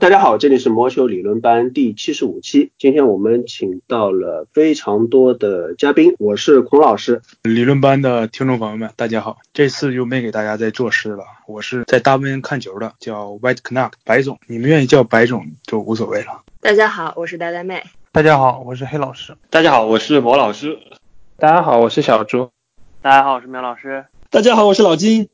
大家好，这里是魔球理论班第七十五期。今天我们请到了非常多的嘉宾，我是孔老师。理论班的听众朋友们，大家好。这次就没给大家再作诗了，我是在大温看球的，叫 White Canuck 白总，你们愿意叫白总就无所谓了。大家好，我是呆呆妹。大家好，我是黑老师。大家好，我是魔老师。大家好，我是小猪。大家好，我是苗老师。大家好，我是老金。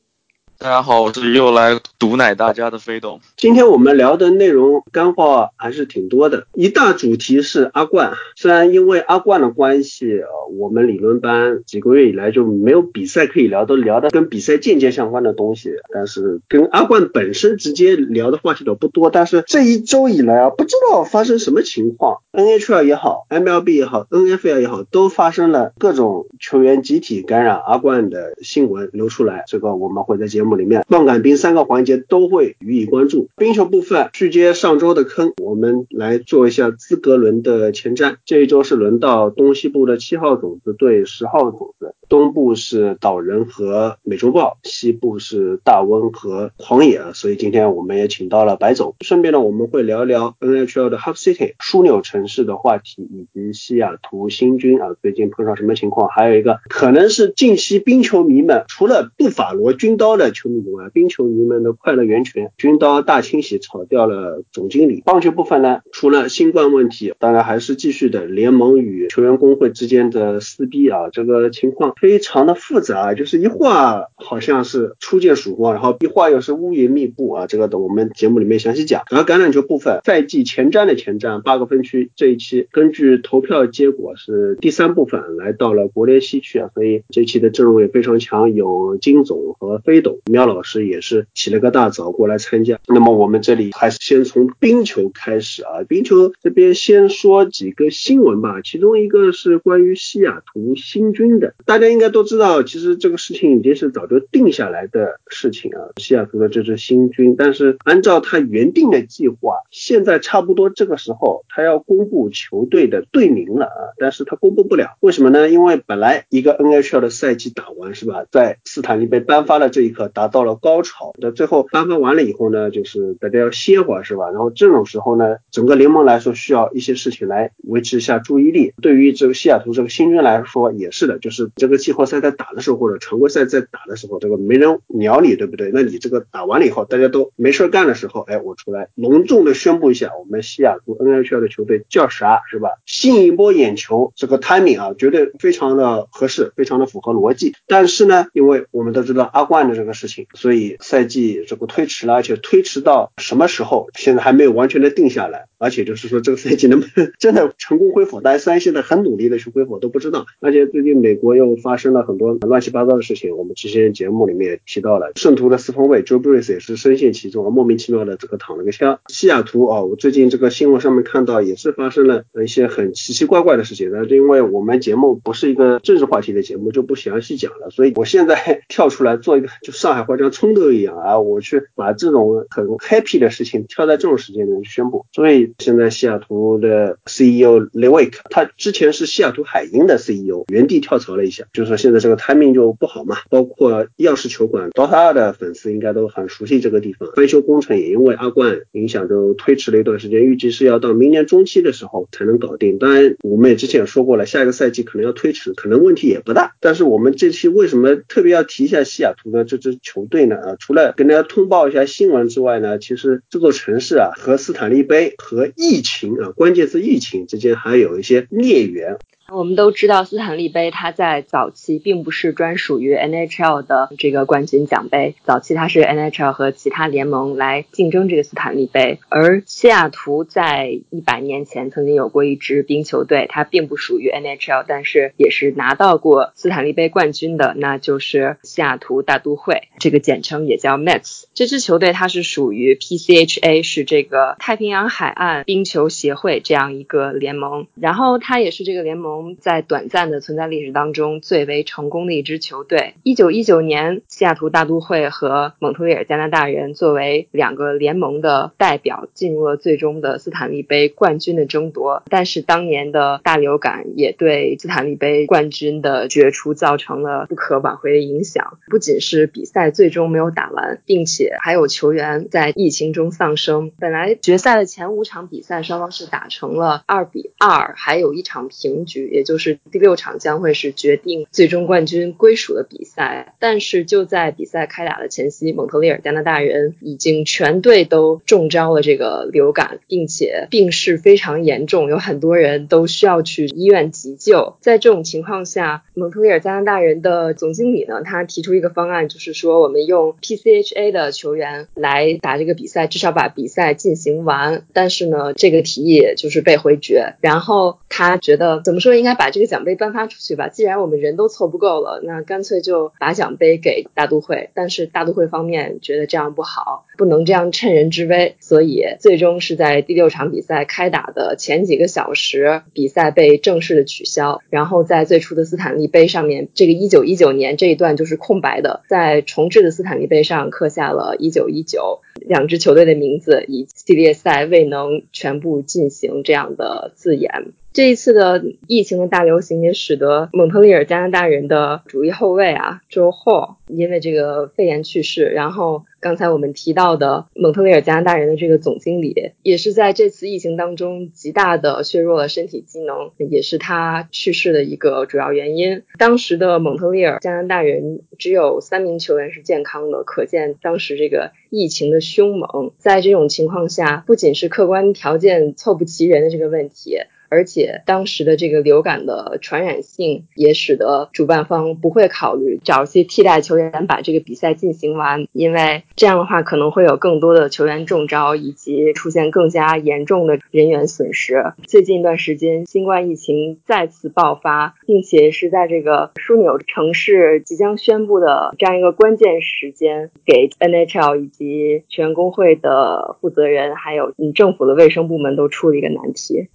大家好，我是又来毒奶大家的飞董。今天我们聊的内容干货还是挺多的，一大主题是阿冠。虽然因为阿冠的关系，我们理论班几个月以来就没有比赛可以聊，都聊的跟比赛间接相关的东西。但是跟阿冠本身直接聊的话题都不多。但是这一周以来啊，不知道发生什么情况，NHL 也好，MLB 也好，NFL 也好，都发生了各种球员集体感染阿冠的新闻流出来。这个我们会在节目。里面棒杆冰三个环节都会予以关注。冰球部分续接上周的坑，我们来做一下资格轮的前瞻。这一周是轮到东西部的七号种子对十号种子，东部是岛人和美洲豹，西部是大温和狂野。所以今天我们也请到了白总，顺便呢我们会聊聊 NHL 的 Hub City 枢纽城市的话题，以及西雅图新军啊最近碰上什么情况？还有一个可能是近期冰球迷们除了布法罗军刀的。球迷以外，冰球迷们的快乐源泉，军刀大清洗炒掉了总经理。棒球部分呢，除了新冠问题，当然还是继续的联盟与球员工会之间的撕逼啊，这个情况非常的复杂，就是一话好像是初见曙光，然后一话又是乌云密布啊，这个等我们节目里面详细讲。然后橄榄球部分，赛季前瞻的前瞻，八个分区这一期根据投票结果是第三部分来到了国联西区啊，所以这期的阵容也非常强，有金总和飞董。苗老师也是起了个大早过来参加。那么我们这里还是先从冰球开始啊，冰球这边先说几个新闻吧。其中一个是关于西雅图新军的，大家大家应该都知道，其实这个事情已经是早就定下来的事情啊。西雅图的这支新军，但是按照他原定的计划，现在差不多这个时候他要公布球队的队名了啊，但是他公布不了，为什么呢？因为本来一个 NHL 的赛季打完是吧，在斯坦利被颁发了这一刻。达到了高潮，那最后颁发完了以后呢，就是大家要歇会儿是吧？然后这种时候呢，整个联盟来说需要一些事情来维持一下注意力。对于这个西雅图这个新军来说也是的，就是这个季后赛在打的时候或者常规赛在打的时候，这个没人鸟你，对不对？那你这个打完了以后，大家都没事干的时候，哎，我出来隆重的宣布一下，我们西雅图 NHL 的球队叫啥是吧？吸引一波眼球，这个 timing 啊，绝对非常的合适，非常的符合逻辑。但是呢，因为我们都知道阿冠的这个事情。所以赛季这个推迟了，而且推迟到什么时候，现在还没有完全的定下来。而且就是说这个赛季能不能 真的成功恢复，大家虽然现在很努力的去恢复都不知道。而且最近美国又发生了很多乱七八糟的事情，我们之前节目里面也提到了，圣徒的四分卫 Joe Bruce 也是深陷其中，莫名其妙的这个躺了个枪。西雅图哦，我最近这个新闻上面看到也是发生了一些很奇奇怪怪的事情，但是因为我们节目不是一个政治话题的节目，就不详细讲了。所以我现在跳出来做一个就上海话像冲斗一样啊，我去把这种很 happy 的事情挑在这种时间点宣布。所以。现在西雅图的 CEO Lewik，他之前是西雅图海鹰的 CEO，原地跳槽了一下，就是说现在这个 timing 就不好嘛。包括钥匙球馆 Dota 二的粉丝应该都很熟悉这个地方，翻修工程也因为阿冠影响就推迟了一段时间，预计是要到明年中期的时候才能搞定。当然我们也之前也说过了，下一个赛季可能要推迟，可能问题也不大。但是我们这期为什么特别要提一下西雅图的这支球队呢？啊，除了跟大家通报一下新闻之外呢，其实这座城市啊和斯坦利杯和疫情啊，关键是疫情之间还有一些孽缘。我们都知道，斯坦利杯它在早期并不是专属于 NHL 的这个冠军奖杯，早期它是 NHL 和其他联盟来竞争这个斯坦利杯。而西雅图在一百年前曾经有过一支冰球队，它并不属于 NHL，但是也是拿到过斯坦利杯冠军的，那就是西雅图大都会，这个简称也叫 Mets。这支球队它是属于 PCHA，是这个太平洋海岸冰球协会这样一个联盟，然后它也是这个联盟。在短暂的存在历史当中最为成功的一支球队。一九一九年，西雅图大都会和蒙特利尔加拿大人作为两个联盟的代表，进入了最终的斯坦利杯冠军的争夺。但是当年的大流感也对斯坦利杯冠军的决出造成了不可挽回的影响。不仅是比赛最终没有打完，并且还有球员在疫情中丧生。本来决赛的前五场比赛，双方是打成了二比二，还有一场平局，也就是第六场将会是决定最终冠军归属的比赛。但是就在比赛开打的前夕，蒙特利尔加拿大人已经全队都中招了这个流感，并且病势非常严重，有很多人都需要去医院急救。在这种情况下，蒙特利尔加拿大人的总经理呢，他提出一个方案，就是说我们用 PCHA 的球员来打这个比赛，至少把比赛进行完。但是呢，这个提议就是被回绝。然后他觉得怎么说，应该把这个奖杯颁发出去吧。既然我们人都凑不够了，那干脆就把奖杯给大都会。但是大都会方面觉得这样不好，不能这样趁人之危，所以最终是在第六场比赛开打的前几个小时，比赛被正式的取消。然后在最初的斯坦利杯上面，这个一九一九年这一段就是空白的，在重置的斯坦利杯上刻下了一九一九两支球队的名字，以系列赛未能全部进行这样的字眼。这一次的疫情的大流行也使得蒙特利尔加拿大人的主力后卫啊，Joe Hall 因为这个肺炎去世。然后刚才我们提到的蒙特利尔加拿大人的这个总经理，也是在这次疫情当中极大的削弱了身体机能，也是他去世的一个主要原因。当时的蒙特利尔加拿大人只有三名球员是健康的，可见当时这个疫情的凶猛。在这种情况下，不仅是客观条件凑不齐人的这个问题。而且当时的这个流感的传染性也使得主办方不会考虑找一些替代球员把这个比赛进行完，因为这样的话可能会有更多的球员中招，以及出现更加严重的人员损失。最近一段时间，新冠疫情再次爆发，并且是在这个枢纽城市即将宣布的这样一个关键时间，给 NHL 以及全工会的负责人，还有嗯政府的卫生部门都出了一个难题。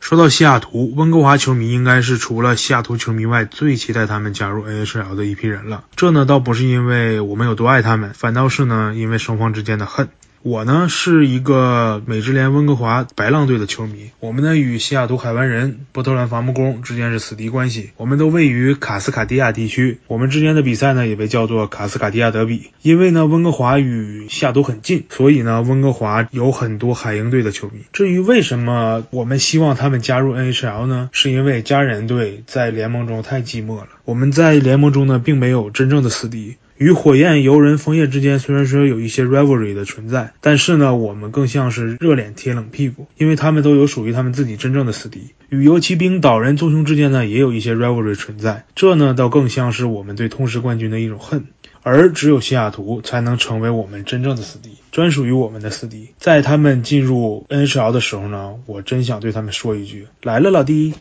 说到西雅图，温哥华球迷应该是除了西雅图球迷外最期待他们加入 NHL 的一批人了。这呢，倒不是因为我们有多爱他们，反倒是呢，因为双方之间的恨。我呢是一个美职联温哥华白浪队的球迷，我们呢与西雅图海湾人、波特兰伐木工之间是死敌关系。我们都位于卡斯卡迪亚地区，我们之间的比赛呢也被叫做卡斯卡迪亚德比。因为呢温哥华与西雅图很近，所以呢温哥华有很多海鹰队的球迷。至于为什么我们希望他们加入 NHL 呢？是因为家人队在联盟中太寂寞了。我们在联盟中呢并没有真正的死敌。与火焰、游人、枫叶之间虽然说有一些 rivalry 的存在，但是呢，我们更像是热脸贴冷屁股，因为他们都有属于他们自己真正的死敌。与游骑兵、岛人、棕熊之间呢，也有一些 rivalry 存在，这呢，倒更像是我们对通识冠军的一种恨。而只有西雅图才能成为我们真正的死敌，专属于我们的死敌。在他们进入 NHL 的时候呢，我真想对他们说一句：来了，老弟。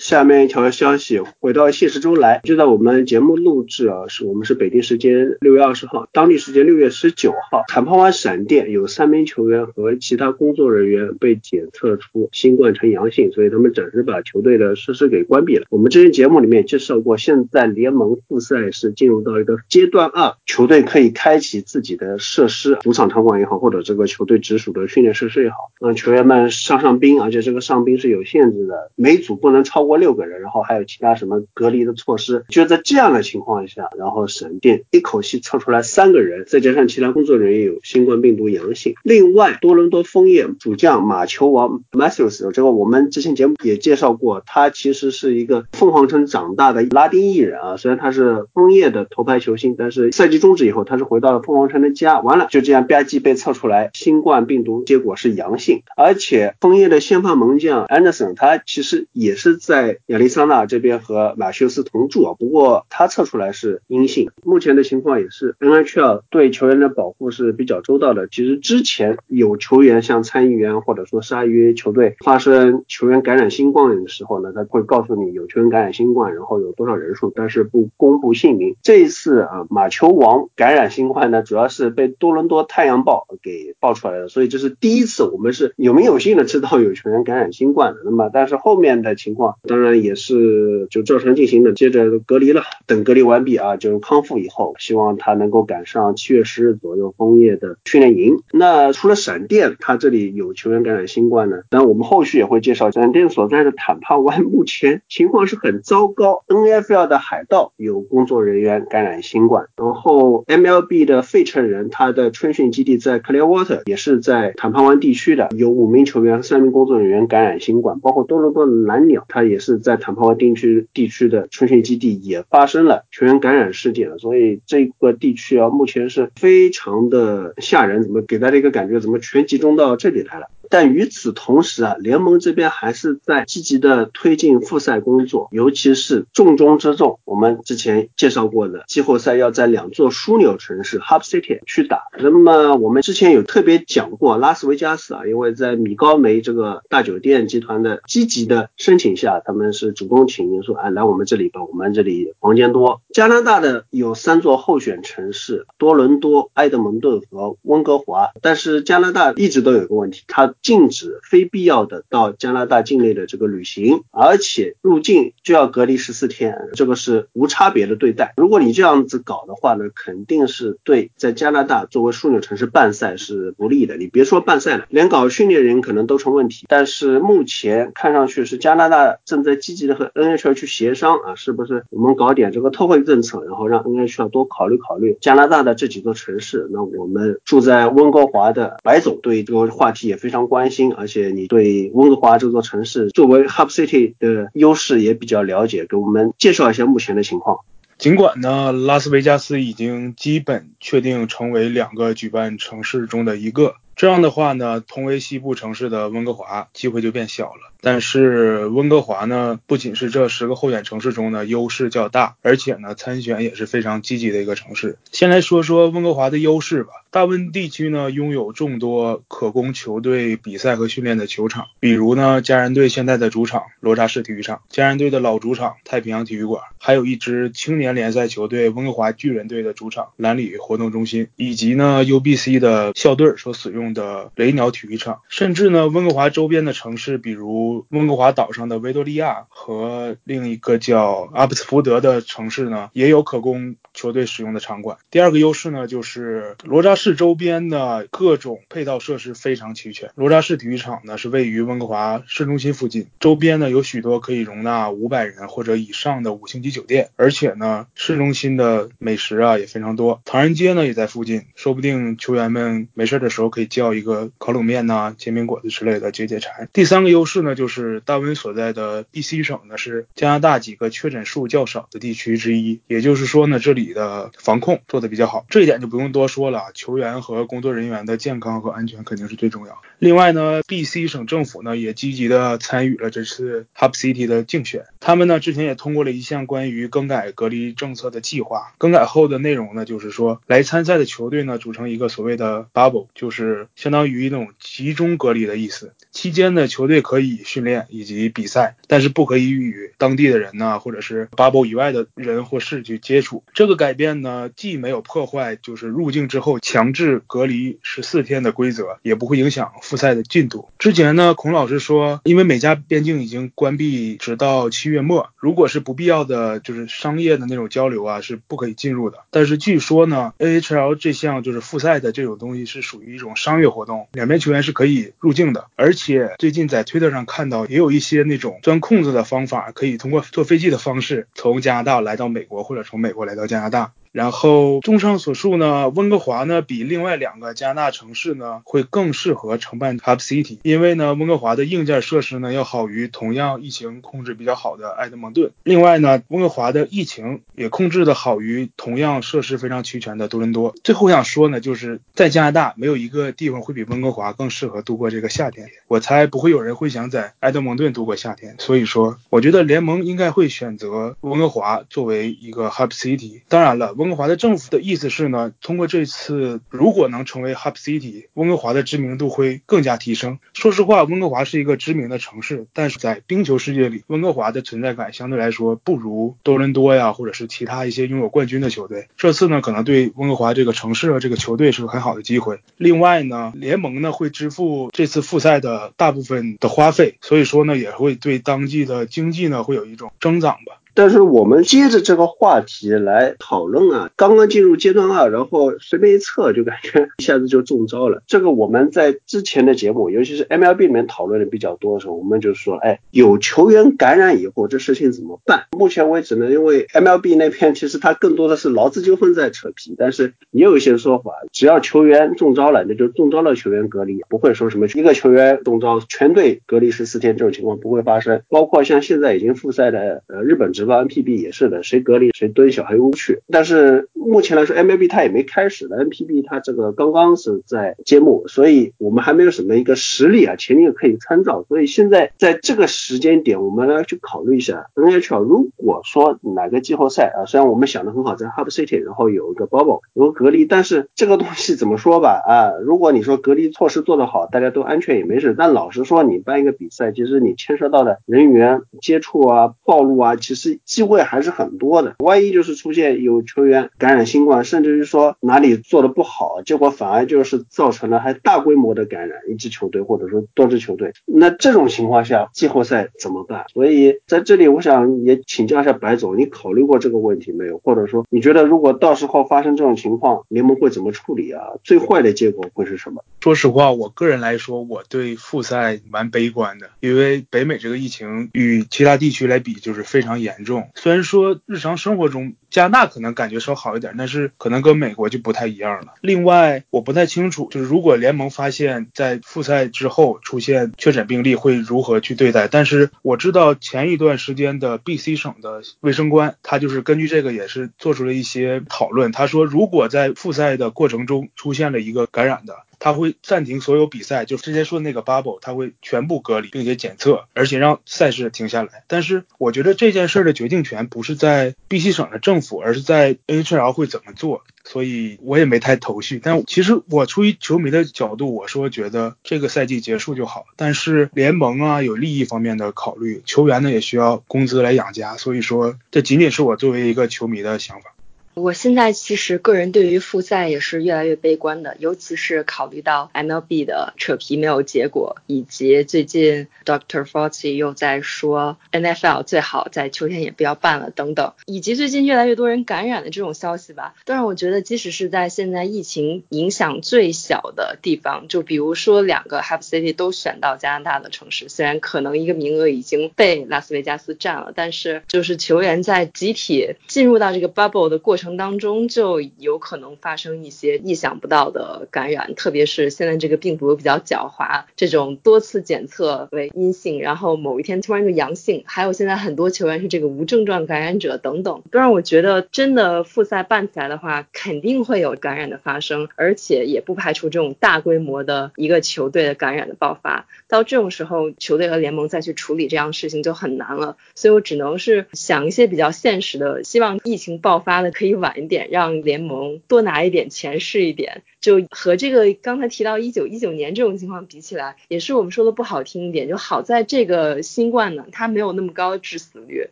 下面一条消息，回到现实中来，就在我们节目录制啊，是我们是北京时间六月二十号，当地时间六月十九号，坦帕湾闪电有三名球员和其他工作人员被检测出新冠呈阳性，所以他们暂时把球队的设施给关闭了。我们之前节目里面介绍过，现在联盟复赛是进入到一个阶段二，球队可以开启自己的设施，主场场馆也好，或者这个球队直属的训练设施也好，让球员们上上兵，而且这个上兵是有限制的，每组不能超过。过六个人，然后还有其他什么隔离的措施，就在这样的情况下，然后闪电一口气测出来三个人，再加上其他工作人员有新冠病毒阳性。另外，多伦多枫叶主将马球王 Matthews，这个我们之前节目也介绍过，他其实是一个凤凰城长大的拉丁裔人啊，虽然他是枫叶的头牌球星，但是赛季终止以后，他是回到了凤凰城的家。完了，就这样吧唧被测出来新冠病毒，结果是阳性，而且枫叶的先发门将 Anderson，他其实也是在。在亚利桑那这边和马修斯同住啊，不过他测出来是阴性。目前的情况也是 NHL 对球员的保护是比较周到的。其实之前有球员像参议员或者说鲨鱼球队发生球员感染新冠的时候呢，他会告诉你有球员感染新冠，然后有多少人数，但是不公布姓名。这一次啊，马球王感染新冠呢，主要是被多伦多太阳报给爆出来的，所以这是第一次我们是有名有姓的知道有球员感染新冠的。那么但是后面的情况。当然也是就照常进行的，接着隔离了，等隔离完毕啊，就是康复以后，希望他能够赶上七月十日左右枫叶的训练营。那除了闪电，他这里有球员感染新冠呢，那我们后续也会介绍闪电所在的坦帕湾目前情况是很糟糕。NFL 的海盗有工作人员感染新冠，然后 MLB 的费城人他的春训基地在 Clearwater 也是在坦帕湾地区的，有五名球员、三名工作人员感染新冠，包括多伦多的蓝鸟，他也是在坦帕湾地区地区的春训基地也发生了全员感染事件，所以这个地区啊目前是非常的吓人，怎么给大家一个感觉，怎么全集中到这里来了？但与此同时啊，联盟这边还是在积极的推进复赛工作，尤其是重中之重，我们之前介绍过的季后赛要在两座枢纽城市 Hub City 去打。那么我们之前有特别讲过拉斯维加斯啊，因为在米高梅这个大酒店集团的积极的申请下，他们是主动请缨说，哎，来我们这里吧，我们这里房间多。加拿大的有三座候选城市，多伦多、埃德蒙顿和温哥华，但是加拿大一直都有个问题，它禁止非必要的到加拿大境内的这个旅行，而且入境就要隔离十四天，这个是无差别的对待。如果你这样子搞的话呢，肯定是对在加拿大作为枢纽城市办赛是不利的。你别说办赛了，连搞训练人可能都成问题。但是目前看上去是加拿大正在积极的和 NHL 去协商啊，是不是我们搞点这个特惠政策，然后让 NHL 多考虑考虑加拿大的这几座城市。那我们住在温哥华的白总对这个话题也非常关心。而且你对温哥华这座城市作为 Hub City 的优势也比较了解，给我们介绍一下目前的情况。尽管呢，拉斯维加斯已经基本确定成为两个举办城市中的一个，这样的话呢，同为西部城市的温哥华机会就变小了。但是温哥华呢，不仅是这十个候选城市中的优势较大，而且呢，参选也是非常积极的一个城市。先来说说温哥华的优势吧。大温地区呢，拥有众多可供球队比赛和训练的球场，比如呢，家人队现在的主场罗扎市体育场，家人队的老主场太平洋体育馆，还有一支青年联赛球队温哥华巨人队的主场兰里活动中心，以及呢，UBC 的校队所使用的雷鸟体育场，甚至呢，温哥华周边的城市，比如。温哥华岛上的维多利亚和另一个叫阿布斯福德的城市呢，也有可供球队使用的场馆。第二个优势呢，就是罗扎市周边的各种配套设施非常齐全。罗扎市体育场呢是位于温哥华市中心附近，周边呢有许多可以容纳五百人或者以上的五星级酒店，而且呢市中心的美食啊也非常多。唐人街呢也在附近，说不定球员们没事的时候可以叫一个烤冷面呐、煎饼果子之类的解解馋。第三个优势呢。就是大温所在的 BC 省呢，是加拿大几个确诊数较少的地区之一。也就是说呢，这里的防控做得比较好，这一点就不用多说了。球员和工作人员的健康和安全肯定是最重要。另外呢，BC 省政府呢也积极的参与了这次 Hub City 的竞选。他们呢之前也通过了一项关于更改隔离政策的计划。更改后的内容呢，就是说来参赛的球队呢组成一个所谓的 Bubble，就是相当于那种集中隔离的意思。期间呢，球队可以训练以及比赛，但是不可以与当地的人呢，或者是 bubble 以外的人或事去接触。这改变呢，既没有破坏就是入境之后强制隔离十四天的规则，也不会影响复赛的进度。之前呢，孔老师说，因为美加边境已经关闭，直到七月末，如果是不必要的就是商业的那种交流啊，是不可以进入的。但是据说呢，AHL 这项就是复赛的这种东西是属于一种商业活动，两边球员是可以入境的，而且最近在推特上。看到也有一些那种钻空子的方法，可以通过坐飞机的方式从加拿大来到美国，或者从美国来到加拿大。然后，综上所述呢，温哥华呢比另外两个加拿大城市呢会更适合承办 Hub City，因为呢温哥华的硬件设施呢要好于同样疫情控制比较好的埃德蒙顿。另外呢，温哥华的疫情也控制的好于同样设施非常齐全的多伦多。最后我想说呢，就是在加拿大没有一个地方会比温哥华更适合度过这个夏天。我猜不会有人会想在埃德蒙顿度过夏天，所以说我觉得联盟应该会选择温哥华作为一个 Hub City。当然了。温哥华的政府的意思是呢，通过这次如果能成为 Hub City，温哥华的知名度会更加提升。说实话，温哥华是一个知名的城市，但是在冰球世界里，温哥华的存在感相对来说不如多伦多呀，或者是其他一些拥有冠军的球队。这次呢，可能对温哥华这个城市啊，这个球队是个很好的机会。另外呢，联盟呢会支付这次复赛的大部分的花费，所以说呢，也会对当季的经济呢会有一种增长吧。但是我们接着这个话题来讨论啊，刚刚进入阶段二，然后随便一测就感觉一下子就中招了。这个我们在之前的节目，尤其是 MLB 里面讨论的比较多的时候，我们就说，哎，有球员感染以后，这事情怎么办？目前为止呢，因为 MLB 那边 其实它更多的是劳资纠纷在扯皮，但是也有一些说法，只要球员中招了，那就中招了球员隔离，不会说什么一个球员中招全队隔离十四天这种情况不会发生。包括像现在已经复赛的呃日本职棒 NPB 也是的，谁隔离谁蹲小黑屋去。但是目前来说，MLB 它也没开始的，NPB 它这个刚刚是在揭幕，所以我们还没有什么一个实力啊前例可以参照。所以现在在这个时间点，我们来去考虑一下 NHL。如果说哪个季后赛啊，虽然我们想的很好，在 Hub City 然后有一个 bubble 有个隔离，但是这个东西怎么说吧啊，如果你说隔离措施做得好，大家都安全也没事。但老实说，你办一个比赛，其实你牵涉到的人员接触啊、暴露啊，其实机会还是很多的。万一就是出现有球员感染新冠，甚至于说哪里做的不好，结果反而就是造成了还大规模的感染一支球队或者说多支球队，那这种情况下季后赛怎么办？所以在这里我想也请教一下白总，你考虑过这个问题没有？或者说你觉得如果到时候发生这种情况，联盟会怎么处理啊？最坏的结果会是什么？说实话，我个人来说，我对复赛蛮悲观的，因为北美这个疫情与其他地区来比就是非常严严重。虽然说日常生活中加拿大可能感觉稍好一点，但是可能跟美国就不太一样了。另外，我不太清楚，就是如果联盟发现，在复赛之后出现确诊病例会如何去对待。但是我知道前一段时间的 BC 省的卫生官，他就是根据这个也是做出了一些讨论。他说，如果在复赛的过程中出现了一个感染的，他会暂停所有比赛，就之前说的那个 bubble，他会全部隔离，并且检测，而且让赛事停下来。但是我觉得这件事的决定权不是在 BC 省的政府，而是在 NHL 会怎么做。所以我也没太头绪。但其实我出于球迷的角度，我说觉得这个赛季结束就好。但是联盟啊有利益方面的考虑，球员呢也需要工资来养家。所以说这仅仅是我作为一个球迷的想法。我现在其实个人对于复赛也是越来越悲观的，尤其是考虑到 MLB 的扯皮没有结果，以及最近 Dr. Fauci 又在说 NFL 最好在秋天也不要办了等等，以及最近越来越多人感染的这种消息吧，都让我觉得即使是在现在疫情影响最小的地方，就比如说两个 Hub City 都选到加拿大的城市，虽然可能一个名额已经被拉斯维加斯占了，但是就是球员在集体进入到这个 bubble 的过程。当中就有可能发生一些意想不到的感染，特别是现在这个病毒比较狡猾，这种多次检测为阴性，然后某一天突然就阳性，还有现在很多球员是这个无症状感染者等等，都让我觉得真的复赛办起来的话，肯定会有感染的发生，而且也不排除这种大规模的一个球队的感染的爆发。到这种时候，球队和联盟再去处理这样事情就很难了，所以我只能是想一些比较现实的，希望疫情爆发的可以。晚一点，让联盟多拿一点钱是一点，就和这个刚才提到一九一九年这种情况比起来，也是我们说的不好听一点，就好在这个新冠呢，它没有那么高的致死率，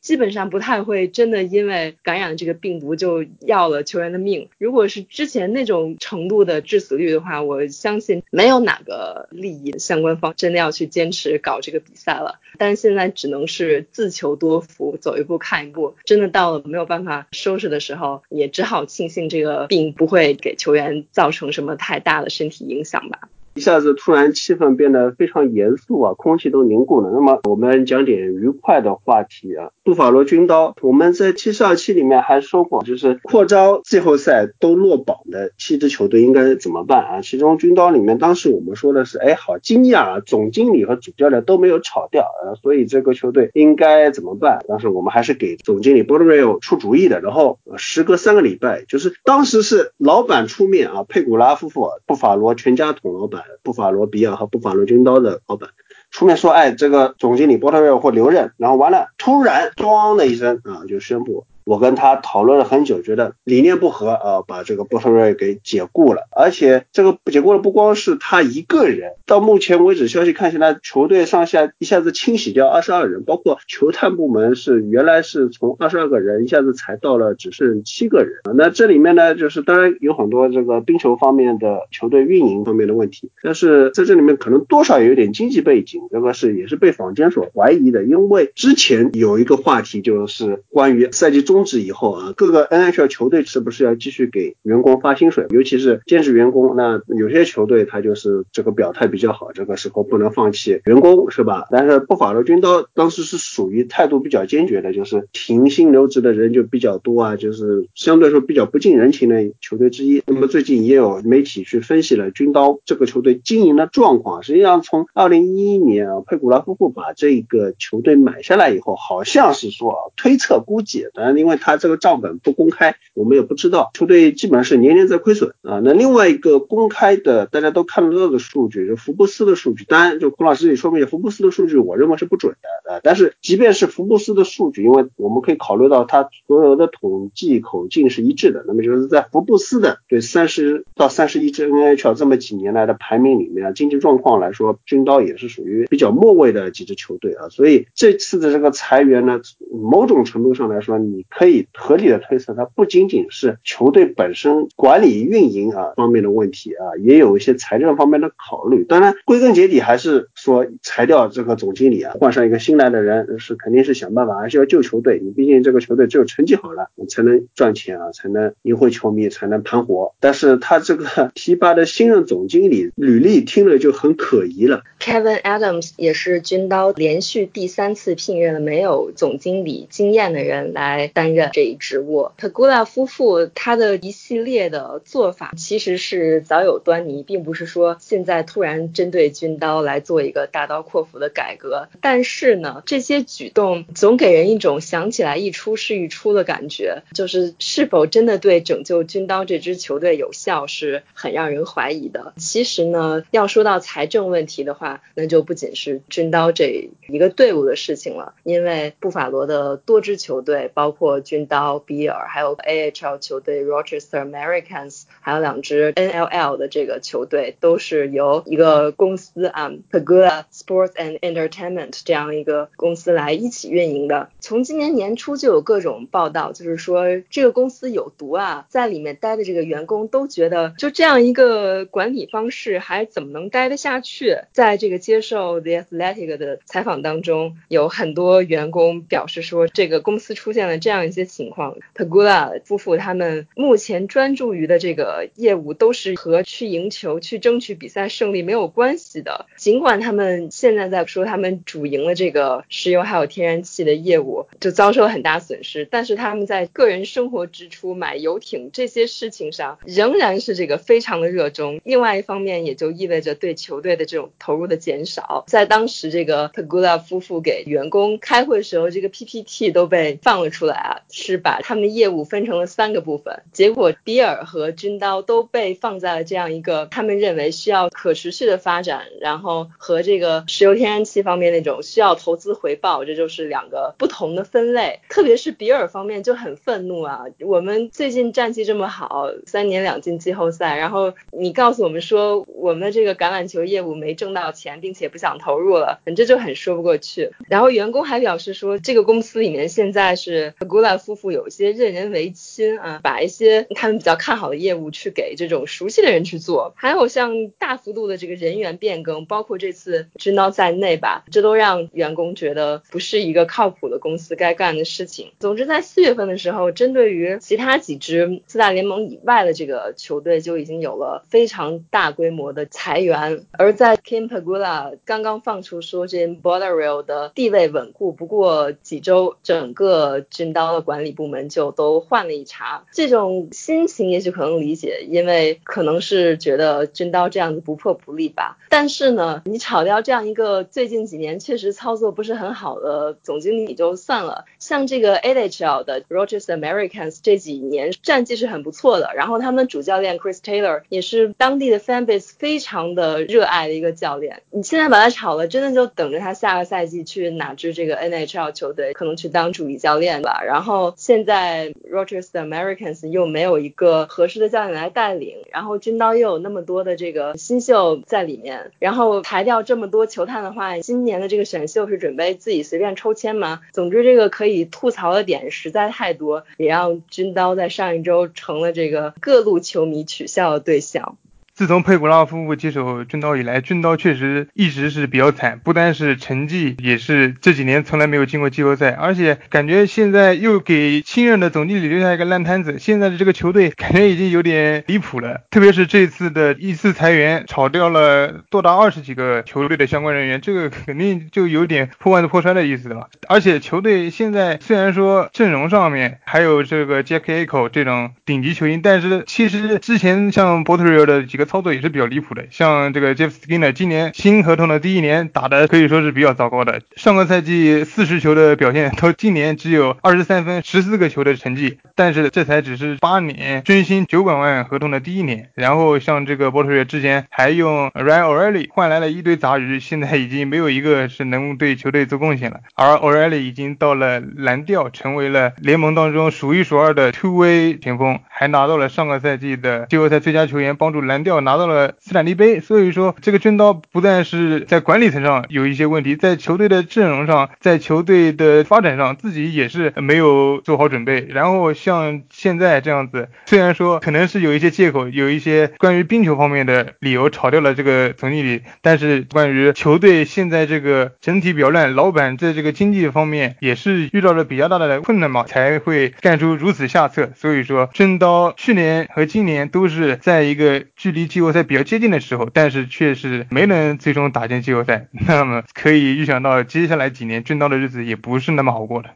基本上不太会真的因为感染这个病毒就要了球员的命。如果是之前那种程度的致死率的话，我相信没有哪个利益相关方真的要去坚持搞这个比赛了。但是现在只能是自求多福，走一步看一步。真的到了没有办法收拾的时候。也只好庆幸这个病不会给球员造成成什么太大的身体影响吧。一下子突然气氛变得非常严肃啊，空气都凝固了。那么我们讲点愉快的话题啊。布法罗军刀，我们在七十二期里面还说过，就是扩招季后赛都落榜的七支球队应该怎么办啊？其中军刀里面，当时我们说的是，哎，好惊讶啊，总经理和主教练都没有炒掉啊，所以这个球队应该怎么办？当时我们还是给总经理 b o d r e l 出主意的。然后时隔三个礼拜，就是当时是老板出面啊，佩古拉夫妇、布法罗全家桶老板、布法罗比尔和布法罗军刀的老板。出面说，哎，这个总经理波特维尔会留任，然后完了，突然咣的一声啊，就宣布我跟他讨论了很久，觉得理念不合啊，把这个波特瑞给解雇了。而且这个解雇了不光是他一个人，到目前为止消息看起来，球队上下一下子清洗掉二十二人，包括球探部门是原来是从二十二个人一下子裁到了只剩七个人。那这里面呢，就是当然有很多这个冰球方面的球队运营方面的问题，但是在这里面可能多少有点经济背景，这个是也是被坊间所怀疑的，因为之前有一个话题就是关于赛季终止以后啊，各个 NHL 球队是不是要继续给员工发薪水，尤其是兼职员工，那有些球队他就是这个表态比较好，这个时候不能放弃员工是吧？但是不法罗军刀当时是属于态度比较坚决的，就是停薪留职的人就比较多啊，就是相对说比较不近人情的球队之一。那么最近也有媒体去分析了军刀这个球队经营的状况，实际上从二零一一年啊，佩古拉夫妇把这个球队买下来以后，好像是说，推测估计，当然因为他这个账本不公开，我们也不知道，球队基本上是年年在亏损啊。那另外一个公开的大家都看得到的数据，就福布斯的数据，当然就孔老师也说明，福布斯的数据我认为是不准的啊。但是即便是福布斯的数据，因为我们可以考虑到他所有的统计口径是一致的，那么就是在福布斯的对三十到三十一支 NHL 这么几年来的排名里面，经济状况来说，军刀也是属于比较末位的几支球队啊。所以这次的这个裁员呢，某种程度上来说，你可以合理的推测，它不仅仅是球队本身管理运营啊方面的问题啊，也有一些财政方面的考虑。当然，归根结底还是说裁掉这个总经理啊，换上一个新来的人是肯定是想办法，还是要救球队。你毕竟这个球队只有成绩好了，你才能赚钱啊，才能赢回球迷，才能盘活。但是他这个 提拔的新任总经理履历听了就很可疑了。Kevin Adams 也是军刀连续第三次聘任了没有总经理经验的人来担任这一职务。Pegula 夫妇他的一系列的做法其实是早有端倪，并不是说现在突然针对军刀来做一个大刀阔斧的改革。但是呢，这些举动总给人一种想起来一出是一出的感觉，就是是否真的对拯救军刀这支球队有效，是很让人怀疑的。其实呢，要说到财政问题的话，那就不仅是军刀这一个队伍的事情了，因为布法罗的多支球队，包括军刀、比尔，还有 AHL 球队 Rochester Americans，还有两支 NLL 的这个球队，都是由一个公司啊，Pagula Sports and Entertainment 这样一个公司来一起运营的。从今年年初就有各种报道，就是说这个公司有毒啊，在里面待的这个员工都觉得，就这样一个管理方式，还怎么能待得下去？在这个接受 The Athletic 的采访当中，有很多员工表示说，这个公司出现了这样一些情况，Pagula 夫妇他们目前专注于的这个业务都是和去赢球、去争取比赛胜利没有关系的。尽管他们现在在说他们主营了这个石油还有天然气的业务，就遭受了很大损失，但是他们在个人生活支出、买游艇这些事情上仍然是这个非常的热衷。另外一方面，也就意味着对球队的这种投入的减少。在当时这个 Pagula 夫妇给员工开会时候，这个 PPT 都被放了出来是把他们的业务分成了三个部分。结果比尔和军刀都被放在了这样一个他们认为需要可持续的发展，然后和这个石油天然气方面那种需要投资回报，这就是两个不同的分类。特别是比尔方面就很愤怒啊，我们最近战绩这么好，三年两进季后赛，然后你告诉我们说我们的这个橄榄球业务没挣到钱，并且不想投入了，这就很说不过去。然后员工还表示说，这个公司里面现在是夫妇有一些任人唯亲啊，把一些他们比较看好的业务去给这种熟悉的人去做，还有像大幅度的这个人员变更，包括这次军刀在内吧，这都让员工觉得不是一个靠谱的公司该干的事情。总之，在四月份的时候，针对于其他几支四大联盟以外的这个球队，就已经有了非常大规模的裁员。而在 Kim Pagula 刚刚放出说这 b o r d e r l 的地位稳固，不过几周，整个军刀的管理部门就都换了一茬。这种心情也许可能理解，因为可能是觉得军刀这样子不破不立吧。但是呢，你炒掉这样一个最近几年确实操作不是很好的总经理就算了，像这个 AHL 的 Rochester Americans 这几年战绩是很不错的，然后他们主教练 Chris Taylor 也是当地的 fan base 非常的热爱的一个教练。你现在把他炒了，真的就等着他下个赛季去哪支这个 NHL 球队可能去当助理教练吧。然后现在 Rochester Americans 又没有一个合适的教练来带领，然后军刀又有那么多的这个新秀在里面，然后裁掉这么多球探的话，今年的这个选秀是准备自己随便抽签吗？总之，这个可以吐槽的点实在太多，也让军刀在上一周成了这个各路球迷取笑的对象。自从佩古拉夫妇接手军刀以来，军刀确实一直是比较惨，不单是成绩，也是这几年从来没有进过季后赛，而且感觉现在又给新任的总经理留下一个烂摊子。现在的这个球队感觉已经有点离谱了，特别是这次的一次裁员，炒掉了多达二十几个球队的相关人员，这个肯定就有点破罐子破摔的意思了。而且球队现在虽然说阵容上面还有这个 Jack Eichel 这种顶级球星，但是其实之前像 b o t r i l 的几个。操作也是比较离谱的，像这个 Jeff Skinner 今年新合同的第一年打的可以说是比较糟糕的，上个赛季四十球的表现，到今年只有二十三分十四个球的成绩，但是这才只是八年真薪九百万合同的第一年，然后像这个波特瑞之前还用 Ryan O'Reilly 换来了一堆杂鱼，现在已经没有一个是能对球队做贡献了，而 O'Reilly 已经到了蓝调，成为了联盟当中数一数二的 Two Way 前锋，还拿到了上个赛季的季后赛最佳球员，帮助蓝调。拿到了斯坦利杯，所以说这个军刀不但是在管理层上有一些问题，在球队的阵容上，在球队的发展上，自己也是没有做好准备。然后像现在这样子，虽然说可能是有一些借口，有一些关于冰球方面的理由炒掉了这个总经理，但是关于球队现在这个整体比较乱，老板在这个经济方面也是遇到了比较大的困难嘛，才会干出如此下策。所以说，军刀去年和今年都是在一个距离。季后赛比较接近的时候，但是却是没能最终打进季后赛。那么可以预想到，接下来几年军刀的日子也不是那么好过的。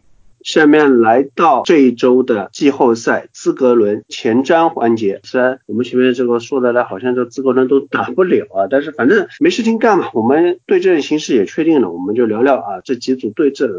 下面来到这一周的季后赛资格轮前瞻环节。虽然我们前面这个说的呢，好像这资格轮都打不了啊，但是反正没事情干嘛。我们对阵形势也确定了，我们就聊聊啊这几组对阵，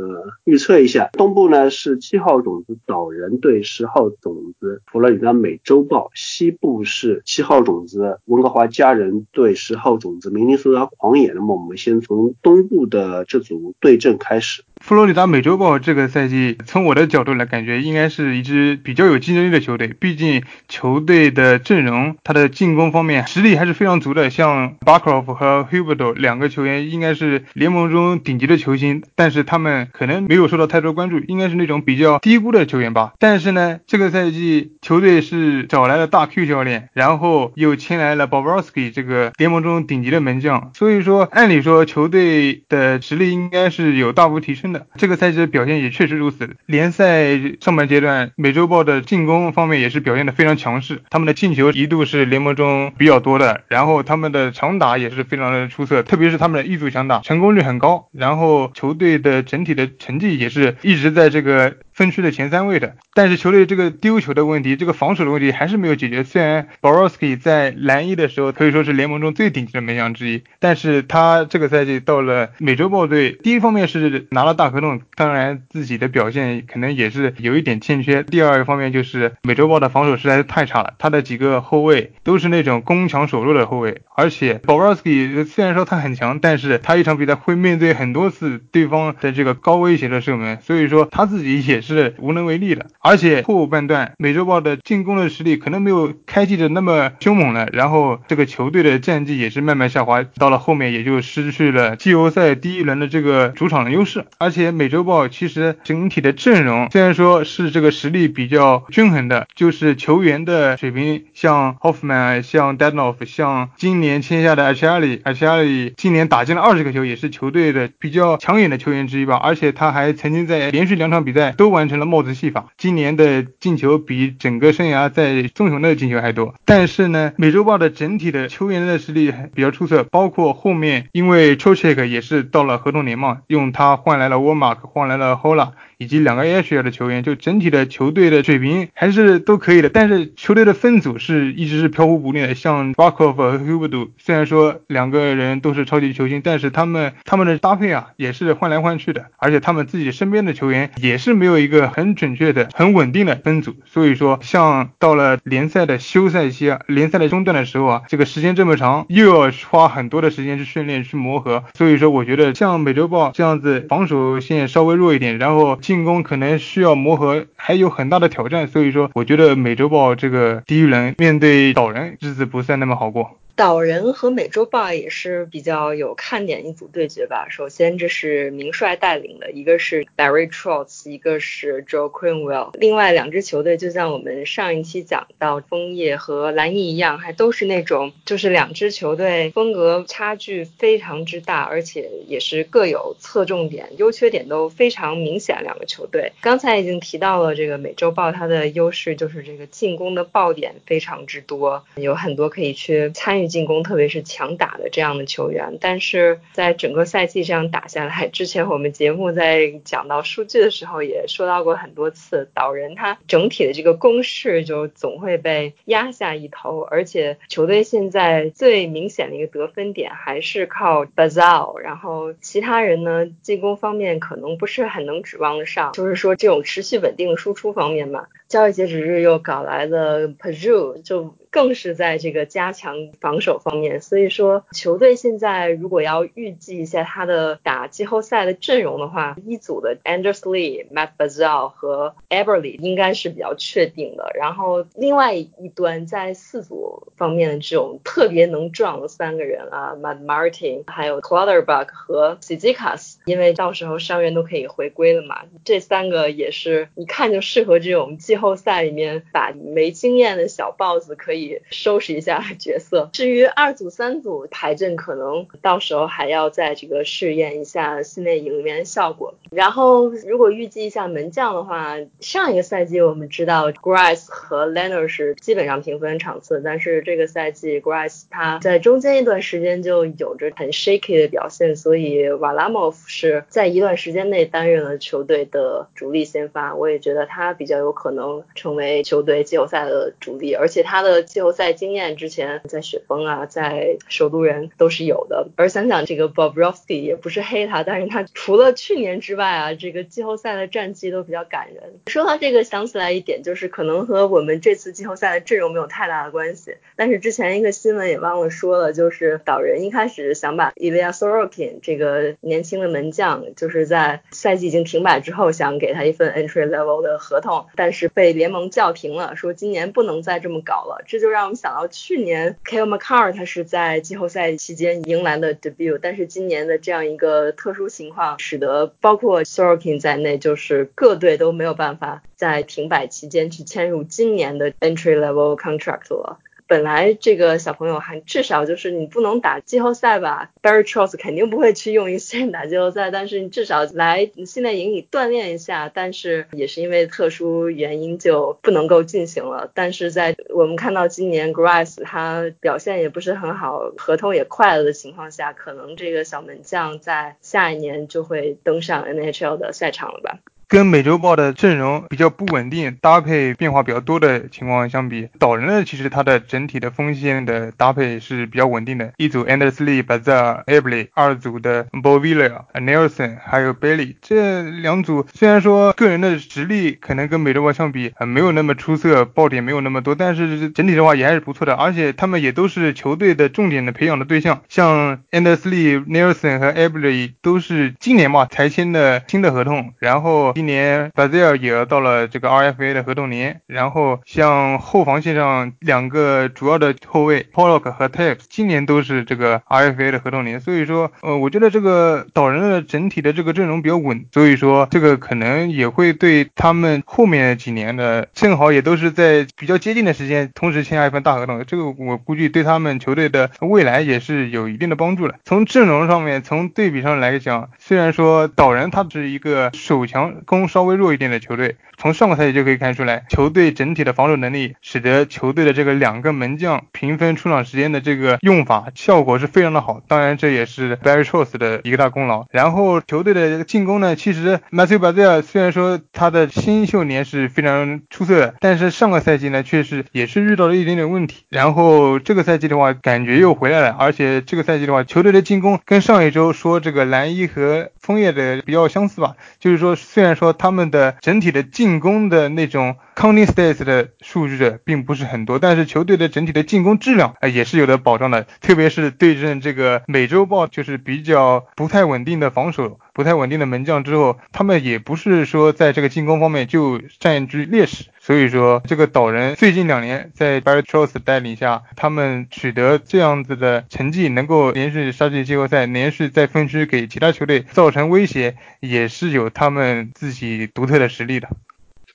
预测一下。东部呢是七号种子岛人对十号种子佛罗里达美洲豹，西部是七号种子温哥华家人对十号种子明尼苏达狂野。那么我们先从东部的这组对阵开始。佛罗里达美洲豹这个赛季，从我的角度来感觉，应该是一支比较有竞争力的球队。毕竟球队的阵容，他的进攻方面实力还是非常足的。像巴克 f 和 h u b e r t 两个球员，应该是联盟中顶级的球星，但是他们可能没有受到太多关注，应该是那种比较低估的球员吧。但是呢，这个赛季球队是找来了大 Q 教练，然后又签来了 Bobrovsky 这个联盟中顶级的门将，所以说按理说球队的实力应该是有大幅提升。这个赛季的表现也确实如此。联赛上半阶段，美洲豹的进攻方面也是表现的非常强势，他们的进球一度是联盟中比较多的，然后他们的强打也是非常的出色，特别是他们的一组强打成功率很高，然后球队的整体的成绩也是一直在这个。分区的前三位的，但是球队这个丢球的问题，这个防守的问题还是没有解决。虽然 Borowski 在蓝衣的时候可以说是联盟中最顶级的门将之一，但是他这个赛季到了美洲豹队，第一方面是拿了大合同，当然自己的表现可能也是有一点欠缺。第二个方面就是美洲豹的防守实在是太差了，他的几个后卫都是那种攻强守弱的后卫，而且 Borowski 虽然说他很强，但是他一场比赛会面对很多次对方的这个高威胁的射门，所以说他自己也。是无能为力的，而且后半段美洲豹的进攻的实力可能没有开季的那么凶猛了，然后这个球队的战绩也是慢慢下滑，到了后面也就失去了季后赛第一轮的这个主场的优势。而且美洲豹其实整体的阵容虽然说是这个实力比较均衡的，就是球员的水平，像 Hoffman，像 d a d n o f f 像今年签下的 a c h a l i a c h a l i 今年打进了二十个球，也是球队的比较抢眼的球员之一吧。而且他还曾经在连续两场比赛都。完成了帽子戏法，今年的进球比整个生涯在棕熊的进球还多。但是呢，美洲豹的整体的球员的实力比较出色，包括后面因为 c h o c h e k 也是到了合同年嘛，用他换来了 Warmark，换来了 Hola。以及两个 AHL 的球员，就整体的球队的水平还是都可以的。但是球队的分组是一直是飘忽不定的。像 Barkov 和 Huberdo，虽然说两个人都是超级球星，但是他们他们的搭配啊也是换来换去的，而且他们自己身边的球员也是没有一个很准确的、很稳定的分组。所以说，像到了联赛的休赛期啊，联赛的中段的时候啊，这个时间这么长，又要花很多的时间去训练、去磨合。所以说，我觉得像美洲豹这样子，防守线稍微弱一点，然后进攻可能需要磨合，还有很大的挑战。所以说，我觉得美洲豹这个第一轮面对岛人，日子不算那么好过。岛人和美洲豹也是比较有看点一组对决吧。首先，这是明帅带领的，一个是 Barry Trotz，一个是 Joe Quinnwell。另外两支球队，就像我们上一期讲到枫叶和蓝翼一样，还都是那种就是两支球队风格差距非常之大，而且也是各有侧重点、优缺点都非常明显。两个球队刚才已经提到了，这个美洲豹它的优势就是这个进攻的爆点非常之多，有很多可以去参与。进攻，特别是强打的这样的球员，但是在整个赛季这样打下来，之前我们节目在讲到数据的时候也说到过很多次，岛人他整体的这个攻势就总会被压下一头，而且球队现在最明显的一个得分点还是靠 Bazal，然后其他人呢进攻方面可能不是很能指望得上，就是说这种持续稳定的输出方面嘛。交易截止日又搞来了 p a j u 就更是在这个加强防守方面。所以说，球队现在如果要预计一下他的打季后赛的阵容的话，一组的 Anders Lee、Matt Bazal 和 Eberly 应该是比较确定的。然后另外一端在四组方面的这种特别能撞的三个人啊，Matt Martin，还有 Clutterbuck 和 s i z i k a s 因为到时候伤员都可以回归了嘛，这三个也是一看就适合这种季。季后赛里面把没经验的小豹子可以收拾一下角色。至于二组、三组排阵，可能到时候还要在这个试验一下训练营里面的效果。然后，如果预计一下门将的话，上一个赛季我们知道 Grace 和 Leonard 是基本上平分场次，但是这个赛季 Grace 他在中间一段时间就有着很 shaky 的表现，所以瓦拉莫夫是在一段时间内担任了球队的主力先发。我也觉得他比较有可能。成为球队季后赛的主力，而且他的季后赛经验之前在雪崩啊，在首都人都是有的。而想想这个 Bobrovsky 也不是黑他，但是他除了去年之外啊，这个季后赛的战绩都比较感人。说到这个，想起来一点，就是可能和我们这次季后赛的阵容没有太大的关系。但是之前一个新闻也忘了说了，就是导人一开始想把 Ilya Sorokin 这个年轻的门将，就是在赛季已经停摆之后，想给他一份 entry level 的合同，但是。被联盟叫停了，说今年不能再这么搞了。这就让我们想到去年 Kale McCarr 他是在季后赛期间迎来了 debut，但是今年的这样一个特殊情况，使得包括 Sorokin 在内，就是各队都没有办法在停摆期间去签入今年的 entry level contract 了。本来这个小朋友还至少就是你不能打季后赛吧，Barry Trotz 肯定不会去用一线打季后赛，但是你至少来训练营里锻炼一下。但是也是因为特殊原因就不能够进行了。但是在我们看到今年 Grass 他表现也不是很好，合同也快了的情况下，可能这个小门将在下一年就会登上 NHL 的赛场了吧。跟美洲豹的阵容比较不稳定、搭配变化比较多的情况相比，岛人呢其实它的整体的锋线的搭配是比较稳定的。一组 Anders Lee、Bazar、e b l y 二组的 b o v i l l a Nelson 还有 Bailey，这两组虽然说个人的实力可能跟美洲豹相比没有那么出色，爆点没有那么多，但是整体的话也还是不错的。而且他们也都是球队的重点的培养的对象，像 Anders Lee、Nelson 和 e b l y 都是今年嘛才签的新的合同，然后。今年 b a z i l 也到了这个 RFA 的合同年，然后像后防线上两个主要的后卫 Pollock 和 Taps 今年都是这个 RFA 的合同年，所以说，呃，我觉得这个导人的整体的这个阵容比较稳，所以说这个可能也会对他们后面几年的正好也都是在比较接近的时间同时签下一份大合同，这个我估计对他们球队的未来也是有一定的帮助的。从阵容上面，从对比上来讲，虽然说导人他是一个手强。攻稍微弱一点的球队，从上个赛季就可以看出来，球队整体的防守能力，使得球队的这个两个门将平分出场时间的这个用法效果是非常的好。当然，这也是 Barry Trotz 的一个大功劳。然后球队的进攻呢，其实 Matthew b a z i l 虽然说他的新秀年是非常出色的，但是上个赛季呢，确实也是遇到了一点点问题。然后这个赛季的话，感觉又回来了。而且这个赛季的话，球队的进攻跟上一周说这个蓝衣和枫叶的比较相似吧，就是说虽然。说他们的整体的进攻的那种 Counting Stats 的数据并不是很多，但是球队的整体的进攻质量啊也是有的保障的，特别是对阵这个美洲豹就是比较不太稳定的防守、不太稳定的门将之后，他们也不是说在这个进攻方面就占据劣势。所以说，这个岛人最近两年在 Barry Trotz 带领下，他们取得这样子的成绩，能够连续杀进季后赛，连续在分区给其他球队造成威胁，也是有他们自己独特的实力的。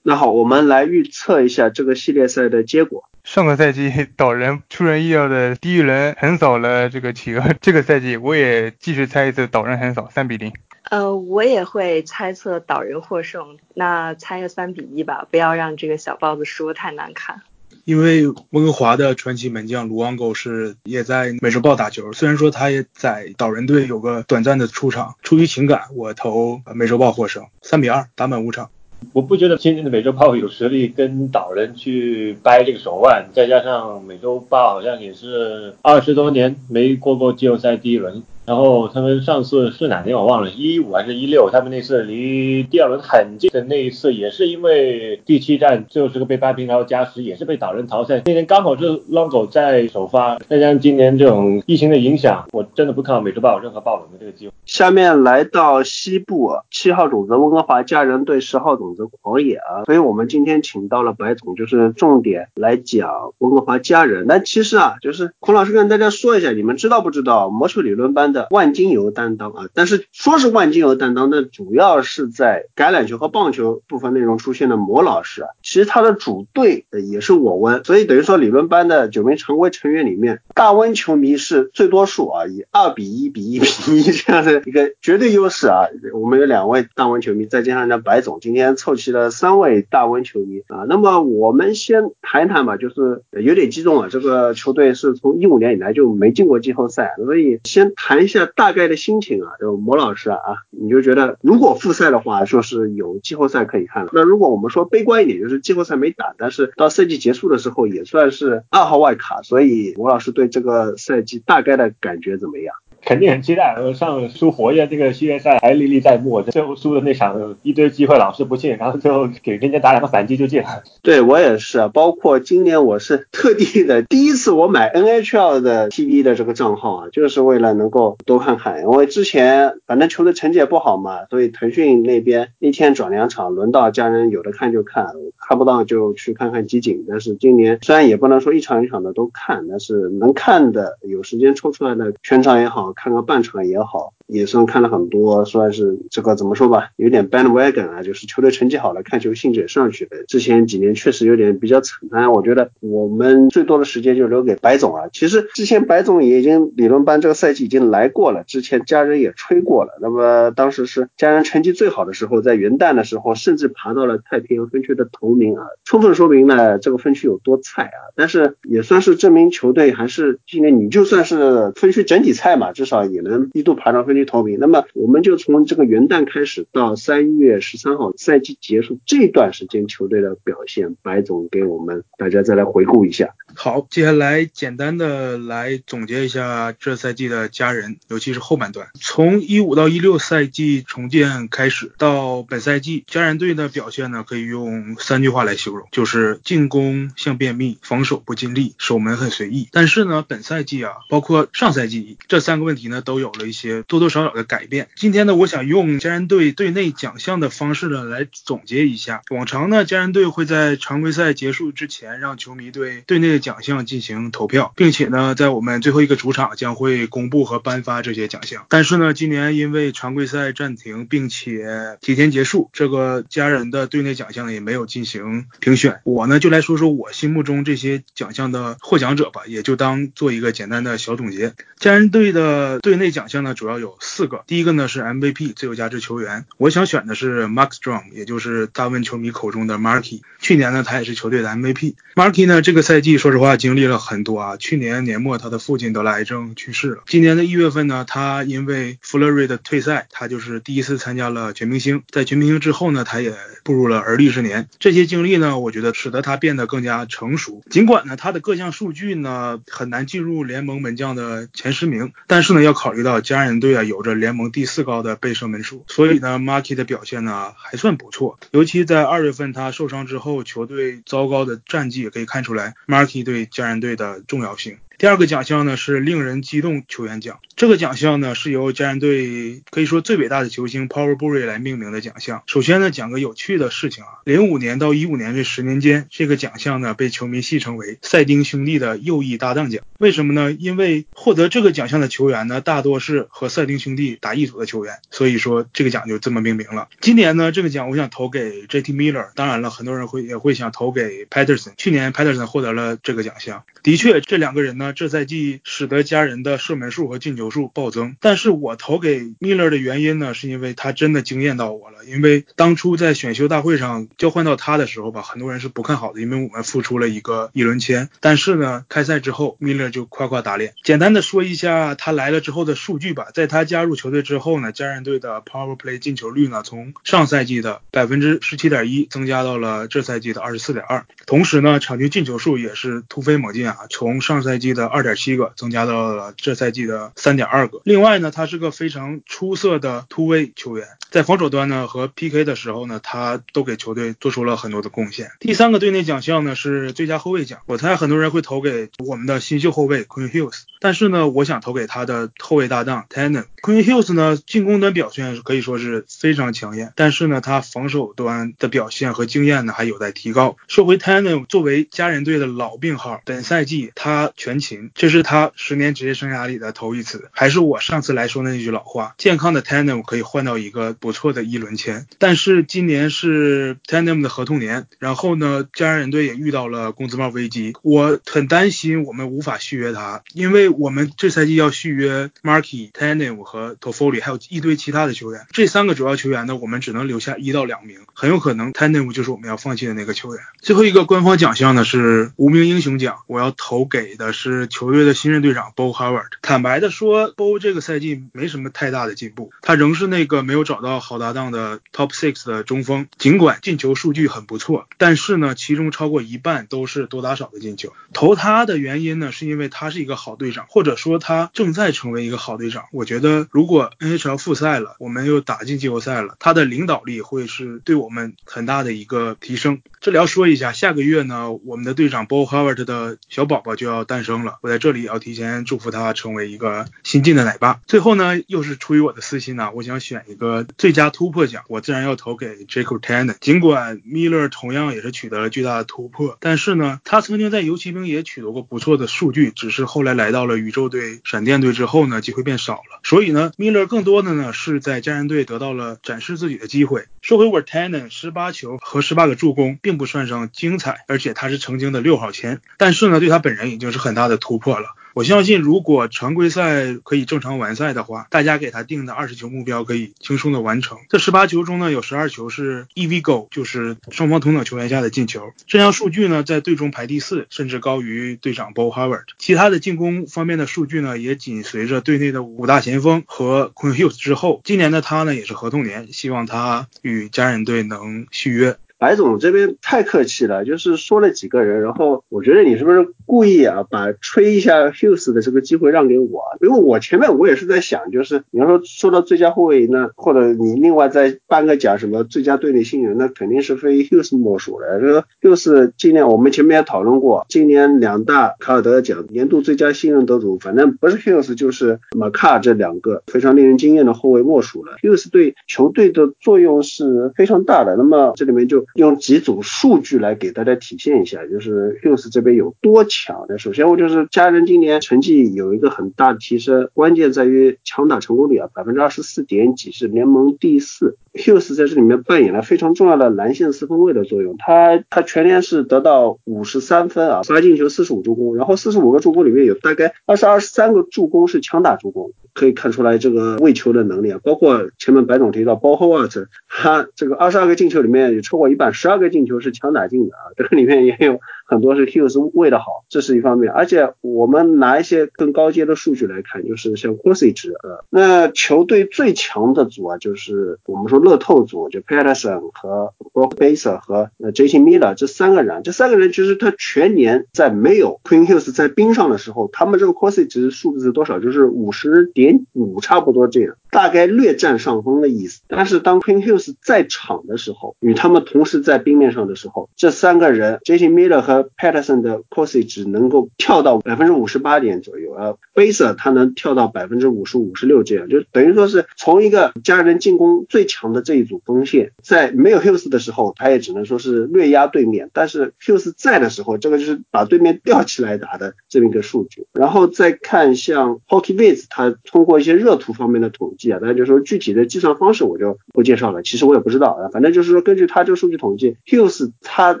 那好，我们来预测一下这个系列赛的结果。上个赛季岛人出人意料的第一轮横扫了这个企鹅，这个赛季我也继续猜一次岛人横扫三比零。呃，我也会猜测岛人获胜，那猜个三比一吧，不要让这个小豹子输太难看。因为温哥华的传奇门将卢旺狗是也在美洲豹打球，虽然说他也在岛人队有个短暂的出场，出于情感，我投美洲豹获胜，三比二打满五场。我不觉得今天的美洲豹有实力跟岛人去掰这个手腕，再加上美洲豹好像也是二十多年没过过季后赛第一轮。然后他们上次是哪年我忘了，一五还是一六？他们那次离第二轮很近的那一次，也是因为第七战最后是个被扳平，然后加时也是被岛人淘汰。那年刚好是 Longo 在首发，再加上今年这种疫情的影响，我真的不看好美洲豹有任何爆冷的这个机会。下面来到西部，七号种子温哥华家人对十号种子狂野啊，所以我们今天请到了白总，就是重点来讲温哥华家人。但其实啊，就是孔老师跟大家说一下，你们知道不知道魔球理论班的？万金油担当啊，但是说是万金油担当，那主要是在橄榄球和棒球部分内容出现的魔老师啊，其实他的主队也是我温，所以等于说理论班的九名常规成员里面，大温球迷是最多数啊，以二比一比一比一这样的一个绝对优势啊，我们有两位大温球迷，再加上呢白总，今天凑齐了三位大温球迷啊，那么我们先谈一谈吧，就是有点激动啊，这个球队是从一五年以来就没进过季后赛，所以先谈。一下大概的心情啊，就魔老师啊，你就觉得如果复赛的话，就是有季后赛可以看了。那如果我们说悲观一点，就是季后赛没打，但是到赛季结束的时候也算是二号外卡，所以魔老师对这个赛季大概的感觉怎么样？肯定很期待，上输活跃这个系列赛还历历在目。最后输的那场一堆机会老是不进，然后最后给人家打两个反击就进了。对我也是，包括今年我是特地的第一次我买 NHL 的 TV 的这个账号啊，就是为了能够多看看。因为之前反正球队成绩也不好嘛，所以腾讯那边一天转两场，轮到家人有的看就看，看不到就去看看集锦。但是今年虽然也不能说一场一场的都看，但是能看的有时间抽出来的全场也好。看个半场也好。也算看了很多，算是这个怎么说吧，有点 bandwagon 啊，就是球队成绩好了，看球兴致也上去了。之前几年确实有点比较惨淡，我觉得我们最多的时间就留给白总啊。其实之前白总也已经理论班这个赛季已经来过了，之前家人也吹过了。那么当时是家人成绩最好的时候，在元旦的时候，甚至爬到了太平洋分区的头名啊，充分说明呢这个分区有多菜啊。但是也算是证明球队还是今年你就算是分区整体菜嘛，至少也能一度爬到分。投名，那么我们就从这个元旦开始到三月十三号赛季结束这段时间球队的表现，白总给我们大家再来回顾一下。好，接下来简单的来总结一下这赛季的家人，尤其是后半段，从一五到一六赛季重建开始到本赛季，家人队的表现呢，可以用三句话来形容，就是进攻像便秘，防守不尽力，守门很随意。但是呢，本赛季啊，包括上赛季这三个问题呢，都有了一些多多。少少的改变。今天呢，我想用家人队队内奖项的方式呢来总结一下。往常呢，家人队会在常规赛结束之前让球迷对队内的奖项进行投票，并且呢，在我们最后一个主场将会公布和颁发这些奖项。但是呢，今年因为常规赛暂停并且提前结束，这个家人的队内奖项也没有进行评选。我呢就来说说我心目中这些奖项的获奖者吧，也就当做一个简单的小总结。家人队的队内奖项呢，主要有。四个，第一个呢是 MVP 最有价值球员，我想选的是 Max Strom，也就是大温球迷口中的 Marky。去年呢他也是球队的 MVP。Marky 呢这个赛季说实话经历了很多啊。去年年末他的父亲得了癌症去世了。今年的一月份呢，他因为弗勒瑞的退赛，他就是第一次参加了全明星。在全明星之后呢，他也步入了而立之年。这些经历呢，我觉得使得他变得更加成熟。尽管呢，他的各项数据呢很难进入联盟门将的前十名，但是呢，要考虑到家人队啊有着联盟第四高的背射门数，所以呢，Marky 的表现呢还算不错。尤其在二月份他受伤之后，球队糟糕的战绩也可以看出来，Marky 对家人队的重要性。第二个奖项呢是令人激动球员奖，这个奖项呢是由家人队可以说最伟大的球星 Power Bury 来命名的奖项。首先呢讲个有趣的事情啊，零五年到一五年这十年间，这个奖项呢被球迷戏称为赛丁兄弟的右翼搭档奖。为什么呢？因为获得这个奖项的球员呢大多是和赛丁兄弟打一组的球员，所以说这个奖就这么命名了。今年呢这个奖我想投给 JT Miller，当然了很多人会也会想投给 Patterson。去年 Patterson 获得了这个奖项，的确这两个人呢。这赛季使得家人的射门数和进球数暴增，但是我投给米勒的原因呢，是因为他真的惊艳到我了。因为当初在选秀大会上交换到他的时候吧，很多人是不看好的，因为我们付出了一个一轮签。但是呢，开赛之后米勒就夸夸打脸。简单的说一下他来了之后的数据吧，在他加入球队之后呢，家人队的 Power Play 进球率呢，从上赛季的百分之十七点一增加到了这赛季的二十四点二，同时呢，场均进球数也是突飞猛进啊，从上赛季的的二点七个增加到了这赛季的三点二个。另外呢，他是个非常出色的突围球员，在防守端呢和 PK 的时候呢，他都给球队做出了很多的贡献。第三个队内奖项呢是最佳后卫奖，我猜很多人会投给我们的新秀后卫 Queen Hughes，但是呢，我想投给他的后卫搭档 Tannen。Queen Hughes 呢进攻端表现可以说是非常抢眼，但是呢，他防守端的表现和经验呢还有待提高。说回 Tannen，作为家人队的老病号，本赛季他全勤。这是他十年职业生涯里的头一次，还是我上次来说的那句老话，健康的 Tandem 可以换到一个不错的一轮签。但是今年是 Tandem 的合同年，然后呢，家人队也遇到了工资帽危机，我很担心我们无法续约他，因为我们这赛季要续约 Marky、Tandem 和 Toffoli，还有一堆其他的球员，这三个主要球员呢，我们只能留下一到两名，很有可能 Tandem 就是我们要放弃的那个球员。最后一个官方奖项呢是无名英雄奖，我要投给的是。球队的新任队长 Bo Howard，坦白的说，Bo 这个赛季没什么太大的进步，他仍是那个没有找到好搭档的 Top Six 的中锋。尽管进球数据很不错，但是呢，其中超过一半都是多打少的进球。投他的原因呢，是因为他是一个好队长，或者说他正在成为一个好队长。我觉得，如果 NHL 复赛了，我们又打进季后赛了，他的领导力会是对我们很大的一个提升。这里要说一下，下个月呢，我们的队长 Bo Howard 的小宝宝就要诞生了。我在这里要提前祝福他成为一个新晋的奶爸。最后呢，又是出于我的私心呢，我想选一个最佳突破奖，我自然要投给 Jacob Tannen。尽管 Miller 同样也是取得了巨大的突破，但是呢，他曾经在游骑兵也取得过不错的数据，只是后来来到了宇宙队、闪电队之后呢，机会变少了。所以呢，Miller 更多的呢是在家人队得到了展示自己的机会。说回我 Tannen，十八球和十八个助攻，并不算上精彩，而且他是曾经的六号签，但是呢，对他本人已经是很大的突。破了，我相信如果常规赛可以正常完赛的话，大家给他定的二十球目标可以轻松的完成。这十八球中呢，有十二球是 EV Go，就是双方同等球员下的进球。这项数据呢，在队中排第四，甚至高于队长 Bo Howard。其他的进攻方面的数据呢，也紧随着队内的五大前锋和 Quinn Hughes 之后。今年的他呢，也是合同年，希望他与家人队能续约。白总这边太客气了，就是说了几个人，然后我觉得你是不是故意啊，把吹一下 Hughes 的这个机会让给我？因为我前面我也是在想，就是你要说说到最佳后卫，那或者你另外再颁个奖，什么最佳队内新人，那肯定是非 Hughes 莫属的。这个 Hughes 今年我们前面也讨论过，今年两大卡尔德奖年度最佳新人得主，反正不是 Hughes 就是马卡这两个非常令人惊艳的后卫莫属了。Hughes 对球队的作用是非常大的。那么这里面就。用几组数据来给大家体现一下，就是 US 这边有多强。那首先我就是家人今年成绩有一个很大的提升，关键在于强打成功率啊，百分之二十四点几是联盟第四。Hughes 在这里面扮演了非常重要的蓝线四分卫的作用，他他全年是得到五十三分啊，八进球，四十五助攻，然后四十五个助攻里面有大概二十二三个助攻是强打助攻，可以看出来这个喂球的能力啊。包括前面白总提到包 o w a t 他这个二十二个进球里面有超过一半十二个进球是强打进的啊，这个里面也有很多是 Hughes 喂的好，这是一方面。而且我们拿一些更高阶的数据来看，就是像 c o r s a g e 呃，那球队最强的组啊，就是我们说乐透组，就 Peterson 和 Brock Baser 和呃 J.T. Miller 这三个人，这三个人其实他全年在没有 Queen Hughes 在冰上的时候，他们这个 Corsi 值数字是多少？就是五十点五，差不多这样，大概略占上风的意思。但是当 Queen Hughes 在场的时候，与他们同时在冰面上的时候，这三个人 J.T. Miller 和 Peterson 的 c o r s a g e 能够跳到百分之五十八点左右，呃，Baser 他能跳到百分之五十五十六这样，就等于说是从一个家人进攻最强的这一组锋线，在没有 Hughes 的时候，他也只能说是略压对面，但是 Hughes 在的时候，这个就是把对面吊起来打的这么一个数据。然后再看像 Hockey Viz，他通过一些热图方面的统计啊，大家就说具体的计算方式我就不介绍了，其实我也不知道啊，反正就是说根据他这个数据统计，Hughes 他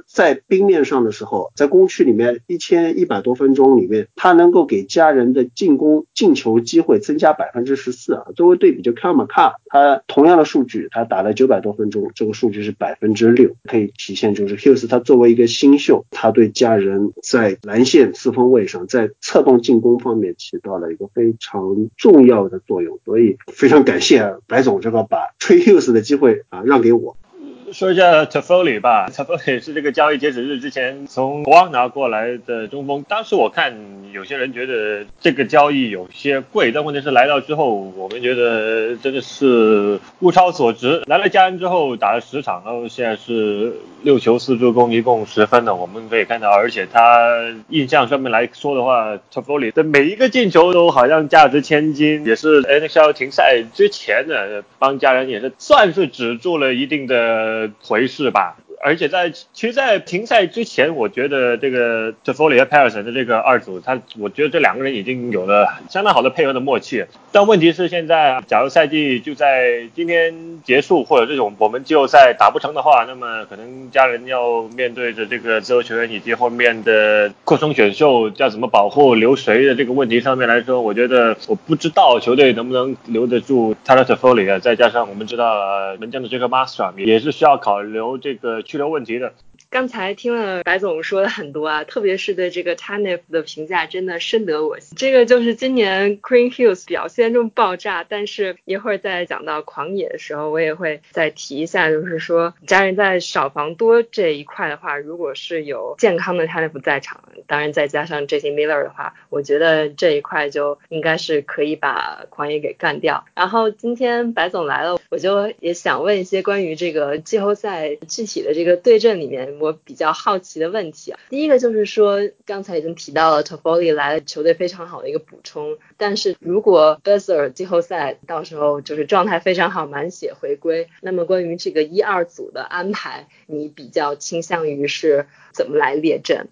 在冰面上的时候，在攻区里面一千一百多分钟里面，他能够给家人的进攻进球机会增加百分之十四啊。作为对比，就 k a m a k a 他同样的数据，他打了九百多分钟，这个数据是百分之六，可以体现就是 Hughes 他作为一个新秀，他对家人在蓝线四分位上，在策动进攻方面起到了一个非常重要的作用，所以非常感谢白总这个把吹 Hughes 的机会啊让给我。说一下 t o f o l i 吧 t o f o l i 是这个交易截止日之前从国王拿过来的中锋。当时我看有些人觉得这个交易有些贵，但问题是来到之后，我们觉得真的是物超所值。来了加恩之后打了十场，然后现在是六球四助攻，一共十分的。我们可以看到，而且他印象上面来说的话 t o f o l i 的每一个进球都好像价值千金，也是 NHL 停赛之前呢，帮家人也是算是止住了一定的。回事吧。而且在其实，在停赛之前，我觉得这个 Toffoli 和 Pearson 的这个二组，他我觉得这两个人已经有了相当好的配合的默契。但问题是，现在假如赛季就在今天结束，或者这种我们季后赛打不成的话，那么可能家人要面对着这个自由球员以及后面的扩充选秀要怎么保护留谁的这个问题上面来说，我觉得我不知道球队能不能留得住 Tyler Toffoli 啊。再加上我们知道门将的这个 Master 也是需要考虑这个。去留问题的。刚才听了白总说了很多啊，特别是对这个 Tanev 的评价真的深得我心。这个就是今年 Queen Hughes 表现这么爆炸，但是一会儿在讲到狂野的时候，我也会再提一下，就是说家人在少防多这一块的话，如果是有健康的 Tanev 在场，当然再加上这些 Miller 的话，我觉得这一块就应该是可以把狂野给干掉。然后今天白总来了，我就也想问一些关于这个季后赛具体的这个对阵里面。我比较好奇的问题啊，第一个就是说，刚才已经提到了 t o f o l i 来了，球队非常好的一个补充。但是如果 b e s e r 季后赛到时候就是状态非常好，满血回归，那么关于这个一二组的安排，你比较倾向于是怎么来列阵？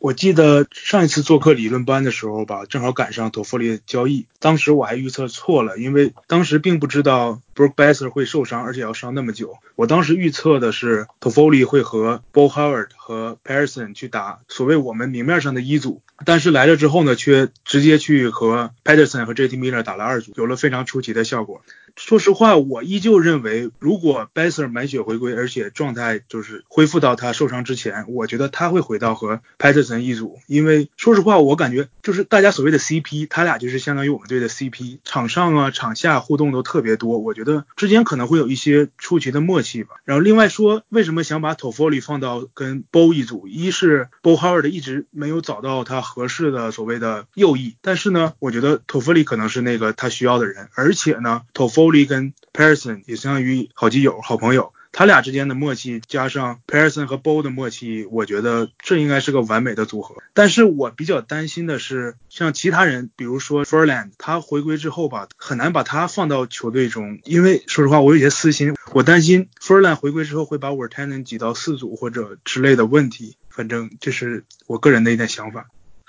我记得上一次做客理论班的时候吧，正好赶上托弗利的交易，当时我还预测错了，因为当时并不知道 Brook Besser 会受伤，而且要伤那么久。我当时预测的是 Tofoli 会和 Bo Howard 和 Pearson 去打所谓我们明面上的一组，但是来了之后呢，却直接去和 Peterson 和 JT Miller 打了二组，有了非常出奇的效果。说实话，我依旧认为，如果 Besser 满血回归，而且状态就是恢复到他受伤之前，我觉得他会回到和 Peterson 一组。因为说实话，我感觉就是大家所谓的 CP，他俩就是相当于我们队的 CP，场上啊、场下互动都特别多。我觉得之间可能会有一些出奇的默契吧。然后另外说，为什么想把 Toffoli 放到跟 Bo 一组？一是 Bo Hard 一直没有找到他合适的所谓的右翼，但是呢，我觉得 Toffoli 可能是那个他需要的人，而且呢 Toffoli 跟 Pearson 也相当于好基友、好朋友，他俩之间的默契加上 Pearson 和 Bo 的默契，我觉得这应该是个完美的组合。但是我比较担心的是，像其他人，比如说 Ferland，他回归之后吧，很难把他放到球队中，因为说实话，我有些私心，我担心 Ferland 回归之后会把 w a r t a n e n 挤到四组或者之类的问题。反正这是我个人的一点想法。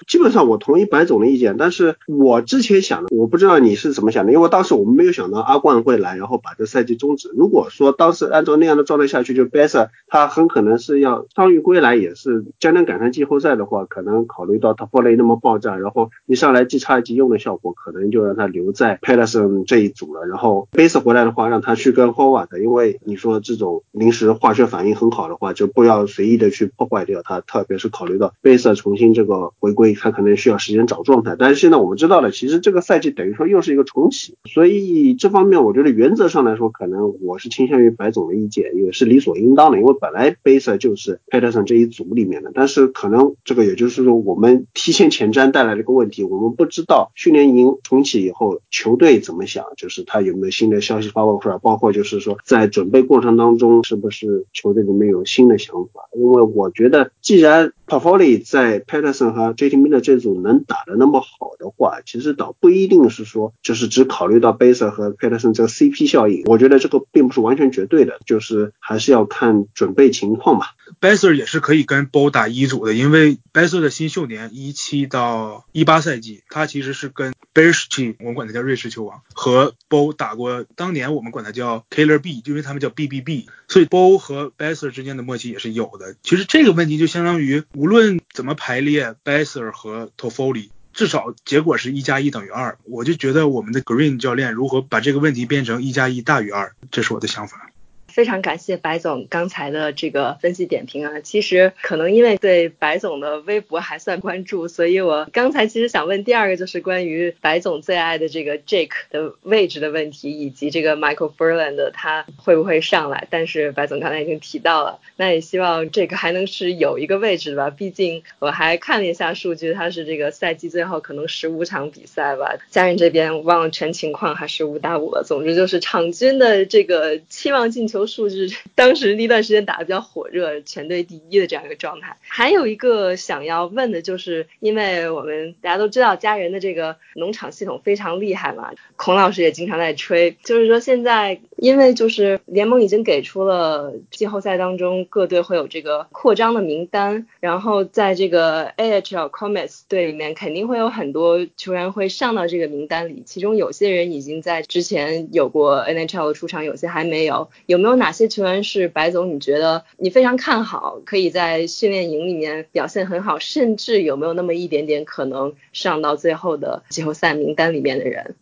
基本上我同意白总的意见，但是我之前想的，我不知道你是怎么想的，因为当时我们没有想到阿冠会来，然后把这赛季终止。如果说当时按照那样的状态下去，就 b e s s e r 他很可能是要伤愈归来，也是将将赶上季后赛的话，可能考虑到他波雷那么爆炸，然后一上来即插即用的效果，可能就让他留在 Patterson 这一组了。然后 b e s s e r 回来的话，让他去跟 Howard，因为你说这种临时化学反应很好的话，就不要随意的去破坏掉他，特别是考虑到 b e s s e r 重新这个回归，所以他可能需要时间找状态。但是现在我们知道了，其实这个赛季等于说又是一个重启，所以这方面我觉得原则上来说，可能我是倾向于白总的意见，也是理所应当的，因为本来 b a s e r 就是 Patterson 这一组里面的。但是可能这个也就是说，我们提前前瞻带来了一个问题，我们不知道训练营重启以后球队怎么想，就是他有没有新的消息发布出来，包括就是说在准备过程当中是不是球队里面有新的想法？因为我觉得既然 p a f o l i 在 Patterson 和 JT 平兵的这组能打得那么好的话，其实倒不一定是说就是只考虑到 Baser 和 Patterson 这个 CP 效应，我觉得这个并不是完全绝对的，就是还是要看准备情况吧。Baser 也是可以跟 Bo 打一组的，因为 Baser 的新秀年一七到一八赛季，他其实是跟 b e r s c h i 我们管他叫瑞士球王，和 Bo 打过，当年我们管他叫 Killer B，因为他们叫 BBB，所以 Bo 和 Baser 之间的默契也是有的。其实这个问题就相当于无论怎么排列和 Toffoli，至少结果是一加一等于二。我就觉得我们的 Green 教练如何把这个问题变成一加一大于二，这是我的想法。非常感谢白总刚才的这个分析点评啊！其实可能因为对白总的微博还算关注，所以我刚才其实想问第二个就是关于白总最爱的这个 Jake 的位置的问题，以及这个 Michael Furland 他会不会上来？但是白总刚才已经提到了，那也希望这个还能是有一个位置吧。毕竟我还看了一下数据，他是这个赛季最后可能十五场比赛吧。家人这边忘了全情况，还是五打五了。总之就是场均的这个期望进球。数据 当时那段时间打的比较火热，全队第一的这样一个状态。还有一个想要问的就是，因为我们大家都知道家人的这个农场系统非常厉害嘛，孔老师也经常在吹，就是说现在因为就是联盟已经给出了季后赛当中各队会有这个扩张的名单，然后在这个 AHL Comets 队里面肯定会有很多球员会上到这个名单里，其中有些人已经在之前有过 NHL 的出场，有些还没有，有没有有？哪些球员是白总？你觉得你非常看好，可以在训练营里面表现很好，甚至有没有那么一点点可能上到最后的季后赛名单里面的人？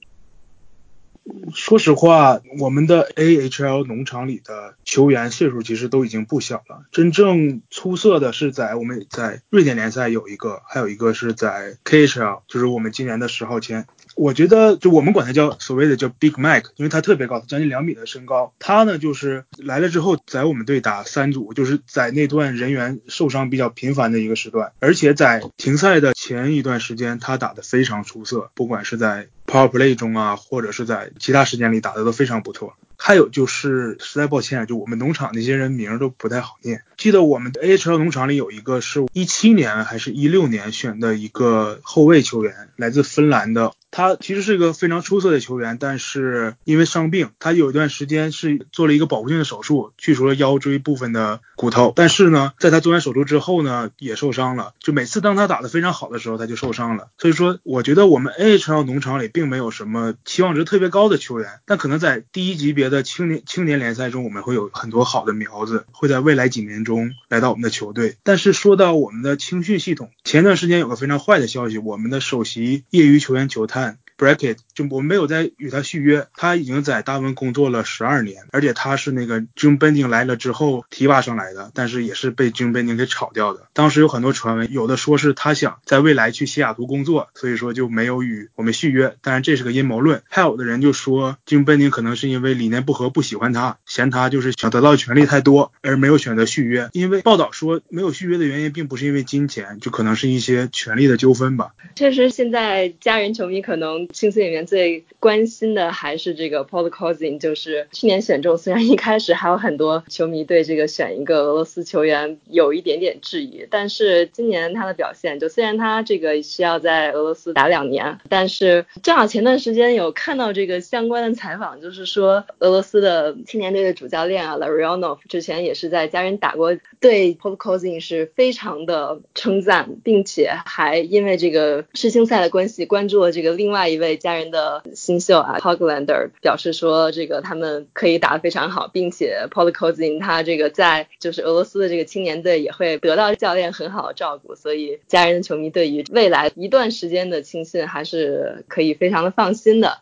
说实话，我们的 AHL 农场里的球员岁数其实都已经不小了。真正出色的是在我们在瑞典联赛有一个，还有一个是在 KHL，就是我们今年的十号签。我觉得就我们管他叫所谓的叫 Big Mike，因为他特别高，将近两米的身高。他呢就是来了之后，在我们队打三组，就是在那段人员受伤比较频繁的一个时段，而且在停赛的前一段时间，他打得非常出色，不管是在 Power Play 中啊，或者是在其他时间里打的都非常不错。还有就是，实在抱歉，就我们农场那些人名都不太好念。记得我们的 AHL 农场里有一个是一七年还是一六年选的一个后卫球员，来自芬兰的。他其实是一个非常出色的球员，但是因为伤病，他有一段时间是做了一个保护性的手术，去除了腰椎部分的骨头。但是呢，在他做完手术之后呢，也受伤了。就每次当他打得非常好的时候，他就受伤了。所以说，我觉得我们 AHL 农场里并没有什么期望值特别高的球员，但可能在第一级别的青年青年联赛中，我们会有很多好的苗子，会在未来几年中来到我们的球队。但是说到我们的青训系统，前段时间有个非常坏的消息，我们的首席业余球员球探。Bracket 就我没有再与他续约，他已经在大温工作了十二年，而且他是那个 j u n Bending 来了之后提拔上来的，但是也是被 j u n Bending 给炒掉的。当时有很多传闻，有的说是他想在未来去西雅图工作，所以说就没有与我们续约。当然这是个阴谋论，还有的人就说 j u n Bending 可能是因为理念不合，不喜欢他，嫌他就是想得到权利太多，而没有选择续约。因为报道说没有续约的原因，并不是因为金钱，就可能是一些权利的纠纷吧。确实，现在家人球迷可能青训里面最关心的还是这个 p o d c o s i n 就是去年选中，虽然一开始还有很多球迷对这个选一个俄罗斯球员有一点点质疑，但是今年他的表现，就虽然他这个需要在俄罗斯打两年，但是正好前段时间有看到这个相关的采访，就是说俄罗斯的青年队的主教练啊 Larionov 之前也是在家人打过，对 p o d c o s i n 是非常的称赞，并且还因为这个世青赛的关系关注了这个另外一位家人的新秀啊 Hoglander，表示说这个他们可以打得非常好，并且 Paul c o s i n 他这个在就是俄罗斯的这个青年队也会得到教练很好的照顾，所以家人的球迷对于未来一段时间的青训还是可以非常的放心的。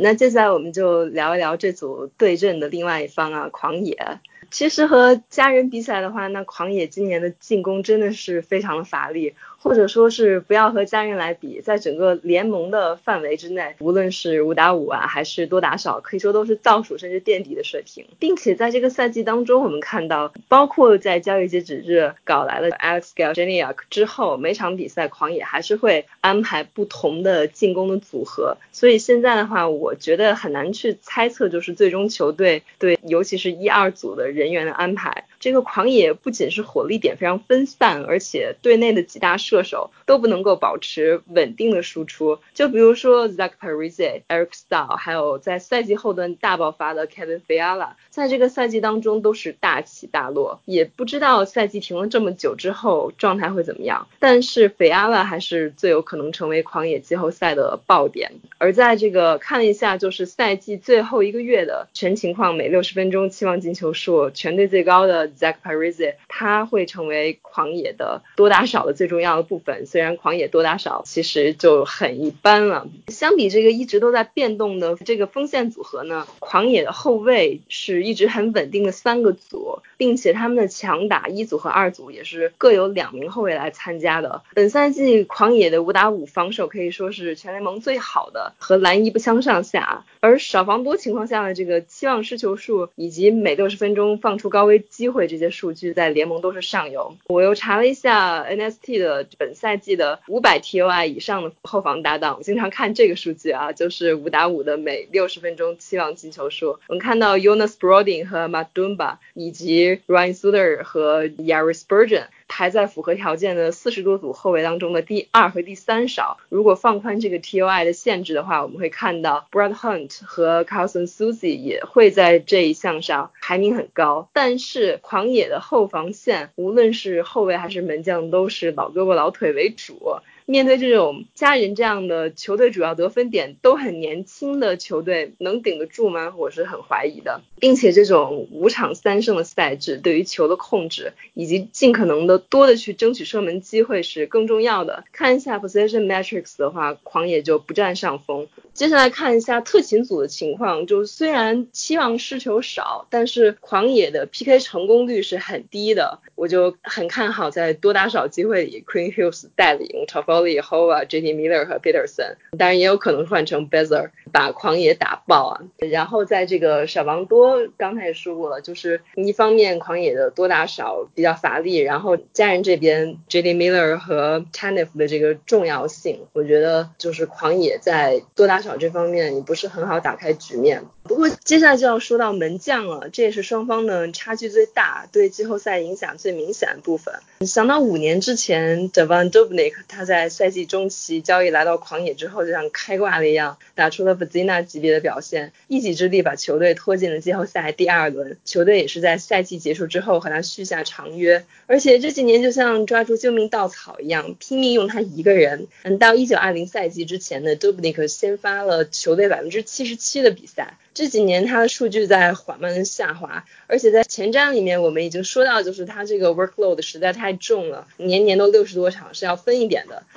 那接下来我们就聊一聊这组对阵的另外一方啊，狂野。其实和家人比起来的话，那狂野今年的进攻真的是非常的乏力。或者说是不要和家人来比，在整个联盟的范围之内，无论是五打五啊，还是多打少，可以说都是倒数甚至垫底的水平。并且在这个赛季当中，我们看到，包括在交易截止日搞来了 Alex Galchenyuk 之后，每场比赛狂野还是会安排不同的进攻的组合。所以现在的话，我觉得很难去猜测，就是最终球队对，尤其是一二组的人员的安排。这个狂野不仅是火力点非常分散，而且队内的几大射手都不能够保持稳定的输出。就比如说 Zach Parise、Eric Stahl，还有在赛季后端大爆发的 Kevin Fiala，在这个赛季当中都是大起大落，也不知道赛季停了这么久之后状态会怎么样。但是 Fiala 还是最有可能成为狂野季后赛的爆点。而在这个看了一下，就是赛季最后一个月的全情况，每六十分钟期望进球数，全队最高的。Zach Parise，他会成为狂野的多打少的最重要的部分。虽然狂野多打少其实就很一般了，相比这个一直都在变动的这个锋线组合呢，狂野的后卫是一直很稳定的三个组，并且他们的强打一组和二组也是各有两名后卫来参加的。本赛季狂野的五打五防守可以说是全联盟最好的，和蓝衣不相上下。而少防多情况下的这个期望失球数以及每六十分钟放出高危机会会这些数据在联盟都是上游。我又查了一下 NST 的本赛季的五百 TOI 以上的后防搭档，我经常看这个数据啊，就是五打五的每六十分钟期望进球数。我们看到 Jonas Brodin 和 Madumba 以及 Ryan Suter 和 Yaris Spurgeon。排在符合条件的四十多组后卫当中的第二和第三少。如果放宽这个 TOI 的限制的话，我们会看到 Brad Hunt 和 Carson Suzy 也会在这一项上排名很高。但是狂野的后防线，无论是后卫还是门将，都是老胳膊老腿为主。面对这种家人这样的球队，主要得分点都很年轻的球队，能顶得住吗？我是很怀疑的。并且这种五场三胜的赛制，对于球的控制以及尽可能的多的去争取射门机会是更重要的。看一下 Possession Metrics 的话，狂野就不占上风。接下来看一下特勤组的情况，就虽然期望失球少，但是狂野的 PK 成功率是很低的。我就很看好在多打少机会里，Queen Hills 带领 t o f f o l i Hova、JT Miller 和 Peterson，当然也有可能换成 Bezer 把狂野打爆啊。然后在这个少王多，刚才也说过了，就是一方面狂野的多打少比较乏力，然后家人这边 JT Miller 和 Tanev 的这个重要性，我觉得就是狂野在多打少这方面也不是很好打开局面。不过接下来就要说到门将了，这也是双方的差距最大，对季后赛影响最明显的部分。想到五年之前 Devon Dubnik 他在赛季中期交易来到狂野之后，就像开挂了一样，打出了 v z i n a 级别的表现，一己之力把球队拖进了季后赛第二轮。球队也是在赛季结束之后和他续下长约，而且这几年就像抓住救命稻草一样，拼命用他一个人。嗯，到一九二零赛季之前呢，Dubnik 先发了球队百分之七十七的比赛。这几年他的数据在缓慢的下滑，而且在前瞻里面我们已经说到，就是他这个 workload 实在太重了，年年都六十多场是要分一点的。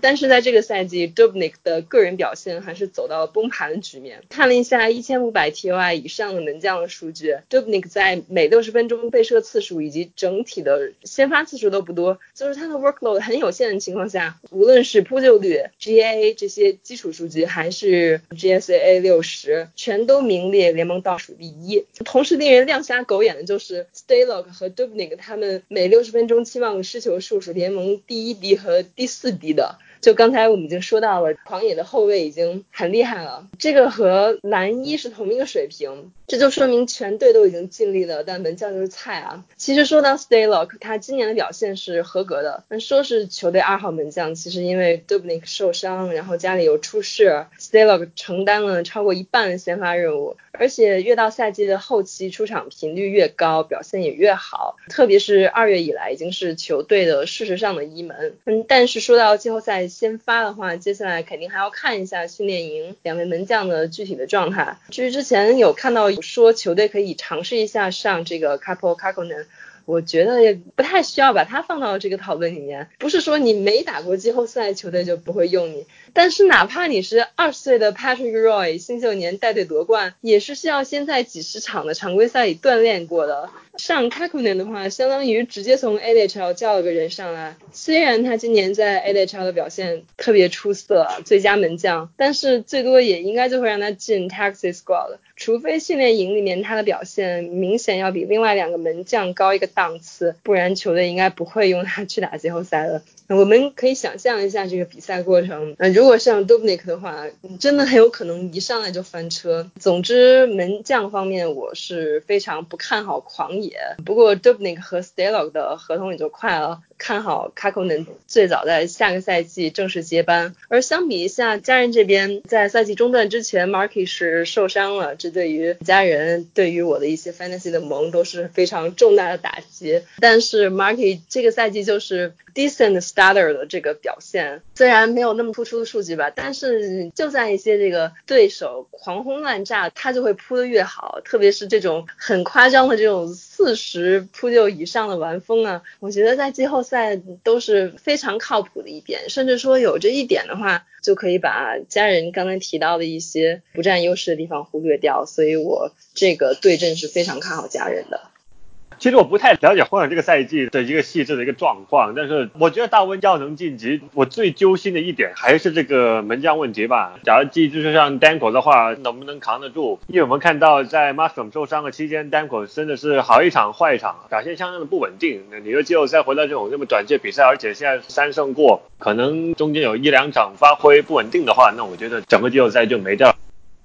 但是在这个赛季，Dubnik 的个人表现还是走到了崩盘的局面。看了一下一千五百 TOI 以上的门将的数据，Dubnik 在每六十分钟被射次数以及整体的先发次数都不多，就是他的 workload 很有限的情况下，无论是扑救率、GAA 这些基础数据，还是 GSAA 六十，全都名列联盟倒数第一。同时令人亮瞎狗眼的就是 Staylock 和 Dubnik 他们每六十分钟期望失球数是联盟第一低和第四低的。就刚才我们已经说到了，狂野的后卫已经很厉害了，这个和蓝一是同一个水平，这就说明全队都已经尽力了，但门将就是菜啊。其实说到 Staylock，他今年的表现是合格的，那说是球队二号门将，其实因为 Dubnik 受伤，然后家里有出事，Staylock 承担了超过一半的先发任务，而且越到赛季的后期，出场频率越高，表现也越好，特别是二月以来，已经是球队的事实上的一门。嗯，但是说到季后赛先发的话，接下来肯定还要看一下训练营两位门将的具体的状态。至于之前有看到说球队可以尝试一下上这个 Capo c a c o n e n 我觉得也不太需要把它放到这个讨论里面。不是说你没打过季后赛，球队就不会用你。但是哪怕你是二十岁的 Patrick Roy，新秀年带队夺冠，也是需要先在几十场的常规赛里锻炼过的。上 k a k u n e n 的话，相当于直接从 AHL 叫了个人上来。虽然他今年在 AHL 的表现特别出色，最佳门将，但是最多也应该就会让他进 Taxi Squad，除非训练营里面他的表现明显要比另外两个门将高一个档次，不然球队应该不会用他去打季后赛了。我们可以想象一下这个比赛过程，呃，如果像 Dubnik 的话，真的很有可能一上来就翻车。总之，门将方面我是非常不看好狂野，不过 Dubnik 和 Stalo 的合同也就快了。看好 Kakonen 最早在下个赛季正式接班，而相比一下，家人这边在赛季中断之前，Marky 是受伤了，这对于家人对于我的一些 fantasy 的盟都是非常重大的打击。但是 Marky 这个赛季就是 decent starter 的这个表现，虽然没有那么突出的数据吧，但是就算一些这个对手狂轰滥炸，他就会扑的越好，特别是这种很夸张的这种四十扑救以上的完封啊，我觉得在季后。赛都是非常靠谱的一点，甚至说有这一点的话，就可以把家人刚才提到的一些不占优势的地方忽略掉，所以我这个对阵是非常看好家人的。其实我不太了解灰狼这个赛季的一个细致的一个状况，但是我觉得大温要能晋级，我最揪心的一点还是这个门将问题吧。假如记就是像 Danko 的话，能不能扛得住？因为我们看到在 m a s t e r 受伤的期间，Danko 真的是好一场坏一场，表现相当的不稳定。那你说季后赛回到这种这么短期比赛，而且现在三胜过，可能中间有一两场发挥不稳定的话，那我觉得整个季后赛就没掉。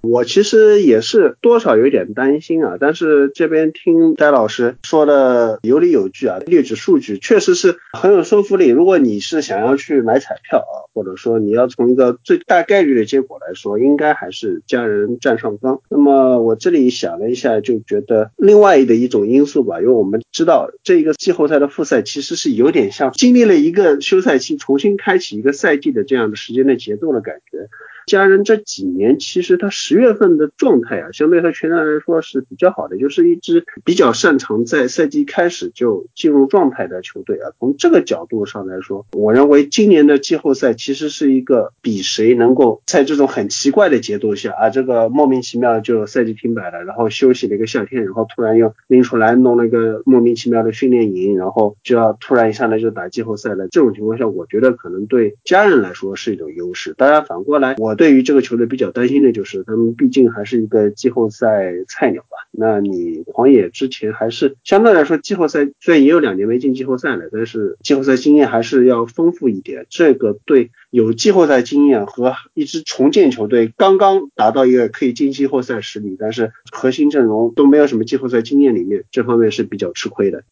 我其实也是多少有点担心啊，但是这边听戴老师说的有理有据啊，列举数据确实是很有说服力。如果你是想要去买彩票啊，或者说你要从一个最大概率的结果来说，应该还是家人占上风。那么我这里想了一下，就觉得另外的一种因素吧，因为我们知道这个季后赛的复赛其实是有点像经历了一个休赛期，重新开启一个赛季的这样的时间的节奏的感觉。家人这几年其实他十月份的状态啊，相对他全队来说是比较好的，就是一支比较擅长在赛季开始就进入状态的球队啊。从这个角度上来说，我认为今年的季后赛其实是一个比谁能够在这种很奇怪的节奏下啊，这个莫名其妙就赛季停摆了，然后休息了一个夏天，然后突然又拎出来弄了一个莫名其妙的训练营，然后就要突然一上来就打季后赛了。这种情况下，我觉得可能对家人来说是一种优势。当然反过来，我。对于这个球队比较担心的就是，他们毕竟还是一个季后赛菜鸟吧。那你狂野之前还是相对来说季后赛虽然也有两年没进季后赛了，但是季后赛经验还是要丰富一点。这个对有季后赛经验和一支重建球队刚刚达到一个可以进季后赛实力，但是核心阵容都没有什么季后赛经验里面，这方面是比较吃亏的。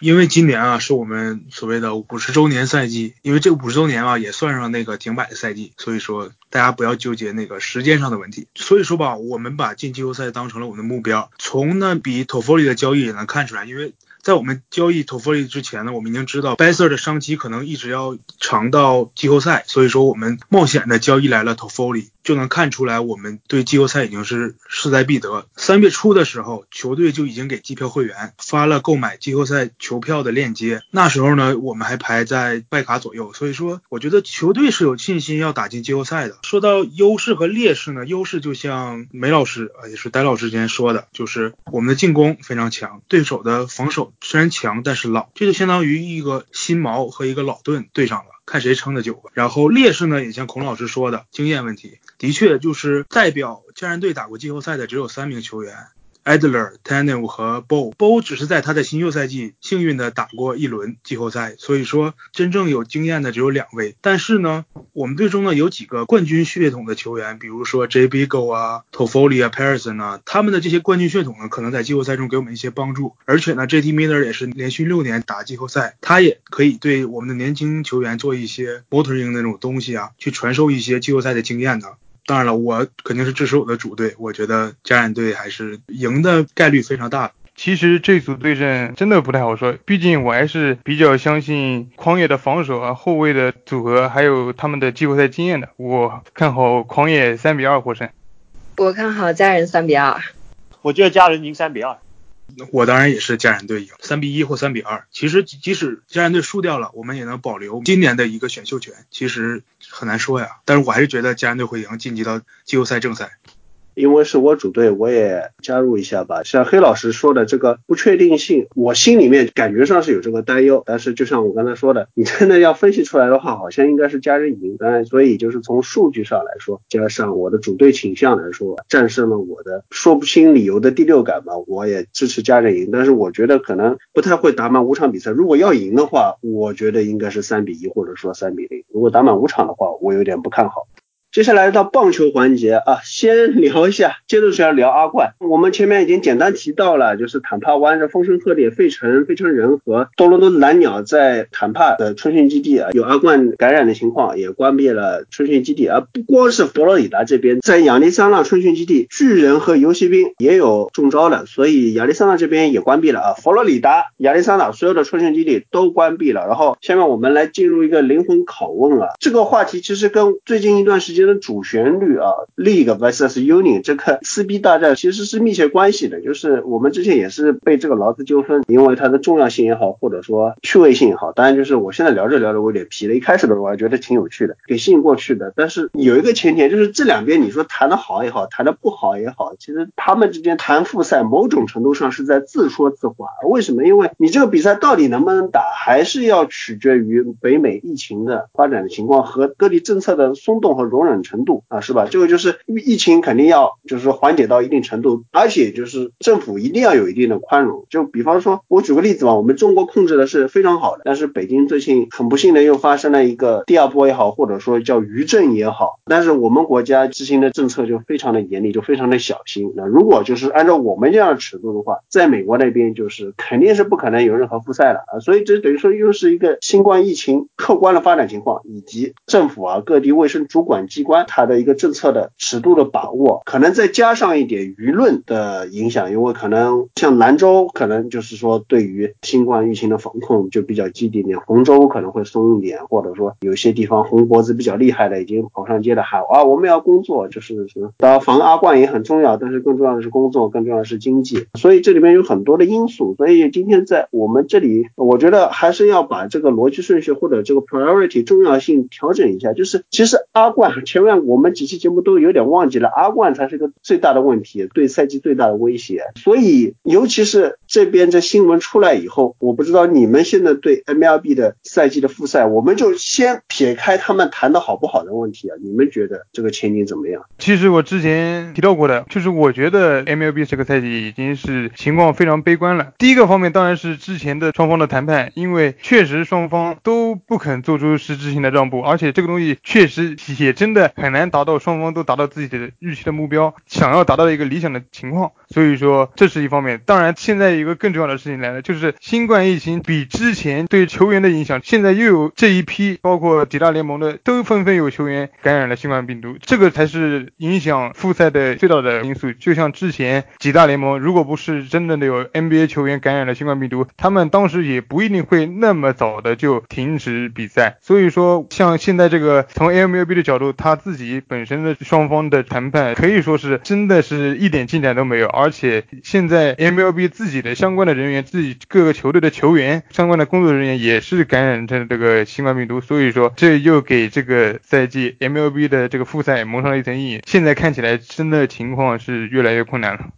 因为今年啊是我们所谓的五十周年赛季，因为这五十周年啊也算上那个停摆的赛季，所以说大家不要纠结那个时间上的问题。所以说吧，我们把进季后赛当成了我们的目标。从那笔 t o f o l i 的交易也能看出来，因为在我们交易 t o f o l i 之前呢，我们已经知道 b e s e r 的伤期可能一直要长到季后赛，所以说我们冒险的交易来了 t o f o l i 就能看出来，我们对季后赛已经是势在必得。三月初的时候，球队就已经给季票会员发了购买季后赛球票的链接。那时候呢，我们还排在拜卡左右，所以说我觉得球队是有信心要打进季后赛的。说到优势和劣势呢，优势就像梅老师啊，也是戴老师之前说的，就是我们的进攻非常强，对手的防守虽然强，但是老，这就相当于一个新毛和一个老盾对上了。看谁撑得久吧。然后劣势呢，也像孔老师说的，经验问题，的确就是代表家人队打过季后赛的只有三名球员，Adler、Tanev 和 Bo。Bo 只是在他的新秀赛季幸运的打过一轮季后赛，所以说真正有经验的只有两位。但是呢，我们队中呢有几个冠军血统的球员，比如说 J. Bigo 啊、Toffoli 啊、Pearson 啊，他们的这些冠军血统呢，可能在季后赛中给我们一些帮助。而且呢，J.T. Miller 也是连续六年打季后赛，他也可以对我们的年轻球员做一些 motoring 那种东西啊，去传授一些季后赛的经验的。当然了，我肯定是支持我的主队，我觉得家人队还是赢的概率非常大。其实这组对阵真的不太好说，毕竟我还是比较相信狂野的防守啊、后卫的组合，还有他们的季后赛经验的。我看好狂野三比二获胜。我看好家人三比二。我觉得家人赢三比二。我当然也是家人队赢，三比一或三比二。其实即使家人队输掉了，我们也能保留今年的一个选秀权。其实很难说呀，但是我还是觉得家人队会赢，晋级到季后赛正赛。因为是我主队，我也加入一下吧。像黑老师说的这个不确定性，我心里面感觉上是有这个担忧。但是就像我刚才说的，你真的要分析出来的话，好像应该是家人赢。当然，所以就是从数据上来说，加上我的主队倾向来说，战胜了我的说不清理由的第六感吧，我也支持家人赢。但是我觉得可能不太会打满五场比赛。如果要赢的话，我觉得应该是三比一或者说三比零。如果打满五场的话，我有点不看好。接下来到棒球环节啊，先聊一下，接着是要聊阿冠。我们前面已经简单提到了，就是坦帕湾的风声鹤唳、费城、费城人和多伦多蓝鸟在坦帕的春训基地啊有阿冠感染的情况，也关闭了春训基地。而不光是佛罗里达这边，在亚利桑那春训基地，巨人和游骑兵也有中招的，所以亚利桑那这边也关闭了啊。佛罗里达、亚利桑那所有的春训基地都关闭了。然后下面我们来进入一个灵魂拷问啊，这个话题其实跟最近一段时间的主旋律啊，League vs Union 这个撕逼大战其实是密切关系的。就是我们之前也是被这个劳资纠纷，因为它的重要性也好，或者说趣味性也好，当然就是我现在聊着聊着我有点疲了。一开始的时候我还觉得挺有趣的，给吸引过去的。但是有一个前提，就是这两边你说谈的好也好，谈的不好也好，其实他们之间谈复赛，某种程度上是在自说自话。为什么？因为你这个比赛到底能不能打，还是要取决于北美疫情的发展的情况和各地政策的松动和容忍程度啊，是吧？这个就是疫情肯定要就是说缓解到一定程度，而且就是政府一定要有一定的宽容。就比方说，我举个例子吧，我们中国控制的是非常好的，但是北京最近很不幸的又发生了一个第二波也好，或者说叫余震也好，但是我们国家执行的政策就非常的严厉，就非常的小心。那如果就是按照我们这样的尺度的话，在美国那边就是肯定是不可能有任何复赛了啊，所以这等于说又是一个新冠疫情客观的发展情况，以及政府啊各地卫生主管机关它的一个政策的尺度的把握，可能再加上一点舆论的影响，因为可能像兰州可能就是说对于新冠疫情的防控就比较激烈点，洪州可能会松一点，或者说有些地方红脖子比较厉害的已经跑上街的喊啊我们要工作，就是什么当然防阿冠也很重要，但是更重要的是工作，更重要的是经济，所以这里面有很多的因素，所以今天在我们这里，我觉得还是要把这个逻辑顺序或者这个 priority 重要性调整一下，就是其实阿冠前面我们几期节目都有点忘记了，阿冠才是个最大的问题，对赛季最大的威胁，所以尤其是这边这新闻出来以后，我不知道你们现在对 MLB 的赛季的复赛，我们就先撇开他们谈的好不好的问题啊，你们觉得这个前景怎么样？其实我之前提到过的，就是我觉得 MLB 这个赛季已经是情况非常悲观了。第一个方面当然是之前的双方的谈判，因为确实双方都不肯做出实质性的让步，而且这个东西确实也真的很难达到双方都达到自己的预期的目标，想要达到一个理想的情况。所以说这是一方面。当然，现在一个更重要的事情来了，就是新冠疫情比之前对球员的影响，现在又有这一批包括几大联盟的都纷纷有球员感染了新冠病毒，这个才是影响复赛的最大的因素。就像之前几大联盟，如果不是真正的有 NBA 球员感染了新冠病毒，他们当时也不一定会那么早的就停止比赛。所以说，像现在这个从 MLB 的角度，他他自己本身的双方的谈判可以说是真的是一点进展都没有，而且现在 MLB 自己的相关的人员，自己各个球队的球员，相关的工作人员也是感染成这个新冠病毒，所以说这又给这个赛季 MLB 的这个复赛蒙上了一层阴影。现在看起来，真的情况是越来越困难了。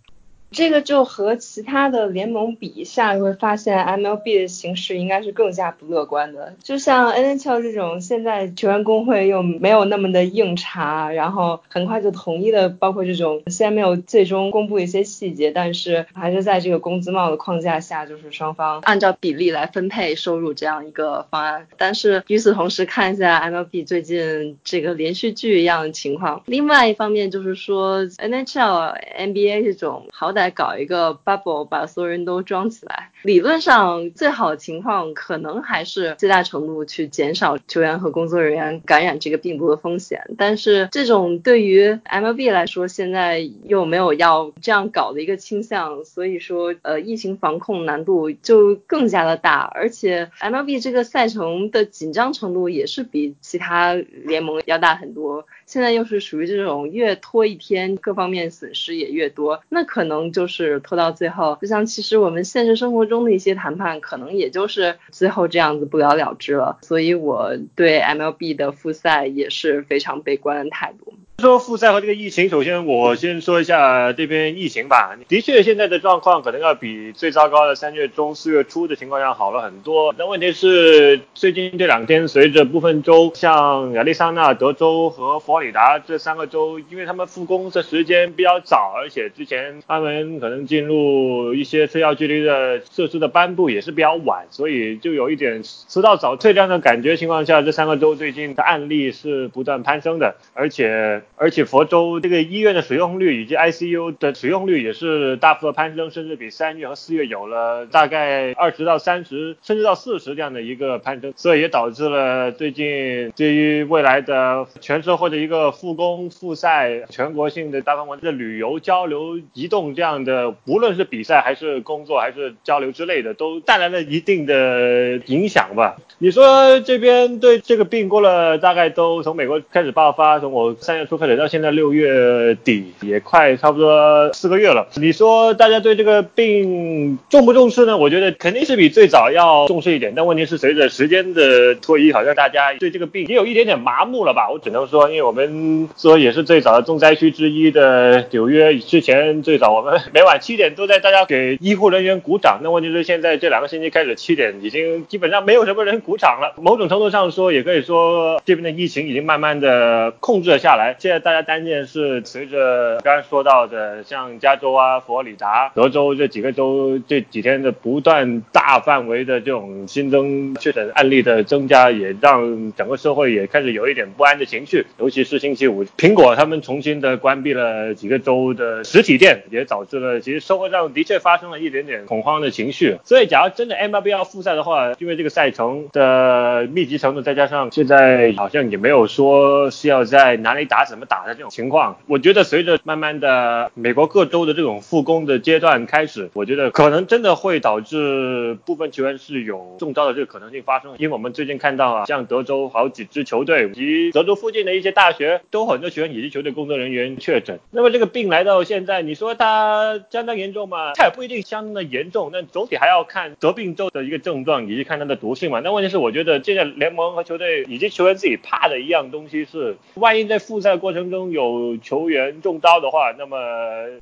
这个就和其他的联盟比一下，你会发现 MLB 的形势应该是更加不乐观的。就像 NHL 这种，现在球员工会又没有那么的硬茬，然后很快就统一的，包括这种虽然没有最终公布一些细节，但是还是在这个工资帽的框架下，就是双方按照比例来分配收入这样一个方案。但是与此同时，看一下 MLB 最近这个连续剧一样的情况。另外一方面就是说 NHL、NBA 这种好歹。再搞一个 bubble，把所有人都装起来。理论上最好的情况可能还是最大程度去减少球员和工作人员感染这个病毒的风险。但是这种对于 MLB 来说，现在又没有要这样搞的一个倾向，所以说呃疫情防控难度就更加的大。而且 MLB 这个赛程的紧张程度也是比其他联盟要大很多。现在又是属于这种越拖一天，各方面损失也越多，那可能就是拖到最后，就像其实我们现实生活中的一些谈判，可能也就是最后这样子不了了之了。所以我对 MLB 的复赛也是非常悲观的态度。说复赛和这个疫情，首先我先说一下这边疫情吧。的确，现在的状况可能要比最糟糕的三月中、四月初的情况要好了很多。但问题是，最近这两天，随着部分州，像亚利桑那、德州和佛罗里达这三个州，因为他们复工的时间比较早，而且之前他们可能进入一些车要距离的设施的颁布也是比较晚，所以就有一点迟到早退这样的感觉。情况下，这三个州最近的案例是不断攀升的，而且。而且佛州这个医院的使用率以及 ICU 的使用率也是大幅的攀升，甚至比三月和四月有了大概二十到三十，甚至到四十这样的一个攀升，所以也导致了最近对于未来的全社会的一个复工复赛、全国性的大范围的旅游、交流、移动这样的，无论是比赛还是工作还是交流之类的，都带来了一定的影响吧。你说这边对这个病过了，大概都从美国开始爆发，从我三月初开始。到现在六月底也快差不多四个月了。你说大家对这个病重不重视呢？我觉得肯定是比最早要重视一点。但问题是随着时间的推移，好像大家对这个病也有一点点麻木了吧？我只能说，因为我们说也是最早的重灾区之一的纽约，之前最早我们 每晚七点都在大家给医护人员鼓掌。那问题是现在这两个星期开始七点已经基本上没有什么人鼓掌了。某种程度上说，也可以说这边的疫情已经慢慢的控制了下来。现在。大家担心的是，随着刚刚说到的，像加州啊、佛罗里达、德州这几个州这几天的不断大范围的这种新增确诊案例的增加，也让整个社会也开始有一点不安的情绪。尤其是星期五，苹果他们重新的关闭了几个州的实体店，也导致了其实社会上的确发生了一点点恐慌的情绪。所以，假如真的 MLB 要复赛的话，因为这个赛程的密集程度，再加上现在好像也没有说是要在哪里打，什么。打的这种情况，我觉得随着慢慢的美国各州的这种复工的阶段开始，我觉得可能真的会导致部分球员是有中招的这个可能性发生。因为我们最近看到啊，像德州好几支球队以及德州附近的一些大学，都很多球员以及球队工作人员确诊。那么这个病来到现在，你说它相当严重吗？它也不一定相当的严重，但总体还要看得病之后的一个症状以及看它的毒性嘛。那问题是，我觉得现在联盟和球队以及球员自己怕的一样东西是，万一在复赛过程。中有球员中刀的话，那么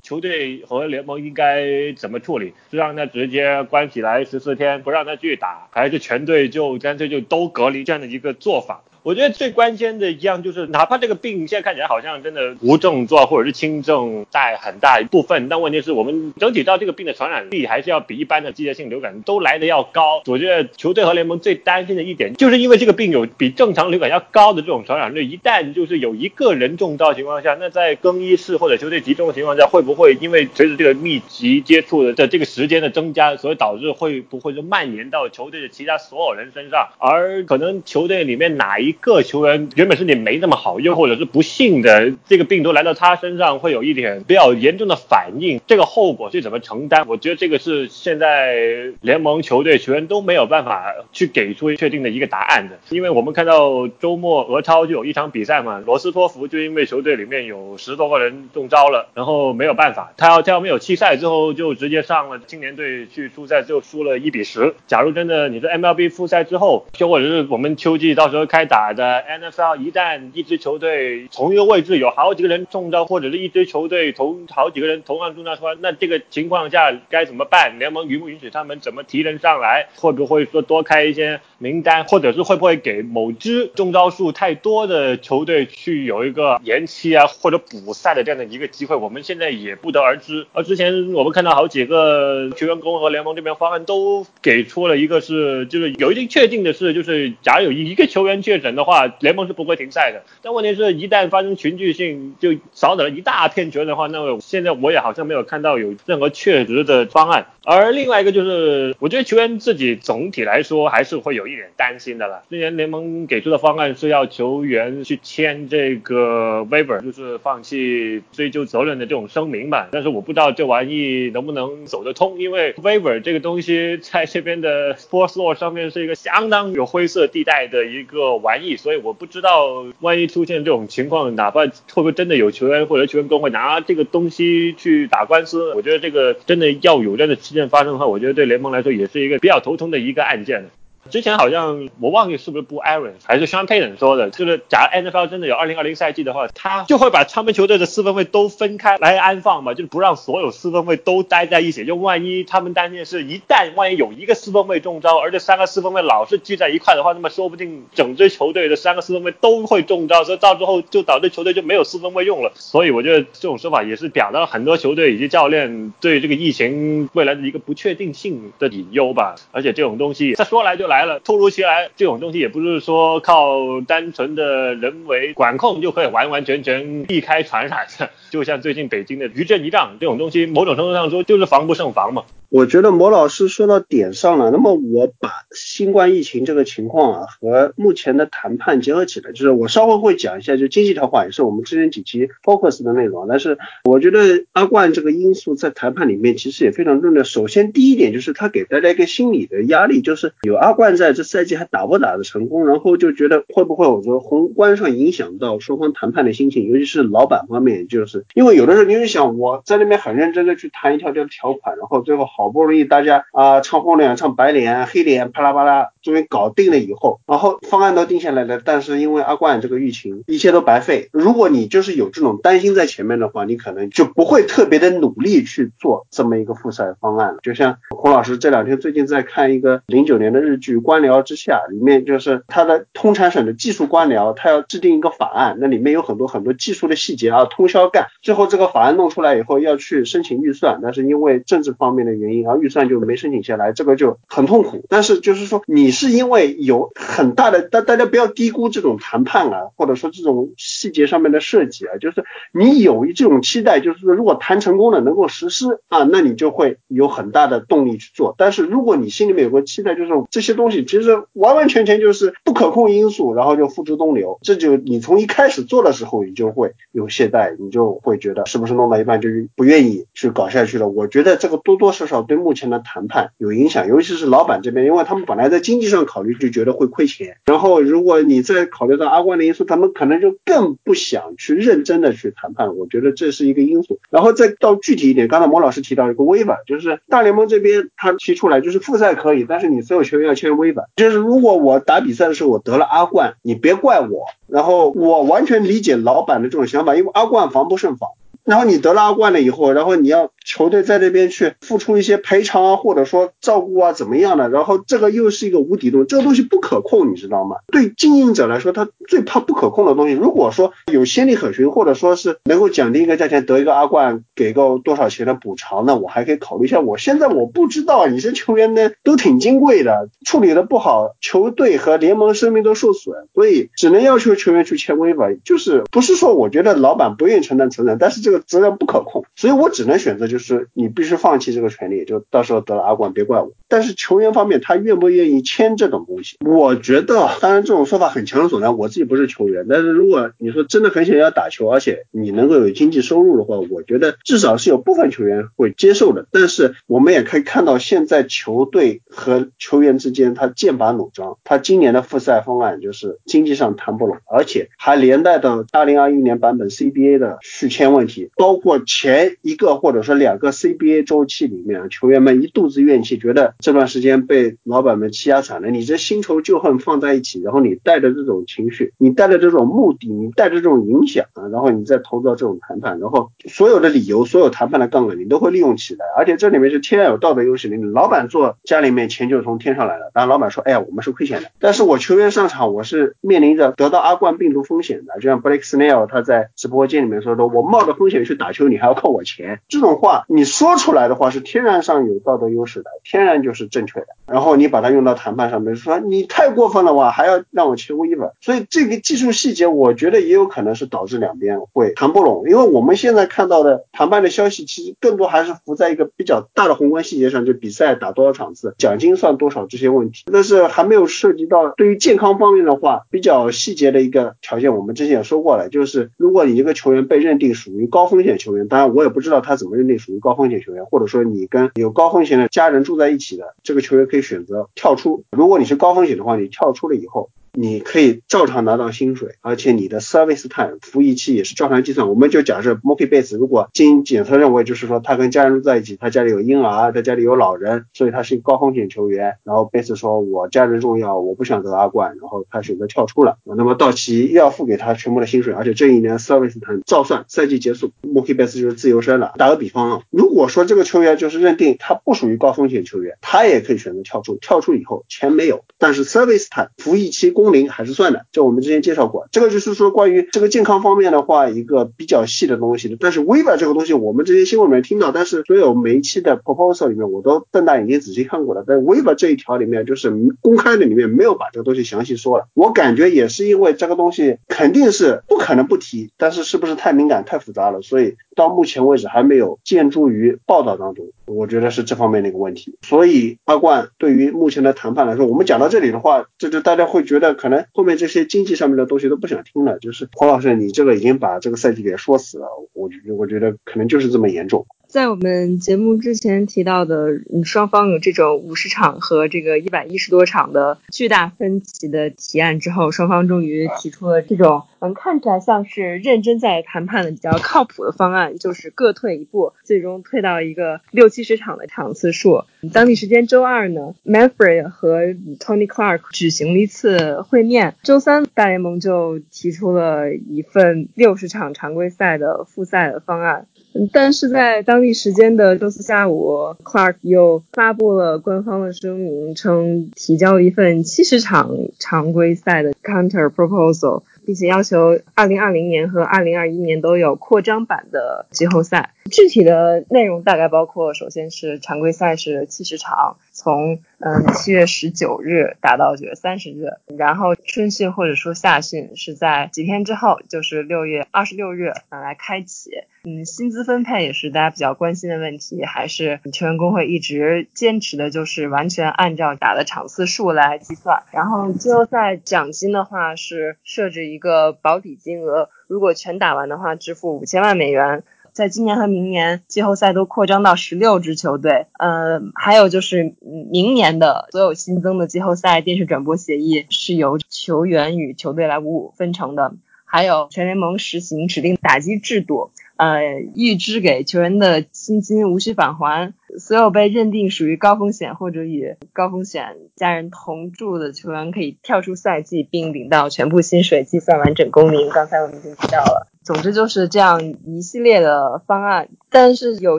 球队和联盟应该怎么处理？是让他直接关起来十四天，不让他去打，还是全队就干脆就都隔离这样的一个做法？我觉得最关键的一样就是，哪怕这个病现在看起来好像真的无症状或者是轻症在很大一部分，但问题是我们整体到这个病的传染力还是要比一般的季节性流感都来的要高。我觉得球队和联盟最担心的一点，就是因为这个病有比正常流感要高的这种传染率，一旦就是有一个人中招情况下，那在更衣室或者球队集中的情况下，会不会因为随着这个密集接触的的这个时间的增加，所以导致会不会就蔓延到球队的其他所有人身上，而可能球队里面哪一各球员原本身体没那么好，又或者是不幸的这个病毒来到他身上，会有一点比较严重的反应，这个后果是怎么承担？我觉得这个是现在联盟球队球员都没有办法去给出确定的一个答案的。因为我们看到周末俄超就有一场比赛嘛，罗斯托夫就因为球队里面有十多个人中招了，然后没有办法，他要他要没有弃赛之后就直接上了青年队去出赛，就输了一比十。假如真的你说 MLB 复赛之后，又或者是我们秋季到时候开打。的 NFL 一旦一支球队同一个位置有好几个人中招，或者是一支球队同好几个人同样中招的话，那这个情况下该怎么办？联盟允不允许他们怎么提人上来？会不会说多开一些名单，或者是会不会给某支中招数太多的球队去有一个延期啊或者补赛的这样的一个机会？我们现在也不得而知。而之前我们看到好几个球员工和联盟这边方案都给出了一个是，就是有一定确定的是，就是假如有一个球员确诊的话，联盟是不会停赛的。但问题是一旦发生群聚性，就少打了一大片球员的话，那么现在我也好像没有看到有任何确实的方案。而另外一个就是，我觉得球员自己总体来说还是会有一点担心的了。之前联盟给出的方案是要球员去签这个 waiver，就是放弃追究责任的这种声明吧。但是我不知道这玩意能不能走得通，因为 waiver 这个东西在这边的 sports law 上面是一个相当有灰色地带的一个玩所以我不知道万一出现这种情况，哪怕会不会真的有球员或者球员工会拿这个东西去打官司，我觉得这个真的要有这样的事。件发生的话，我觉得对联盟来说也是一个比较头疼的一个案件。之前好像我忘记是不是布 Aaron 还是 Sean payn 说的，就是假如 NFL 真的有2020赛季的话，他就会把他们球队的四分卫都分开来安放嘛，就是不让所有四分卫都待在一起。就万一他们担心的是，一旦万一有一个四分卫中招，而这三个四分卫老是聚在一块的话，那么说不定整支球队的三个四分卫都会中招，所以到最后就导致球队就没有四分卫用了。所以我觉得这种说法也是表达了很多球队以及教练对这个疫情未来的一个不确定性的隐忧吧。而且这种东西，他说来就来。来了，突如其来这种东西也不是说靠单纯的人为管控就可以完完全全避开传染的。就像最近北京的余震一仗这种东西，某种程度上说就是防不胜防嘛。我觉得魔老师说到点上了。那么我把新冠疫情这个情况啊和目前的谈判结合起来，就是我稍后会讲一下，就经济条款也是我们之前几期 focus 的内容。但是我觉得阿冠这个因素在谈判里面其实也非常重要。首先第一点就是他给大家一个心理的压力，就是有阿冠。在这赛季还打不打的成功，然后就觉得会不会我说宏观上影响到双方谈判的心情，尤其是老板方面，就是因为有的时候你就想我在那边很认真的去谈一条条条款，然后最后好不容易大家啊唱红脸唱白脸黑脸啪啦啪啦终于搞定了以后，然后方案都定下来了，但是因为阿冠这个疫情一切都白费。如果你就是有这种担心在前面的话，你可能就不会特别的努力去做这么一个复赛方案了。就像洪老师这两天最近在看一个零九年的日剧。官僚之下，里面就是他的通产省的技术官僚，他要制定一个法案，那里面有很多很多技术的细节啊，通宵干。最后这个法案弄出来以后，要去申请预算，但是因为政治方面的原因，然后预算就没申请下来，这个就很痛苦。但是就是说，你是因为有很大的，大大家不要低估这种谈判啊，或者说这种细节上面的设计啊，就是你有这种期待，就是说如果谈成功了能够实施啊，那你就会有很大的动力去做。但是如果你心里面有个期待，就是这些东西。其实完完全全就是不可控因素，然后就付之东流。这就你从一开始做的时候，你就会有懈怠，你就会觉得是不是弄到一半就不愿意去搞下去了。我觉得这个多多少少对目前的谈判有影响，尤其是老板这边，因为他们本来在经济上考虑就觉得会亏钱，然后如果你再考虑到阿冠的因素，他们可能就更不想去认真的去谈判。我觉得这是一个因素。然后再到具体一点，刚才莫老师提到一个微板就是大联盟这边他提出来就是复赛可以，但是你所有球员要签微板。就是如果我打比赛的时候我得了阿冠，你别怪我。然后我完全理解老板的这种想法，因为阿冠防不胜防。然后你得了阿冠了以后，然后你要球队在那边去付出一些赔偿啊，或者说照顾啊，怎么样的？然后这个又是一个无底洞，这个东西不可控，你知道吗？对经营者来说，他最怕不可控的东西。如果说有先例可循，或者说是能够奖励一个价钱，得一个阿冠，给个多少钱的补偿，那我还可以考虑一下。我现在我不知道，有些球员呢都挺金贵的，处理的不好，球队和联盟生命都受损，所以只能要求球员去签微吧。就是不是说我觉得老板不愿意承担责任，但是这个。责任不可控，所以我只能选择就就是你必须放弃这个权利，就到时候得了阿冠别怪我。但是球员方面他愿不愿意签这种东西？我觉得，当然这种说法很强人所难。我自己不是球员，但是如果你说真的很想要打球，而且你能够有经济收入的话，我觉得至少是有部分球员会接受的。但是我们也可以看到，现在球队和球员之间他剑拔弩张，他今年的复赛方案就是经济上谈不拢，而且还连带到2021年版本 CBA 的续签问题。包括前一个或者说两两个 CBA 周期里面，球员们一肚子怨气，觉得这段时间被老板们欺压惨了。你这新仇旧恨放在一起，然后你带着这种情绪，你带着这种目的，你带着这种影响啊，然后你再投入到这种谈判，然后所有的理由，所有谈判的杠杆，你都会利用起来。而且这里面是天然有道德优势的，你老板做家里面钱就从天上来的，当然老板说，哎呀，我们是亏钱的，但是我球员上场，我是面临着得到阿冠病毒风险的，就像 Blake Snell 他在直播间里面说的，我冒着风险去打球，你还要扣我钱，这种话你说出来的话是天然上有道德优势的，天然就是正确的。然后你把它用到谈判上面，说你太过分了哇，还要让我签 waiver，所以这个技术细节，我觉得也有可能是导致两边会谈不拢，因为我们现在看到的谈判的消息，其实更多还是浮在一个比较大的宏观细节上，就比赛打多少场次，奖金算多少这些问题，但是还没有涉及到对于健康方面的话，比较细节的一个条件，我们之前也说过了，就是如果你一个球员被认定属于高风险球员，当然我也不知道他怎么认定属于高风险球员，或者说你跟有高风险的家人住在一起的这个球员可以选择跳出，如果你是高风险的话，你跳出了以后。你可以照常拿到薪水，而且你的 service time 服役期也是照常计算。我们就假设 Mookie Betts 如果经检测认为就是说他跟家人在一起，他家里有婴儿，他家里有老人，所以他是一个高风险球员。然后 Betts 说我家人重要，我不想得阿冠，然后他选择跳出了。那么道奇又要付给他全部的薪水，而且这一年 service time 照算，赛季结束，Mookie Betts 就是自由身了。打个比方啊，如果说这个球员就是认定他不属于高风险球员，他也可以选择跳出。跳出以后钱没有，但是 service time 服役期工龄还是算的，这我们之前介绍过。这个就是说关于这个健康方面的话，一个比较细的东西的。但是 waiver 这个东西，我们这些新闻里面听到，但是所有每一期的 proposal 里面，我都瞪大眼睛仔细看过了。但 waiver 这一条里面，就是公开的里面没有把这个东西详细说了。我感觉也是因为这个东西肯定是不可能不提，但是是不是太敏感、太复杂了，所以到目前为止还没有见诸于报道当中。我觉得是这方面的一个问题。所以阿冠对于目前的谈判来说，我们讲到这里的话，这就大家会觉得可能后面这些经济上面的东西都不想听了。就是黄老师，你这个已经把这个赛季给说死了，我我觉得可能就是这么严重。在我们节目之前提到的，双方有这种五十场和这个一百一十多场的巨大分歧的提案之后，双方终于提出了这种嗯看起来像是认真在谈判的比较靠谱的方案，就是各退一步，最终退到一个六七十场的场次数。当地时间周二呢，Manfred 和 Tony Clark 举行了一次会面。周三，大联盟就提出了一份六十场常规赛的复赛的方案。但是在当地时间的周四下午，Clark 又发布了官方的声明，称提交了一份七十场常规赛的 counter proposal，并且要求二零二零年和二零二一年都有扩张版的季后赛。具体的内容大概包括：首先是常规赛是七十场，从嗯七月十九日打到九月三十日，然后春训或者说夏训是在几天之后，就是六月二十六日啊来开启。嗯，薪资分配也是大家比较关心的问题，还是球员工会一直坚持的就是完全按照打的场次数来计算。然后季后赛奖金的话是设置一个保底金额，如果全打完的话支付五千万美元。在今年和明年季后赛都扩张到十六支球队，呃，还有就是明年的所有新增的季后赛电视转播协议是由球员与球队来五五分成的，还有全联盟实行指定打击制度，呃，预支给球员的薪金无需返还，所有被认定属于高风险或者与高风险家人同住的球员可以跳出赛季并领到全部薪水，计算完整工龄。刚才我们已经提到了。总之就是这样一系列的方案，但是有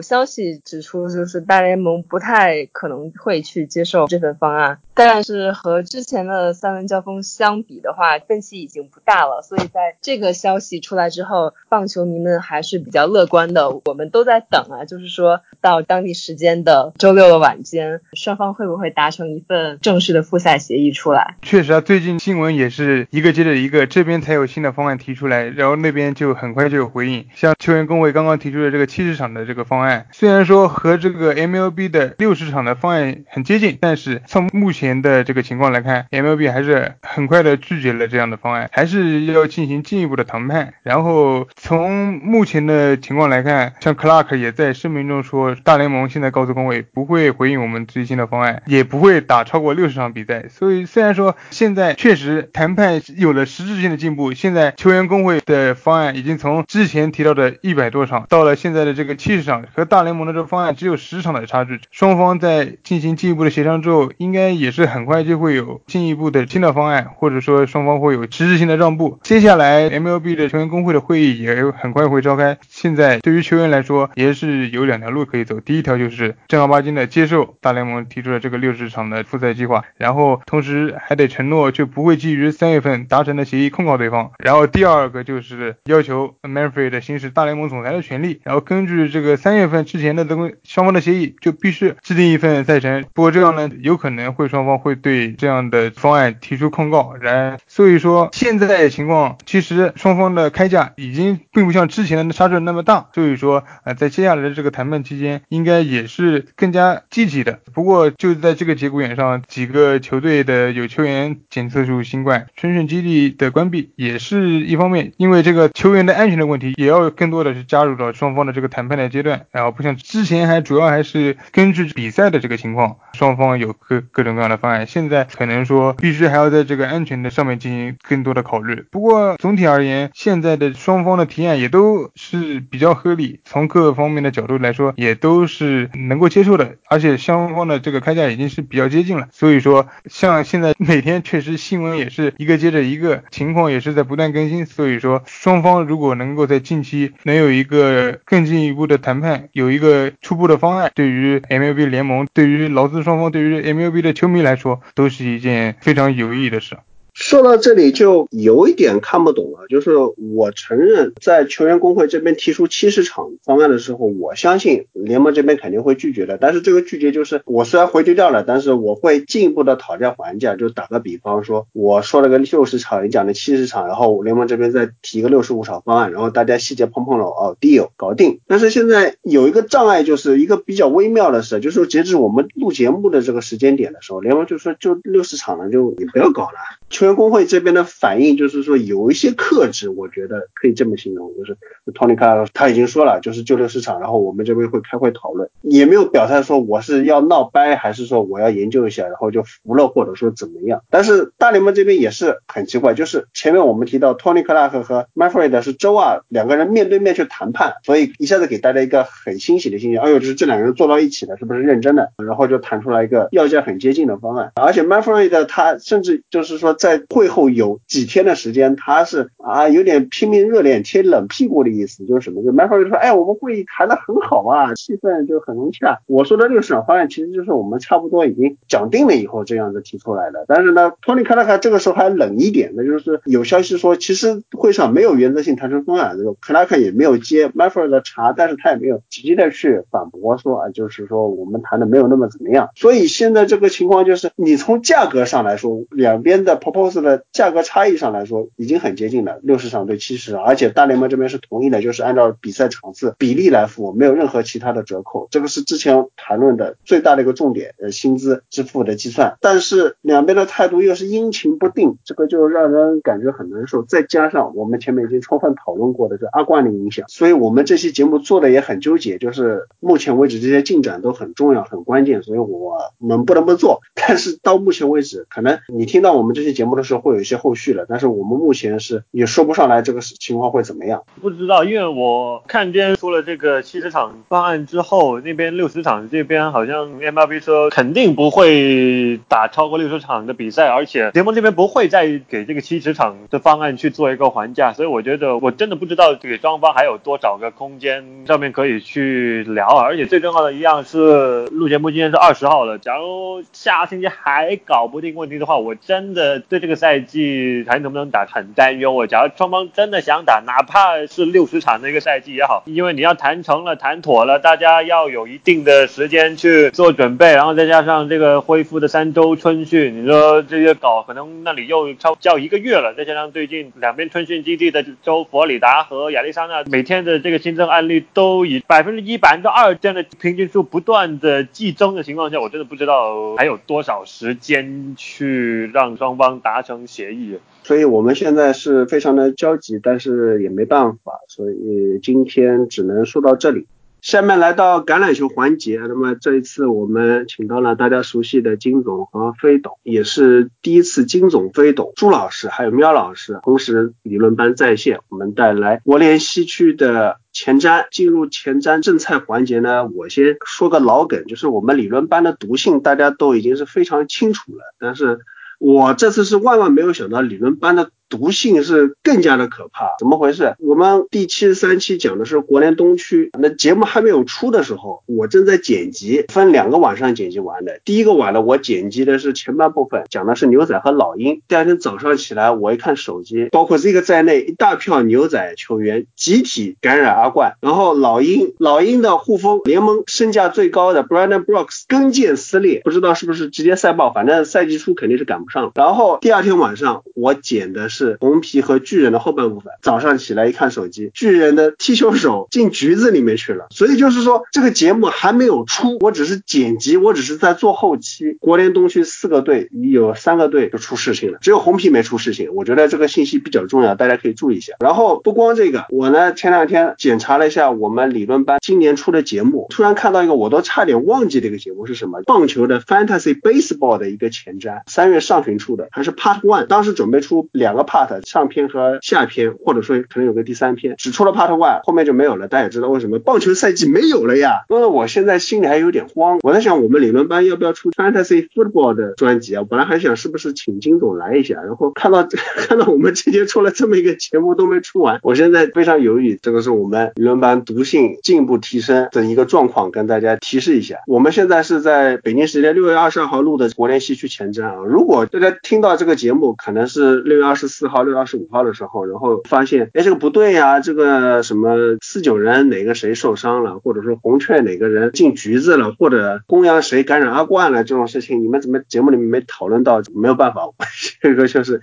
消息指出，就是大联盟不太可能会去接受这份方案。但是和之前的三轮交锋相比的话，分歧已经不大了。所以在这个消息出来之后，棒球迷们还是比较乐观的。我们都在等啊，就是说到当地时间的周六的晚间，双方会不会达成一份正式的复赛协议出来？确实啊，最近新闻也是一个接着一个，这边才有新的方案提出来，然后那边就很快就有回应。像球员工会刚刚提出的这个七十场的这个方案，虽然说和这个 MLB 的六十场的方案很接近，但是从目前的这个情况来看，MLB 还是很快的拒绝了这样的方案，还是要进行进一步的谈判。然后从目前的情况来看，像 Clark 也在声明中说，大联盟现在告诉工会不会回应我们最新的方案，也不会打超过六十场比赛。所以虽然说现在确实谈判有了实质性的进步，现在球员工会的方案已经经从之前提到的一百多场，到了现在的这个七十场，和大联盟的这个方案只有十场的差距。双方在进行进一步的协商之后，应该也是很快就会有进一步的新的方案，或者说双方会有实质性的让步。接下来 MLB 的球员工会的会议也很快会召开。现在对于球员来说，也是有两条路可以走。第一条就是正儿八经的接受大联盟提出的这个六十场的复赛计划，然后同时还得承诺就不会基于三月份达成的协议控告对方。然后第二个就是要求 Manfred 行使大联盟总裁的权利，然后根据这个三月份之前的这个双方的协议，就必须制定一份赛程。不过这样呢，有可能会双方会对这样的方案提出控告。然所以说现在情况其实双方的开价已经并不像之前的差距那么大。所以说呃在接下来的这个谈判期间，应该也是更加积极的。不过就在这个节骨眼上，几个球队的有球员检测出新冠，春训基地的关闭也是一方面，因为这个球员的安全的问题，也要更多的是加入到双方的这个谈判的阶段。然后不像之前还主要还是根据比赛的这个情况，双方有各各种各样的方案。现在可能说必须还要在这个安全的上面进行更多的考虑。不过总体而言，现在的双方的提案也都是比较合理，从各方面的角度来说，也都是能够接受的。而且双方的这个开价已经是比较接近了。所以说，像现在每天确实新闻也是一个接着一个，情况也是在不断更新。所以说，双方如果能够在近期能有一个更进一步的谈判，有一个初步的方案，对于 MLB 联盟、对于劳资双方、对于 MLB 的球迷来说，都是一件非常有意义的事。说到这里就有一点看不懂了，就是我承认在球员工会这边提出七十场方案的时候，我相信联盟这边肯定会拒绝的。但是这个拒绝就是我虽然回绝掉了，但是我会进一步的讨价还价。就打个比方说，我说了个六十场，你讲的七十场，然后联盟这边再提个六十五场方案，然后大家细节碰碰了，哦，deal 搞定。但是现在有一个障碍，就是一个比较微妙的事，就是截止我们录节目的这个时间点的时候，联盟就说就六十场了，就你不要搞了。球员工会这边的反应就是说有一些克制，我觉得可以这么形容，就是 Tony 卡他已经说了，就是就这个市场，然后我们这边会开会讨论，也没有表态说我是要闹掰，还是说我要研究一下，然后就服了，或者说怎么样。但是大联盟这边也是很奇怪，就是前面我们提到 Tony Clark 和 m a f r e d 是周二两个人面对面去谈判，所以一下子给大家一个很欣喜的信息，哎呦，就是这两个人坐到一起了，是不是认真的？然后就谈出来一个要价很接近的方案，而且 m a f r e d 他甚至就是说。在会后有几天的时间，他是啊有点拼命热脸贴冷屁股的意思，就是什么？就 m a f 就说，哎，我们会议谈的很好啊，气氛就很融洽。我说的六十场方案，其实就是我们差不多已经讲定了以后这样子提出来的。但是呢，托尼·克拉克这个时候还冷一点，那就是有消息说，其实会上没有原则性谈成方案，这个克拉克也没有接 m a f 的茬，但是他也没有急的去反驳说啊，就是说我们谈的没有那么怎么样。所以现在这个情况就是，你从价格上来说，两边的。Opos 的价格差异上来说已经很接近了，六十场对七十场，而且大联盟这边是同意的，就是按照比赛场次比例来付，没有任何其他的折扣，这个是之前谈论的最大的一个重点，呃，薪资支付的计算。但是两边的态度又是阴晴不定，这个就让人感觉很难受。再加上我们前面已经充分讨论过的这阿冠的影响，所以我们这期节目做的也很纠结，就是目前为止这些进展都很重要、很关键，所以我们不能不做。但是到目前为止，可能你听到我们这些。节目的时候会有一些后续了，但是我们目前是也说不上来这个情况会怎么样，不知道，因为我看见出了这个七十场方案之后，那边六十场这边好像 MLB 说肯定不会打超过六十场的比赛，而且联盟这边不会再给这个七十场的方案去做一个还价，所以我觉得我真的不知道给双方还有多少个空间上面可以去聊，而且最重要的一样是录节目今天是二十号了，假如下星期还搞不定问题的话，我真的。对这个赛季还能不能打很担忧啊！假如双方真的想打，哪怕是六十场的一个赛季也好，因为你要谈成了、谈妥了，大家要有一定的时间去做准备，然后再加上这个恢复的三周春训，你说这些搞可能那里又超叫一个月了，再加上最近两边春训基地的州佛里达和亚利桑那每天的这个新增案例都以百分之一、百分之二这样的平均数不断的激增的情况下，我真的不知道还有多少时间去让双方。达成协议，所以我们现在是非常的焦急，但是也没办法，所以今天只能说到这里。下面来到橄榄球环节，那么这一次我们请到了大家熟悉的金总和飞董，也是第一次金总、飞董、朱老师还有喵老师同时理论班在线，我们带来国联西区的前瞻。进入前瞻正菜环节呢，我先说个老梗，就是我们理论班的毒性大家都已经是非常清楚了，但是我这次是万万没有想到理论班的。毒性是更加的可怕，怎么回事？我们第七十三期讲的是国联东区，那节目还没有出的时候，我正在剪辑，分两个晚上剪辑完的。第一个晚呢，我剪辑的是前半部分，讲的是牛仔和老鹰。第二天早上起来，我一看手机，包括这个在内，一大票牛仔球员集体感染阿冠，然后老鹰老鹰的护锋联盟身价最高的 Brandon Brooks 跟腱撕裂，不知道是不是直接赛爆，反正赛季初肯定是赶不上。然后第二天晚上，我剪的是。是红皮和巨人的后半部分。早上起来一看手机，巨人的踢球手进局子里面去了。所以就是说，这个节目还没有出，我只是剪辑，我只是在做后期。国联东区四个队有三个队就出事情了，只有红皮没出事情。我觉得这个信息比较重要，大家可以注意一下。然后不光这个，我呢前两天检查了一下我们理论班今年出的节目，突然看到一个我都差点忘记这个节目是什么，棒球的 Fantasy Baseball 的一个前瞻，三月上旬出的，还是 Part One，当时准备出两个。Part 上篇和下篇，或者说可能有个第三篇，只出了 part one，后面就没有了。大家也知道为什么棒球赛季没有了呀？那么我现在心里还有点慌，我在想我们理论班要不要出 fantasy football 的专辑啊？本来还想是不是请金总来一下，然后看到 看到我们直接出了这么一个节目都没出完，我现在非常犹豫。这个是我们理论班毒性进一步提升的一个状况，跟大家提示一下。我们现在是在北京时间六月二十二号录的国联西区前瞻啊。如果大家听到这个节目，可能是六月二十四。四号六月二十五号的时候，然后发现，哎，这个不对呀，这个什么四九人哪个谁受伤了，或者说红雀哪个人进局子了，或者公羊谁感染阿冠了这种事情，你们怎么节目里面没讨论到？没有办法，这个就是。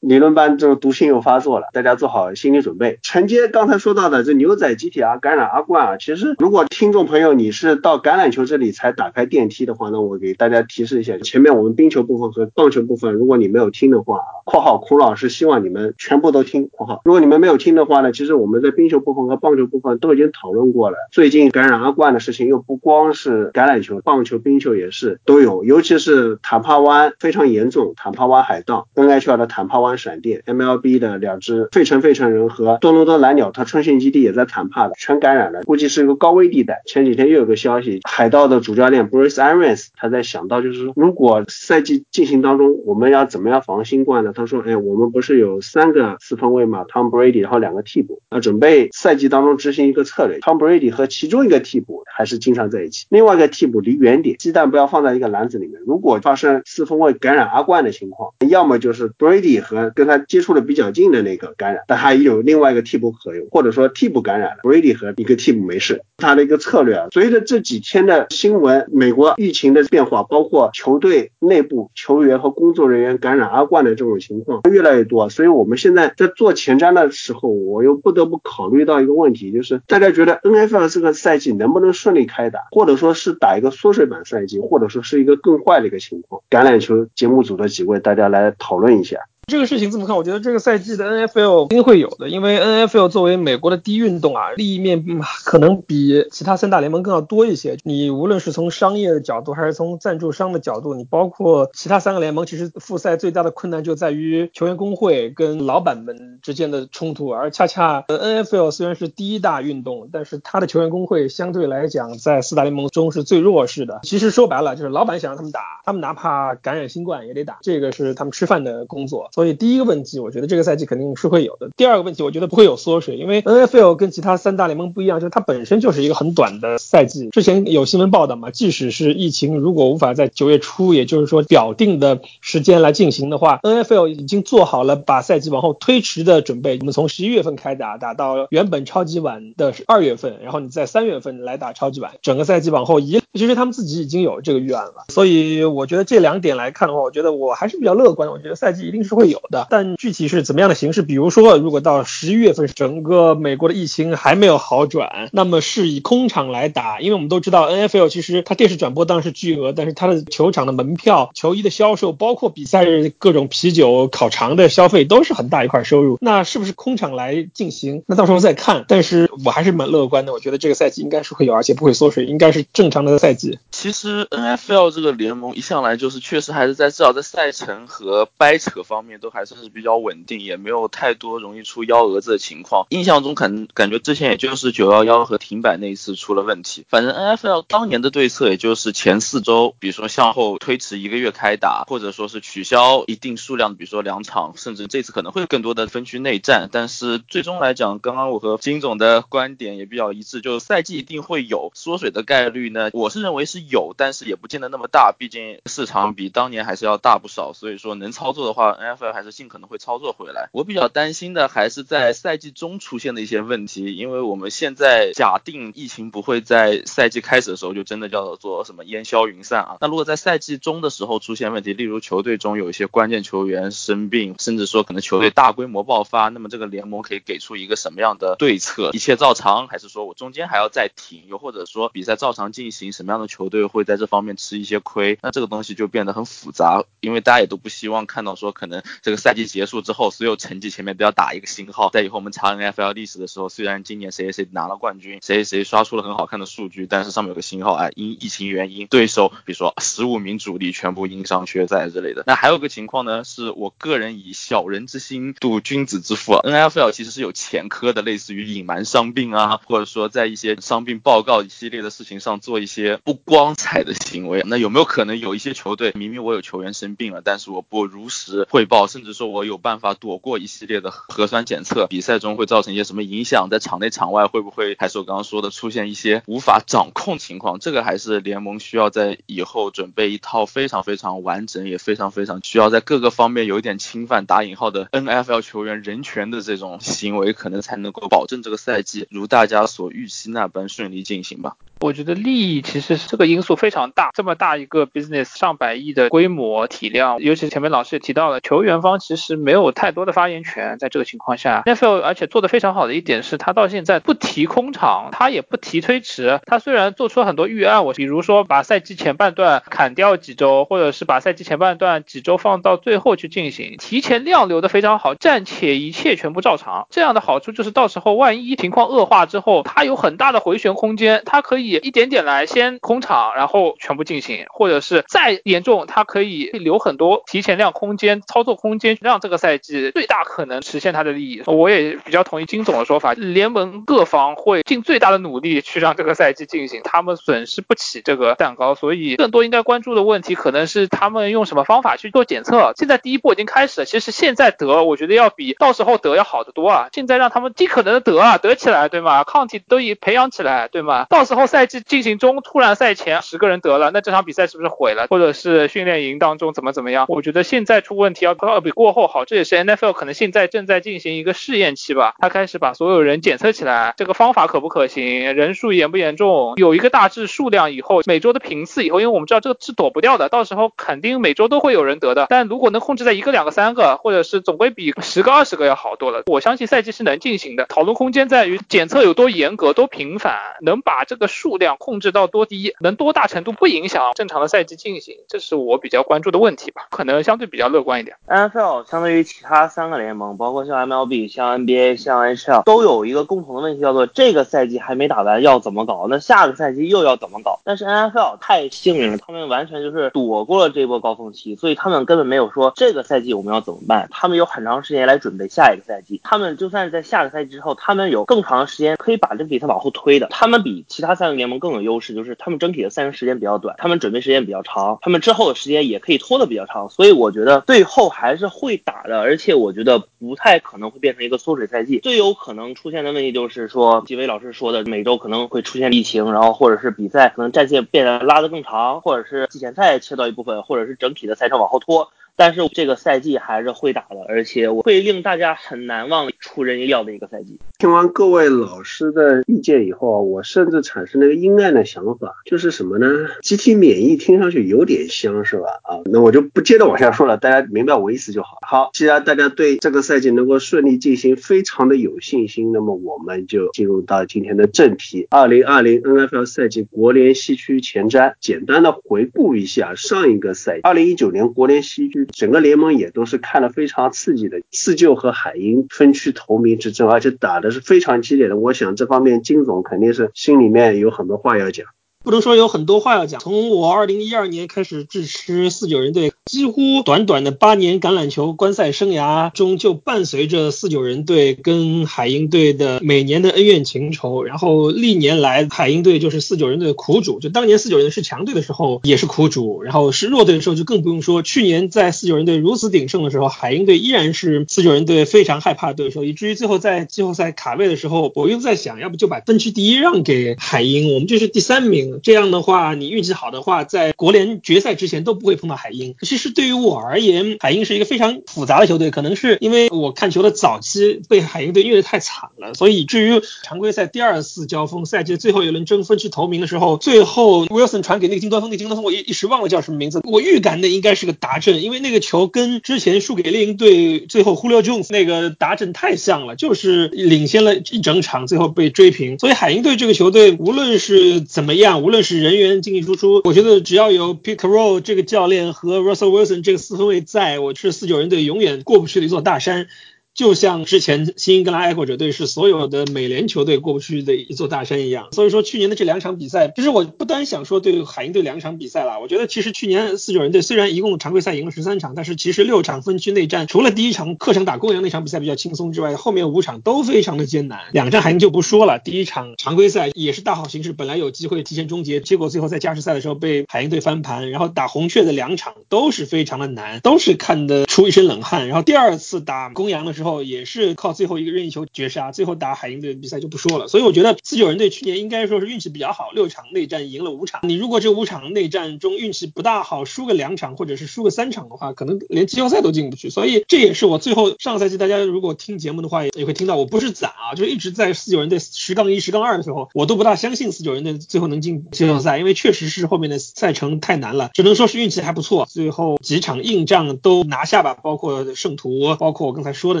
理论班这个毒性又发作了，大家做好心理准备。承接刚才说到的这牛仔集体啊感染阿冠啊，其实如果听众朋友你是到橄榄球这里才打开电梯的话，那我给大家提示一下，前面我们冰球部分和棒球部分，如果你没有听的话，括号孔老师希望你们全部都听。括号如果你们没有听的话呢，其实我们在冰球部分和棒球部分都已经讨论过了。最近感染阿冠的事情又不光是橄榄球、棒球、冰球也是都有，尤其是坦帕湾非常严重，坦帕湾海盗 NHL 的坦帕湾。光闪电 MLB 的两只费城费城人和多伦多蓝鸟，它春训基地也在坦帕的，全感染了，估计是一个高危地带。前几天又有个消息，海盗的主教练 Bruce Arins 他在想到，就是说如果赛季进行当中，我们要怎么样防新冠呢？他说，哎，我们不是有三个四分卫嘛，Tom Brady，然后两个替补，那准备赛季当中执行一个策略，Tom Brady 和其中一个替补还是经常在一起，另外一个替补离远点，鸡蛋不要放在一个篮子里面。如果发生四分卫感染阿冠的情况，要么就是 Brady 和跟他接触的比较近的那个感染，但还有另外一个替补可用，或者说替补感染了，Brady 和一个替补没事。他的一个策略啊，随着这几天的新闻，美国疫情的变化，包括球队内部球员和工作人员感染阿冠的这种情况越来越多，所以我们现在在做前瞻的时候，我又不得不考虑到一个问题，就是大家觉得 NFL 这个赛季能不能顺利开打，或者说是打一个缩水版赛季，或者说是一个更坏的一个情况？橄榄球节目组的几位，大家来讨论一下。这个事情这么看？我觉得这个赛季的 NFL 一定会有的，因为 NFL 作为美国的第一运动啊，利益面可能比其他三大联盟更要多一些。你无论是从商业的角度，还是从赞助商的角度，你包括其他三个联盟，其实复赛最大的困难就在于球员工会跟老板们之间的冲突。而恰恰 NFL 虽然是第一大运动，但是它的球员工会相对来讲在四大联盟中是最弱势的。其实说白了，就是老板想让他们打，他们哪怕感染新冠也得打，这个是他们吃饭的工作。所以第一个问题，我觉得这个赛季肯定是会有的。第二个问题，我觉得不会有缩水，因为 NFL 跟其他三大联盟不一样，就是它本身就是一个很短的赛季。之前有新闻报道嘛，即使是疫情如果无法在九月初，也就是说表定的时间来进行的话，NFL 已经做好了把赛季往后推迟的准备。我们从十一月份开打，打到原本超级碗的二月份，然后你在三月份来打超级碗，整个赛季往后移，其实他们自己已经有这个预案了。所以我觉得这两点来看的话，我觉得我还是比较乐观的。我觉得赛季一定是会。会有的，但具体是怎么样的形式？比如说，如果到十一月份，整个美国的疫情还没有好转，那么是以空场来打，因为我们都知道 N F L 其实它电视转播当然是巨额，但是它的球场的门票、球衣的销售，包括比赛日各种啤酒、烤肠的消费，都是很大一块收入。那是不是空场来进行？那到时候再看。但是我还是蛮乐观的，我觉得这个赛季应该是会有，而且不会缩水，应该是正常的赛季。其实 N F L 这个联盟一向来就是确实还是在至少在赛程和掰扯方面都还算是比较稳定，也没有太多容易出幺蛾子的情况。印象中可能感觉之前也就是九幺幺和停摆那一次出了问题。反正 N F L 当年的对策也就是前四周，比如说向后推迟一个月开打，或者说是取消一定数量，比如说两场，甚至这次可能会有更多的分区内战。但是最终来讲，刚刚我和金总的观点也比较一致，就是赛季一定会有缩水的概率呢。我是认为是有，但是也不见得那么大，毕竟市场比当年还是要大不少。所以说能操作的话，N F L 还是尽可能会操作回来。我比较担心的还是在赛季中出现的一些问题，因为我们现在假定疫情不会在赛季开始的时候就真的叫做什么烟消云散啊。那如果在赛季中的时候出现问题，例如球队中有一些关键球员生病，甚至说可能球队大规模爆发，那么这个联盟可以给出一个什么样的对策？一切照常，还是说我中间还要再停？又或者说比赛照常进行，什么样的球队会在这方面吃一些亏？那这个东西就变得很复杂，因为大家也都不希望看到说可能这个赛季结束之后，所有成绩前面都要打一个星号。在以后我们查 NFL 历史的时候，虽然今年谁谁谁拿了冠军，谁谁刷出了很好看的数据，但是上面有个星号，哎，因疫情原因，对手比如说十五名主力全部因伤缺赛之类的。那还有个情况呢，是我个人以小人之心度君子之腹，NFL 其实是有前科的，类似于隐瞒伤病啊，或者说在一些伤病报告一系列的事情上做一些不光彩的行为。那有没有可能有一些球队明明我有球员生病了，但是我不如实汇报，甚至说我有办法躲过一系列的核酸检测，比赛中会造成一些什么影响，在场内场外会不会还是我刚刚说的出现一些无法掌控情况？这个还是联盟需要在以后准备一套非常非常完整，也非常非常需要在各个方面有一点侵犯打引号的 NFL 球员人权的这种行为，可能才能够保证这个赛季如大家所预期那般顺利进行吧。我觉得利益其实是这个因素非常大，这么大一个 business 上百亿的规模体量，尤其前面老师也提到了，球员员方其实没有太多的发言权。在这个情况下，NFL 而且做的非常好的一点是，他到现在不提空场，他也不提推迟。他虽然做出了很多预案，我比如说把赛季前半段砍掉几周，或者是把赛季前半段几周放到最后去进行，提前量留的非常好，暂且一切全部照常。这样的好处就是到时候万一情况恶化之后，他有很大的回旋空间，他可以。一点点来，先空场，然后全部进行，或者是再严重，它可以留很多提前量空间、操作空间，让这个赛季最大可能实现它的利益。我也比较同意金总的说法，联盟各方会尽最大的努力去让这个赛季进行，他们损失不起这个蛋糕，所以更多应该关注的问题可能是他们用什么方法去做检测。现在第一步已经开始了，其实现在得，我觉得要比到时候得要好得多啊。现在让他们尽可能的得啊，得起来，对吗？抗体都已培养起来，对吗？到时候赛季。进行中，突然赛前十个人得了，那这场比赛是不是毁了？或者是训练营当中怎么怎么样？我觉得现在出问题要要比过后好，这也是 NFL 可能现在正在进行一个试验期吧。他开始把所有人检测起来，这个方法可不可行？人数严不严重？有一个大致数量以后，每周的频次以后，因为我们知道这个是躲不掉的，到时候肯定每周都会有人得的。但如果能控制在一个、两个、三个，或者是总归比十个、二十个要好多了。我相信赛季是能进行的，讨论空间在于检测有多严格、多频繁，能把这个数量控制到多低，能多大程度不影响正常的赛季进行，这是我比较关注的问题吧，可能相对比较乐观一点。NFL 相对于其他三个联盟，包括像 MLB、像 NBA、像 H.L.，都有一个共同的问题，叫做这个赛季还没打完要怎么搞，那下个赛季又要怎么搞？但是 NFL 太幸运了，他们完全就是躲过了这波高峰期，所以他们根本没有说这个赛季我们要怎么办，他们有很长时间来准备下一个赛季。他们就算是在下个赛季之后，他们有更长的时间可以把这个比赛往后推的。他们比其他三个联盟更有优势，就是他们整体的赛程时间比较短，他们准备时间比较长，他们之后的时间也可以拖得比较长。所以我觉得最后还还是会打的，而且我觉得不太可能会变成一个缩水赛季。最有可能出现的问题就是说，几位老师说的，每周可能会出现疫情，然后或者是比赛可能战线变得拉得更长，或者是季前赛切到一部分，或者是整体的赛程往后拖。但是这个赛季还是会打的，而且我会令大家很难忘。出人意料的一个赛季。听完各位老师的意见以后啊，我甚至产生了一个阴暗的想法，就是什么呢？集体免疫听上去有点香，是吧？啊，那我就不接着往下说了，大家明白我意思就好。好，既然大家对这个赛季能够顺利进行非常的有信心，那么我们就进入到今天的正题。二零二零 NFL 赛季国联西区前瞻，简单的回顾一下上一个赛季，二零一九年国联西区整个联盟也都是看了非常刺激的四旧和海鹰分区头名之争，而且打的是非常激烈的。我想这方面金总肯定是心里面有很多话要讲。不能说有很多话要讲。从我二零一二年开始支持四九人队，几乎短短的八年橄榄球观赛生涯中，就伴随着四九人队跟海鹰队的每年的恩怨情仇。然后历年来，海鹰队就是四九人队的苦主。就当年四九人是强队的时候也是苦主，然后是弱队的时候就更不用说。去年在四九人队如此鼎盛的时候，海鹰队依然是四九人队非常害怕的对手，以至于最后在季后赛卡位的时候，我又在想，要不就把分区第一让给海鹰，我们就是第三名。这样的话，你运气好的话，在国联决赛之前都不会碰到海鹰。其实对于我而言，海鹰是一个非常复杂的球队。可能是因为我看球的早期被海鹰队虐得太惨了，所以以至于常规赛第二次交锋，赛季的最后一轮争分去头名的时候，最后 Wilson 传给那个金端锋，那金端锋我一一时忘了叫什么名字。我预感那应该是个达阵，因为那个球跟之前输给猎鹰队最后 Julio Jones 那个达阵太像了，就是领先了一整场，最后被追平。所以海鹰队这个球队无论是怎么样，无论是人员进进出出，我觉得只要有 Pick Roll 这个教练和 Russell Wilson 这个四分卫在，我是四九人队永远过不去的一座大山。就像之前新英格兰爱国者队是所有的美联球队过不去的一座大山一样，所以说去年的这两场比赛，其实我不单想说对海鹰队两场比赛了，我觉得其实去年四九人队虽然一共常规赛赢了十三场，但是其实六场分区内战，除了第一场客场打公羊那场比赛比较轻松之外，后面五场都非常的艰难。两战海鹰就不说了，第一场常规赛也是大好形势，本来有机会提前终结，结果最后在加时赛的时候被海鹰队翻盘，然后打红雀的两场都是非常的难，都是看得出一身冷汗。然后第二次打公羊的时候候也是靠最后一个任意球绝杀，最后打海鹰队的比赛就不说了。所以我觉得四九人队去年应该说是运气比较好，六场内战赢了五场。你如果这五场内战中运气不大好，输个两场或者是输个三场的话，可能连季后赛都进不去。所以这也是我最后上个赛季大家如果听节目的话也会听到，我不是攒啊，就是一直在四九人队十杠一、十杠二的时候，我都不大相信四九人队最后能进季后赛，因为确实是后面的赛程太难了，只能说是运气还不错，最后几场硬仗都拿下吧，包括圣徒，包括我刚才说的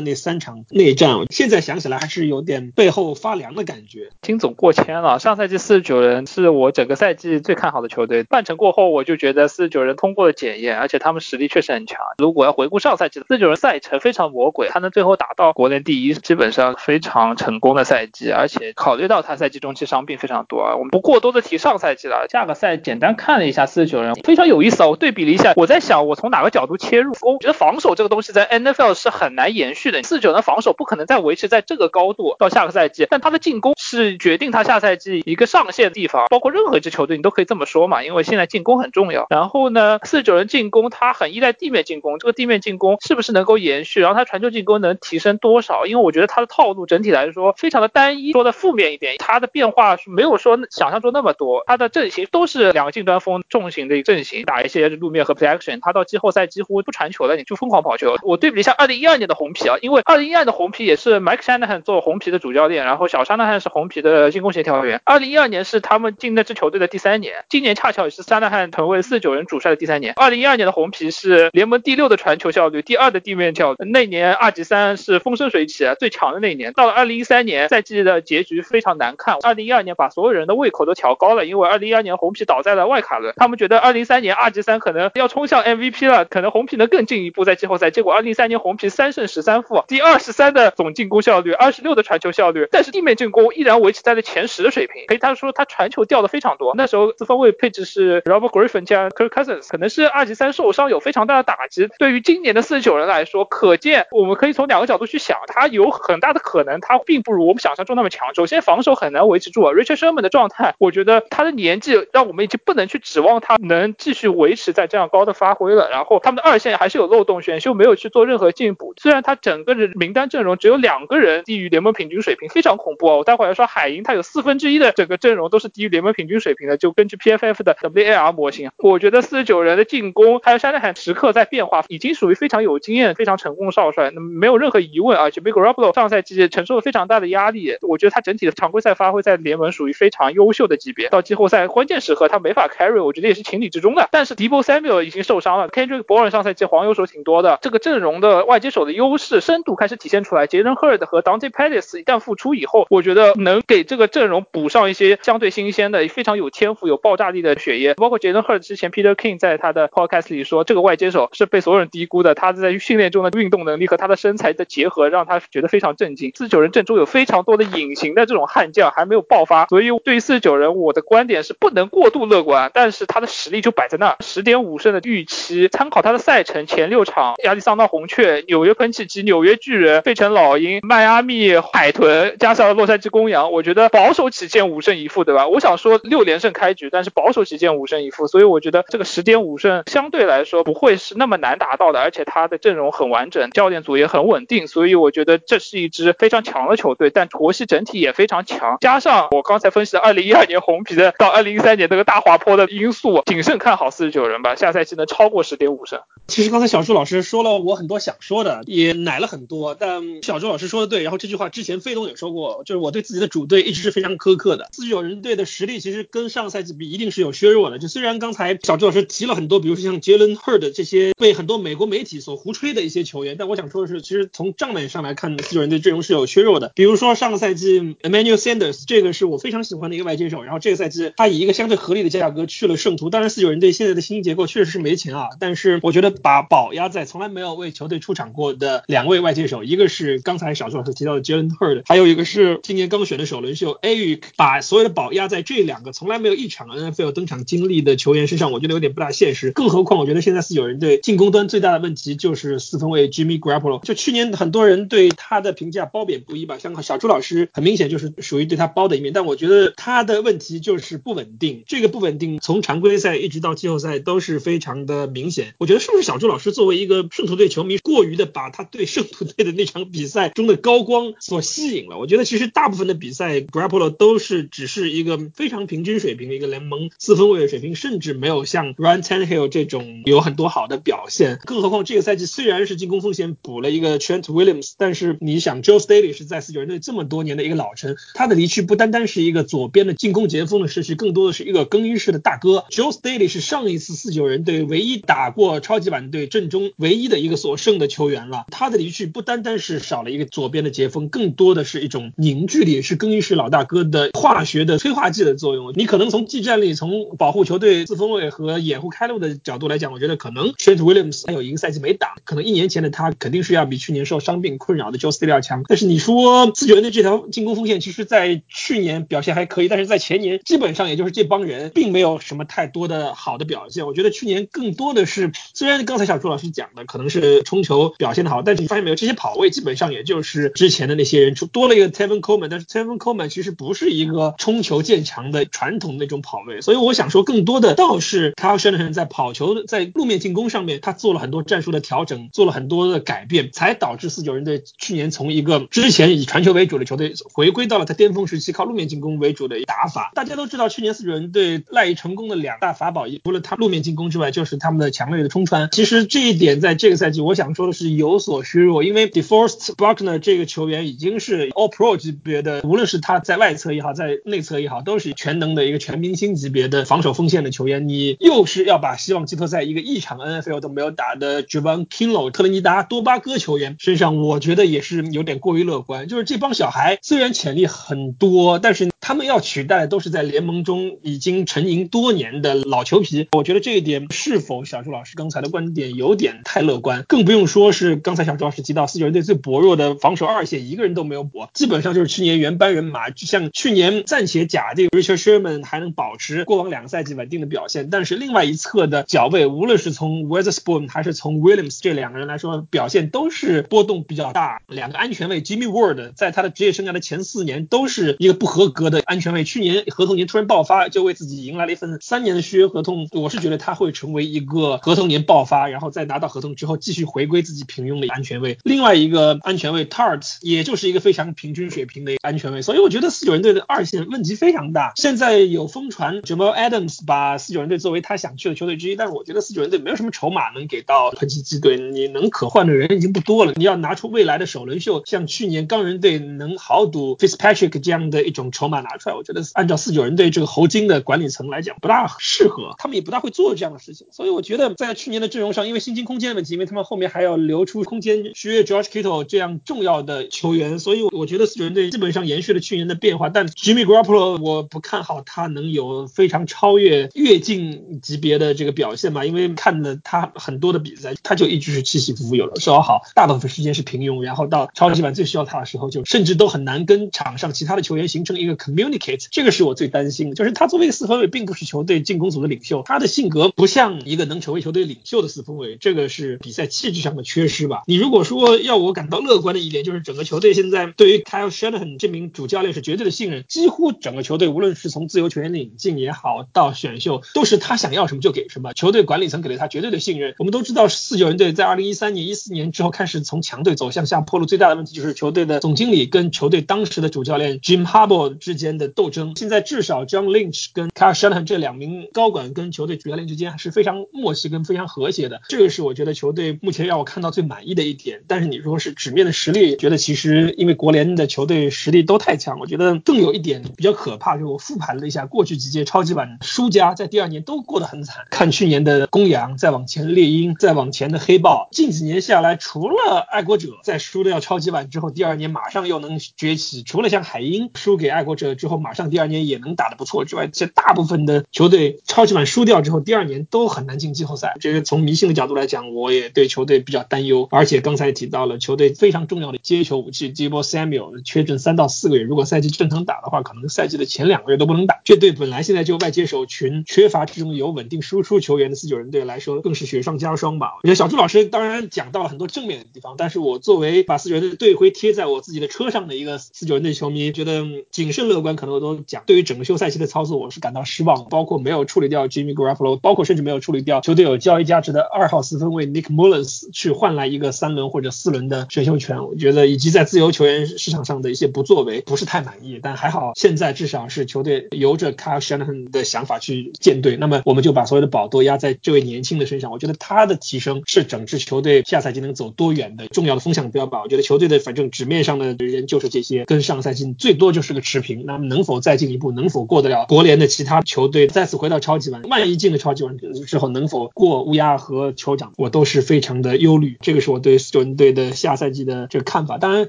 那三场内战，现在想起来还是有点背后发凉的感觉。金总过谦了，上赛季四十九人是我整个赛季最看好的球队，半程过后我就觉得四十九人通过了检验，而且他们实力确实很强。如果要回顾上赛季的四十九人赛程非常魔鬼，他能最后打到国内第一，基本上非常成功的赛季。而且考虑到他赛季中期伤病非常多啊，我们不过多的提上赛季了。下个赛简单看了一下四十九人，非常有意思啊。我对比了一下，我在想我从哪个角度切入？我觉得防守这个东西在 NFL 是很难延续的，四九的防守不可能再维持在这个高度到下个赛季，但他的进攻是决定他下赛季一个上限的地方。包括任何一支球队你都可以这么说嘛，因为现在进攻很重要。然后呢，四十九人进攻他很依赖地面进攻，这个地面进攻是不是能够延续？然后他传球进攻能提升多少？因为我觉得他的套路整体来说非常的单一。说的负面一点，他的变化是没有说想象中那么多。他的阵型都是两个近端锋重型的一个阵型，打一些路面和 play action。他到季后赛几乎不传球了，你就疯狂跑球。我对比一下二零一二年的红皮啊，因为二零一二的红皮也是 Mike Shanahan 做红皮的主教练，然后小沙纳汉是红皮的进攻协调员。二零一二年是他们进那支球队的第三年，今年恰巧也是沙纳汉成为四九人主帅的第三年。二零一二年的红皮是联盟第六的传球效率，第二的地面效率。那年二级三是风生水起，最强的那一年。到了二零一三年赛季的结局非常难看。二零一二年把所有人的胃口都调高了，因为二零一二年红皮倒在了外卡轮，他们觉得二零一三年二级三可能要冲向 MVP 了，可能红皮能更进一步在季后赛。结果二零一三年红皮三胜十三负，第二十三的总进攻效率，二十六的传球效率，但是地面进攻依然维持在了前十的水平。可以他说他传球掉的非常多。那时候四分卫配置是 Robert Griffin 加 Kirk Cousins，可能是二级三受伤有非常大的打击。对于今年的四十九人来说，可见我们可以从两个角度去想，他有很大的可能他并不如我们想象中那么强。首先防守很难维持住，Richard Sherman 的状态，我觉得他的年纪让我们已经不能去指望他能继续维持在这样高的发挥了。然后他们的二线还是有漏洞，选秀没有去做任何进步。虽然他整个人名单阵容只有两个人低于联盟平均水平，非常恐怖哦。我待会儿要说海鹰，他有四分之一的整个阵容都是低于联盟平均水平的。就根据 PFF 的 WAR 模型，我觉得四十九人的进攻还有山奈海时刻在变化，已经属于非常有经验、非常成功的少帅，那么没有任何疑问啊。就 b i g r o b l o 上赛季承受了非常大的压力，我觉得他整体的常规赛发挥在联盟属于非常优秀的级别，到季后赛关键时刻他没法 carry，我觉得也是情理之中的。但是 Debo Samuel 已经受伤了，Kendrick Bourne 上赛季黄油手挺多的，这个阵容的外接手的优势甚深度开始体现出来。杰伦赫 d 和 Dante Pettis 一旦复出以后，我觉得能给这个阵容补上一些相对新鲜的、非常有天赋、有爆炸力的血液。包括杰伦赫尔之前 Peter King 在他的 podcast 里说，这个外接手是被所有人低估的，他在训练中的运动能力和他的身材的结合让他觉得非常震惊。四十九人阵中有非常多的隐形的这种悍将还没有爆发，所以对于四十九人，我的观点是不能过度乐观，但是他的实力就摆在那儿，十点五胜的预期，参考他的赛程前六场，亚利桑那红雀、纽约喷气机、纽约约巨人、费城老鹰、迈阿密海豚，加上洛杉矶公羊，我觉得保守起见五胜一负，对吧？我想说六连胜开局，但是保守起见五胜一负，所以我觉得这个十点五胜相对来说不会是那么难达到的，而且他的阵容很完整，教练组也很稳定，所以我觉得这是一支非常强的球队，但国西整体也非常强，加上我刚才分析的二零一二年红皮的到二零一三年这个大滑坡的因素，谨慎看好四十九人吧，下赛季能超过十点五胜。其实刚才小树老师说了我很多想说的，也奶了很很多，但小周老师说的对。然后这句话之前费东也说过，就是我对自己的主队一直是非常苛刻的。四十九人队的实力其实跟上赛季比一定是有削弱的。就虽然刚才小周老师提了很多，比如说像杰伦赫的这些被很多美国媒体所胡吹的一些球员，但我想说的是，其实从账面上来看，四十九人队阵容是有削弱的。比如说上个赛季 Emmanuel Sanders 这个是我非常喜欢的一个外接手，然后这个赛季他以一个相对合理的价格去了圣徒。当然四十九人队现在的薪金结构确实是没钱啊，但是我觉得把宝压在从来没有为球队出场过的两位外接手，一个是刚才小朱老师提到的 Jalen Hurd，还有一个是今年刚选的首轮秀 Ayuk，把所有的宝压在这两个从来没有一场 NFL 登场经历的球员身上，我觉得有点不大现实。更何况我觉得现在四九人队进攻端最大的问题就是四分卫 Jimmy g r a p p o l o。就去年很多人对他的评价褒贬不一吧，像小朱老师很明显就是属于对他褒的一面，但我觉得他的问题就是不稳定。这个不稳定从常规赛一直到季后赛都是非常的明显。我觉得是不是小朱老师作为一个圣徒队球迷，过于的把他对圣徒徒队的那场比赛中的高光所吸引了？我觉得其实大部分的比赛，Grappolo 都是只是一个非常平均水平的一个联盟四分卫的水平，甚至没有像 Ryan Tannehill 这种有很多好的表现。更何况这个赛季虽然是进攻锋线补了一个 Trent Williams，但是你想 Joe Staley 是在四九人队这么多年的一个老臣，他的离去不单单是一个左边的进攻前锋的失去，更多的是一个更衣室的大哥。Joe Staley 是上一次四九人队唯一打过超级碗队阵中唯一的一个所剩的球员了。他的离去不单单是少了一个左边的截锋，更多的是一种凝聚力，是更衣室老大哥的化学的催化剂的作用。你可能从技战力、从保护球队四分卫和掩护开路的角度来讲，我觉得可能 Trent Williams 还有一个赛季没打，可能一年前的他肯定是要比去年受伤病困扰的 Joe Staley 要强。但是你说四九人队这条进攻锋线，其实在去年表现还可以，但是在前年基本上也就是这帮人并没有什么太多的好的表现。我觉得去年更多的是，虽然刚才小朱老师讲的可能是冲球表现的好，但是你发现没有，这些跑位基本上也就是之前的那些人，出多了一个 Tevin Coleman，但是 Tevin Coleman 其实不是一个冲球见长的传统那种跑位，所以我想说更多的倒是 Kyle Shanahan 在跑球在路面进攻上面，他做了很多战术的调整，做了很多的改变，才导致四九人队去年从一个之前以传球为主的球队，回归到了他巅峰时期靠路面进攻为主的打法。大家都知道，去年四九人队赖以成功的两大法宝，除了他路面进攻之外，就是他们的强烈的冲穿。其实这一点在这个赛季，我想说的是有所削弱，因为 DeForest Buckner 这个球员已经是 All Pro 级别的，无论是他在外侧也好，在内侧也好，都是全能的一个全明星级别的防守锋线的球员。你又是要把希望寄托在一个一场 NFL 都没有打的 j a v a n k i n l o 特雷尼达多巴哥球员身上，我觉得也是有点过于乐观。就是这帮小孩虽然潜力很多，但是他们要取代的都是在联盟中已经沉吟多年的老球皮。我觉得这一点是否小朱老师刚才的观点有点太乐观？更不用说是刚才小朱老师提到四九人队最薄弱的防守二线，一个人都没有补，基本上就是去年原班人马。就像去年暂且假定 Richard Sherman 还能保持过往两个赛季稳定的表现，但是另外一侧的脚位，无论是从 Weatherspoon 还是从 Williams 这两个人来说，表现都是波动比较大。两个安全位 Jimmy Ward 在他的职业生涯的前四年都是一个不合格的。安全位，去年合同年突然爆发，就为自己迎来了一份三年的续约合同。我是觉得他会成为一个合同年爆发，然后在拿到合同之后继续回归自己平庸的安全位。另外一个安全卫 Tart 也就是一个非常平均水平的安全卫，所以我觉得四九人队的二线问题非常大。现在有疯传 Jamal Adams 把四九人队作为他想去的球队之一，但是我觉得四九人队没有什么筹码能给到喷气机队，你能可换的人已经不多了。你要拿出未来的首轮秀，像去年钢人队能豪赌 Fitzpatrick 这样的一种筹码拿出来，我觉得按照四九人队这个猴精的管理层来讲，不大适合，他们也不大会做这样的事情。所以我觉得在去年的阵容上，因为薪金空间的问题，因为他们后面还要留出空间续约 George Kittle 这样重要的球员，所以我觉得四人队基本上延续了去年的变化。但 Jimmy Garoppolo 我不看好他能有非常超越越境级别的这个表现吧，因为看了他很多的比赛，他就一直是起起伏伏，有的时候好，大部分时间是平庸，然后到超级碗最需要他的时候，就甚至都很难跟场上其他的球员形成一个 communicate，这个是我最担心的，就是他作为一个四分卫，并不是球队进攻组的领袖，他的性格不像一个能成为球队领袖的四分卫，这个是比赛气质上的缺失吧。你如果说要我感到乐观的一点，就是整个球队现在对于 Kyle Shanahan 这名主教练是绝对的信任，几乎整个球队无论是从自由球员的引进也好，到选秀，都是他想要什么就给什么，球队管理层给了他绝对的信任。我们都知道四九人队在二零一三年、一四年之后开始从强队走向下坡路，最大的问题就是球队的总经理跟球队当时的主教练 Jim Harbaugh 之间的斗争。现在至少 John Lynch 跟 Kyle Shanahan 这两名高管跟球队主教练之间还是非常默契跟非常和谐的，这个是我觉得球队目前让我看到最满意的一点。但是你说是纸面的实力，觉得其实因为国联的球队实力都太强，我觉得更有一点比较可怕，就是我复盘了一下过去几届超级碗输家，在第二年都过得很惨。看去年的公羊，再往前猎鹰，再往前的黑豹，近几年下来，除了爱国者在输掉超级碗之后，第二年马上又能崛起，除了像海鹰输给爱国者之后，马上第二年也能打得不错之外，这大部分的球队超级碗输掉之后，第二年都很难进季后赛。这个从迷信的角度来讲，我也对球队比较担忧。而且刚才提到了球队非常重要的接球武器 j i b o Samuel 缺阵三到四个月，如果赛季正常打的话，可能赛季的前两个月都不能打。这对本来现在就外接手群缺乏这种有稳定输出球员的四九人队来说，更是雪上加霜吧。我觉得小朱老师当然讲到了很多正面的地方，但是我作为把四九人队队徽贴在我自己的车上的一个四九人队球迷，觉得谨慎乐观可能我都讲。对于整个休赛期的操作，我是感到失望，包括没有处理掉 Jimmy Garoppolo，包括甚至没有处理掉球队有交易价值的二号四分卫 Nick Mullens 去换来一个三轮或者四轮的选秀权。我觉得以及在自由球员市场上的一些不作为，不是太满意。但还好，现在至少是球队由着 Kyle Shanahan 的想法去建队，那么我们就把所有的宝都压在这位年轻的身上。我觉得他的提升是整支球队下赛季能走多远的重要的风向标吧。我觉得球队的反正纸面上的人就是这些，跟上赛季最多就是个持平。那么能否再进一步，能否过得了国联的其他球队，再次回到超级碗？万一进了超级碗之后，能否过乌鸦和酋长？我都是非常的忧虑。这个是我对九对的下赛季的这个看法。当然，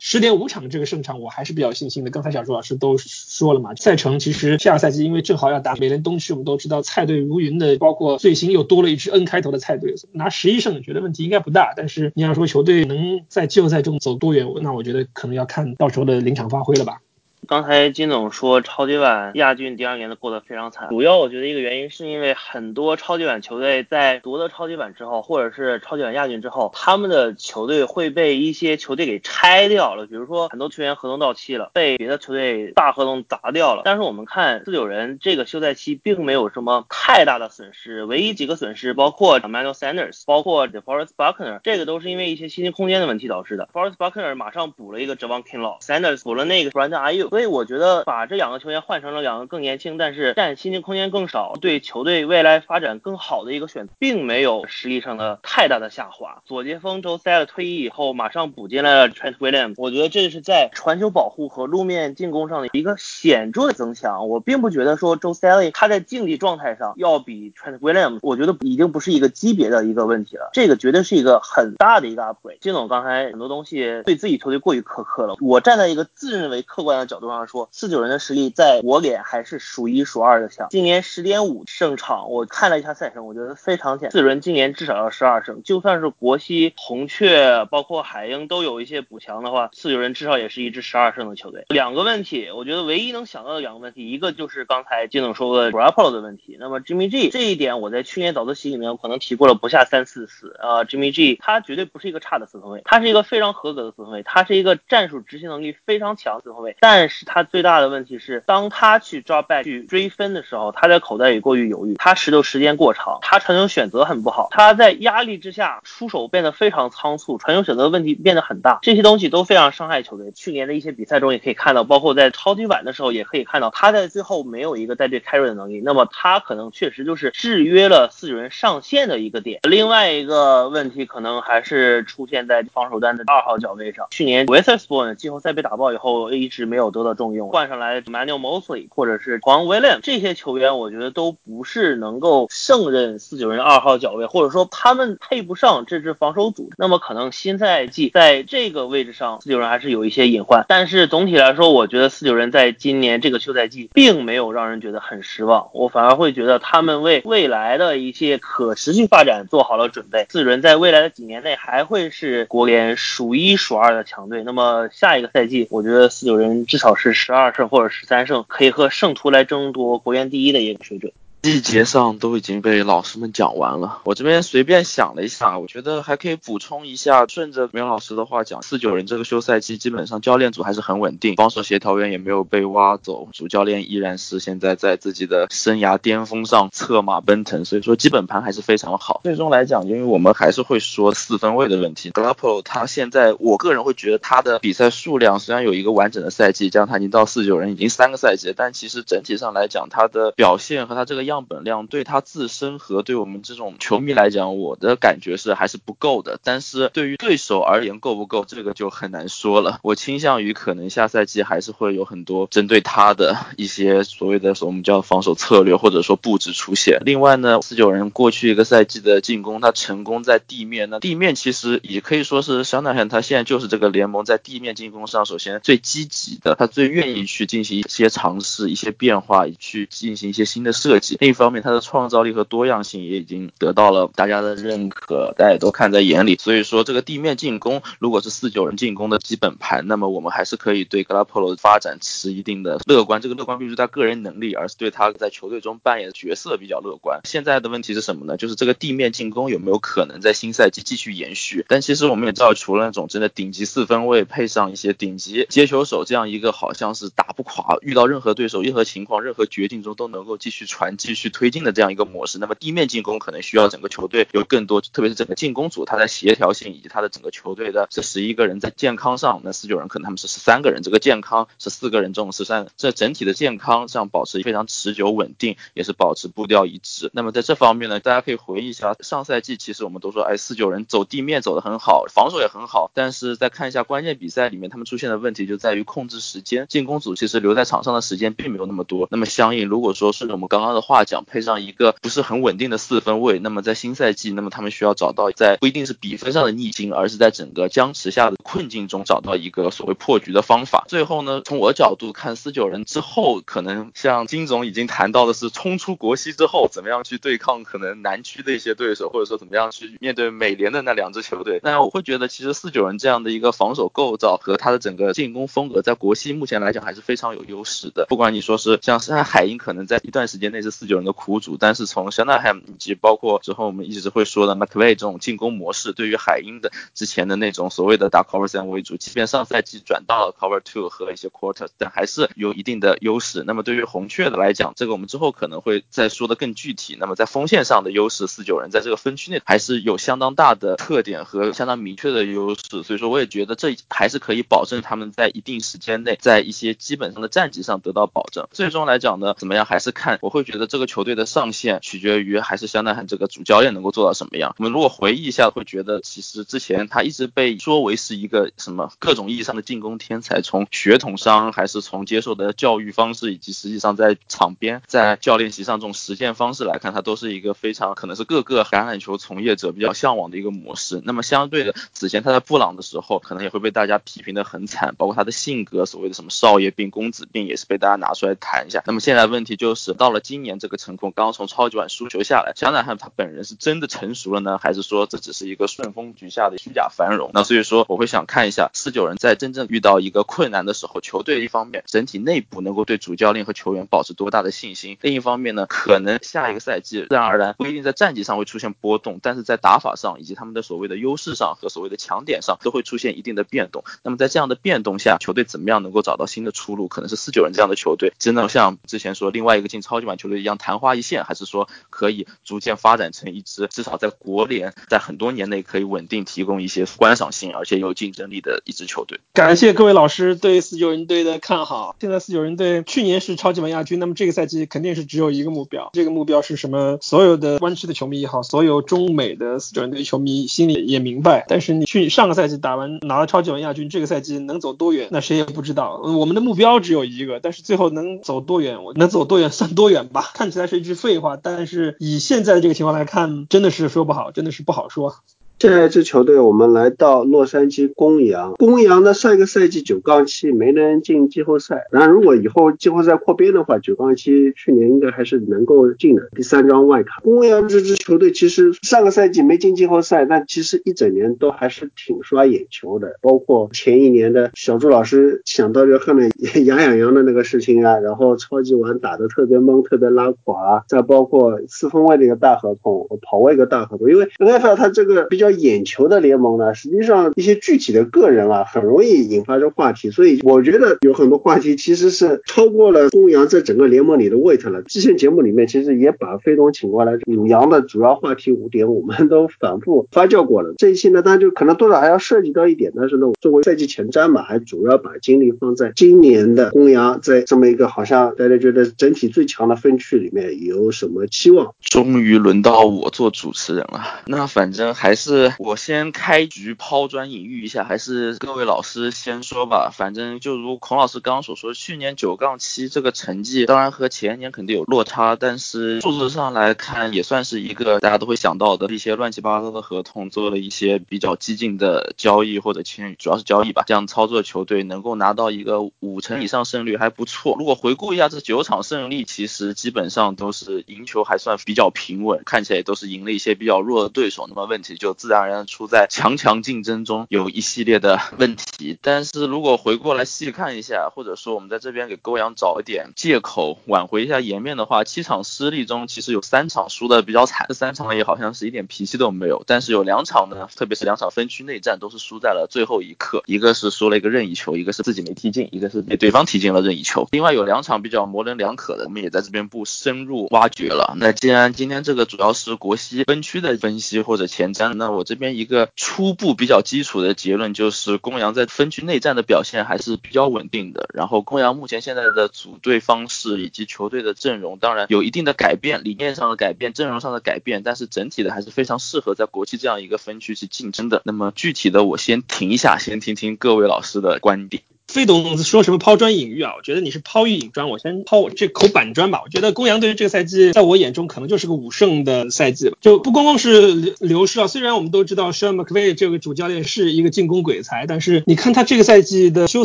十点五场这个胜场我还是比较信心的。刚才小朱老师都说了嘛，赛程其实下赛季因为正好要打美联东区，我们都知道菜队如云的，包括最新又多了一支 N 开头的菜队，拿十一胜，觉得问题应该不大。但是你要说球队能在季后赛中走多远，那我觉得可能要看到时候的临场发挥了吧。刚才金总说超级碗亚军第二年的过得非常惨，主要我觉得一个原因是因为很多超级碗球队在夺得超级碗之后，或者是超级碗亚军之后，他们的球队会被一些球队给拆掉了。比如说很多球员合同到期了，被别的球队大合同砸掉了。但是我们看四九人这个休赛期并没有什么太大的损失，唯一几个损失包括 Manuel Sanders，包括 DeForest Buckner，这个都是因为一些薪金空间的问题导致的。Forest Buckner 马上补了一个 Javon Kinlaw，Sanders 补了那个 Brandon Ayuk。所以我觉得把这两个球员换成了两个更年轻，但是占薪金空间更少，对球队未来发展更好的一个选择，并没有实力上的太大的下滑。左接锋周塞尔退役以后，马上补进来了 Trent Williams，我觉得这是在传球保护和路面进攻上的一个显著的增强。我并不觉得说周塞尔他在竞技状态上要比 Trent Williams，我觉得已经不是一个级别的一个问题了，这个绝对是一个很大的一个 upgrade。金总刚才很多东西对自己球队过于苛刻了，我站在一个自认为客观的角度上说。四九人的实力在我脸还是数一数二的强。今年十点五胜场，我看了一下赛程，我觉得非常浅。四人今年至少要十二胜，就算是国西、红雀，包括海鹰都有一些补强的话，四九人至少也是一支十二胜的球队。两个问题，我觉得唯一能想到的两个问题，一个就是刚才金总说的 r a p p o 的问题。那么 Jimmy G 这一点，我在去年早自习里面我可能提过了不下三四次。呃，Jimmy G 他绝对不是一个差的四分卫，他是一个非常合格的四分卫，他是一个战术执行能力非常强的四分卫，但。是他最大的问题是，当他去 drop back 去追分的时候，他在口袋里过于犹豫，他持球时间过长，他传球选择很不好，他在压力之下出手变得非常仓促，传球选择问题变得很大，这些东西都非常伤害球队。去年的一些比赛中也可以看到，包括在超级碗的时候也可以看到，他在最后没有一个带队 carry 的能力，那么他可能确实就是制约了四九人上限的一个点。另外一个问题可能还是出现在防守端的二号脚位上，去年 Wetherspoon 季后赛被打爆以后一直没有得的重用，换上来 Manuel Mosley 或者是黄 William 这些球员，我觉得都不是能够胜任四九人二号脚位，或者说他们配不上这支防守组。那么可能新赛季在这个位置上，四九人还是有一些隐患。但是总体来说，我觉得四九人在今年这个休赛季并没有让人觉得很失望，我反而会觉得他们为未来的一些可持续发展做好了准备。四九人在未来的几年内还会是国联数一数二的强队。那么下一个赛季，我觉得四九人至少是十二胜或者十三胜，可以和圣徒来争夺国联第一的一个水准。细节上都已经被老师们讲完了，我这边随便想了一下，我觉得还可以补充一下，顺着明老师的话讲，四九人这个休赛期基本上教练组还是很稳定，防守协调员也没有被挖走，主教练依然是现在在自己的生涯巅峰上策马奔腾，所以说基本盘还是非常好。最终来讲，因为我们还是会说四分位的问题 g l a p o 他现在我个人会觉得他的比赛数量虽然有一个完整的赛季，加上他已经到四九人已经三个赛季，但其实整体上来讲，他的表现和他这个样。样本量对他自身和对我们这种球迷来讲，我的感觉是还是不够的。但是对于对手而言，够不够这个就很难说了。我倾向于可能下赛季还是会有很多针对他的一些所谓的我们叫防守策略或者说布置出现。另外呢，四九人过去一个赛季的进攻，他成功在地面，那地面其实也可以说是香奈汉，他现在就是这个联盟在地面进攻上首先最积极的，他最愿意去进行一些尝试、一些变化，去进行一些新的设计。另一方面，他的创造力和多样性也已经得到了大家的认可，大家也都看在眼里。所以说，这个地面进攻如果是四九人进攻的基本盘，那么我们还是可以对格拉普罗的发展持一定的乐观。这个乐观并不是他个人能力，而是对他在球队中扮演的角色比较乐观。现在的问题是什么呢？就是这个地面进攻有没有可能在新赛季继续延续？但其实我们也知道，除了那种真的顶级四分卫，配上一些顶级接球手，这样一个好像是打不垮，遇到任何对手、任何情况、任何绝境中都能够继续传、继续推。进的这样一个模式，那么地面进攻可能需要整个球队有更多，特别是整个进攻组，它的协调性以及它的整个球队的这十一个人在健康上，那四九人可能他们是十三个人，这个健康是四个人中十三，这整体的健康上保持非常持久稳定，也是保持步调一致。那么在这方面呢，大家可以回忆一下上赛季，其实我们都说，哎，四九人走地面走得很好，防守也很好，但是再看一下关键比赛里面他们出现的问题就在于控制时间，进攻组其实留在场上的时间并没有那么多。那么相应，如果说顺着我们刚刚的话话讲，配上一个不是很稳定的四分位，那么在新赛季，那么他们需要找到在不一定是比分上的逆境，而是在整个僵持下的困境中找到一个所谓破局的方法。最后呢，从我角度看，四九人之后可能像金总已经谈到的是冲出国西之后，怎么样去对抗可能南区的一些对手，或者说怎么样去面对美联的那两支球队。那我会觉得，其实四九人这样的一个防守构造和他的整个进攻风格，在国西目前来讲还是非常有优势的。不管你说是像像海鹰，可能在一段时间内是四四九人的苦主。但是从香奈汉以及包括之后我们一直会说的 McVay 这种进攻模式，对于海鹰的之前的那种所谓的打 cover 三为主，即便上赛季转到了 cover two 和一些 quarters，但还是有一定的优势。那么对于红雀的来讲，这个我们之后可能会再说的更具体。那么在锋线上的优势，四九人在这个分区内还是有相当大的特点和相当明确的优势。所以说我也觉得这还是可以保证他们在一定时间内在一些基本上的战绩上得到保证。最终来讲呢，怎么样还是看我会觉得这个球队的上。限取决于还是香奈汉这个主教练能够做到什么样。我们如果回忆一下，会觉得其实之前他一直被说为是一个什么各种意义上的进攻天才，从血统上还是从接受的教育方式，以及实际上在场边在教练席上这种实践方式来看，他都是一个非常可能是各个橄榄球从业者比较向往的一个模式。那么相对的，此前他在布朗的时候，可能也会被大家批评的很惨，包括他的性格，所谓的什么少爷病、公子病，也是被大家拿出来谈一下。那么现在问题就是到了今年这。个成功，刚刚从超级碗输球下来，想想看他本人是真的成熟了呢，还是说这只是一个顺风局下的虚假繁荣？那所以说我会想看一下四九人在真正遇到一个困难的时候，球队一方面整体内部能够对主教练和球员保持多大的信心，另一方面呢，可能下一个赛季自然而然不一定在战绩上会出现波动，但是在打法上以及他们的所谓的优势上和所谓的强点上都会出现一定的变动。那么在这样的变动下，球队怎么样能够找到新的出路？可能是四九人这样的球队真的像之前说另外一个进超级碗球队一样昙花一现，还是说可以逐渐发展成一支至少在国联在很多年内可以稳定提供一些观赏性而且有竞争力的一支球队？感谢各位老师对四九人队的看好。现在四九人队去年是超级碗亚军，那么这个赛季肯定是只有一个目标，这个目标是什么？所有的湾区的球迷也好，所有中美的四九人队球迷心里也明白。但是你去上个赛季打完拿了超级碗亚军，这个赛季能走多远，那谁也不知道。我们的目标只有一个，但是最后能走多远，我能走多远算多远吧。看起来是一句废话，但是以现在的这个情况来看，真的是说不好，真的是不好说。下一支球队，我们来到洛杉矶公羊。公羊呢，上一个赛季九杠七没能进季后赛。然后如果以后季后赛扩编的话，九杠七去年应该还是能够进的。第三张外卡，公羊这支球队其实上个赛季没进季后赛，但其实一整年都还是挺刷眼球的。包括前一年的小朱老师想到这后面养养羊的那个事情啊，然后超级碗打得特别懵，特别拉垮。再包括四分卫的一个大合同，跑位一个大合同，因为 NFL 它这个比较。眼球的联盟呢，实际上一些具体的个人啊，很容易引发这话题，所以我觉得有很多话题其实是超过了公羊在整个联盟里的 weight 了。之前节目里面其实也把飞东请过来，五羊的主要话题五点我们都反复发酵过了。这一期呢，当然就可能多少还要涉及到一点，但是呢，作为赛季前瞻嘛，还主要把精力放在今年的公羊在这么一个好像大家觉得整体最强的分区里面有什么期望。终于轮到我做主持人了，那反正还是。我先开局抛砖引玉一下，还是各位老师先说吧。反正就如孔老师刚刚所说，去年九杠七这个成绩，当然和前年肯定有落差，但是数字上来看也算是一个大家都会想到的一些乱七八糟的合同，做了一些比较激进的交易或者签，主要是交易吧。这样操作球队能够拿到一个五成以上胜率还不错。如果回顾一下这九场胜利，其实基本上都是赢球还算比较平稳，看起来都是赢了一些比较弱的对手。那么问题就自然。当然，处在强强竞争中有一系列的问题。但是如果回过来细看一下，或者说我们在这边给欧阳找一点借口挽回一下颜面的话，七场失利中其实有三场输的比较惨，这三场也好像是一点脾气都没有。但是有两场呢，特别是两场分区内战都是输在了最后一刻，一个是输了一个任意球，一个是自己没踢进，一个是被对方踢进了任意球。另外有两场比较模棱两可的，我们也在这边不深入挖掘了。那既然今天这个主要是国西分区的分析或者前瞻，那我。这边一个初步比较基础的结论就是，公羊在分区内战的表现还是比较稳定的。然后，公羊目前现在的组队方式以及球队的阵容，当然有一定的改变，理念上的改变，阵容上的改变，但是整体的还是非常适合在国际这样一个分区去竞争的。那么具体的，我先停一下，先听听各位老师的观点。费董说什么抛砖引玉啊？我觉得你是抛玉引砖，我先抛我这口板砖吧。我觉得公羊队这个赛季，在我眼中可能就是个五胜的赛季吧。就不光光是流失啊，虽然我们都知道 Sean McVay 这个主教练是一个进攻鬼才，但是你看他这个赛季的休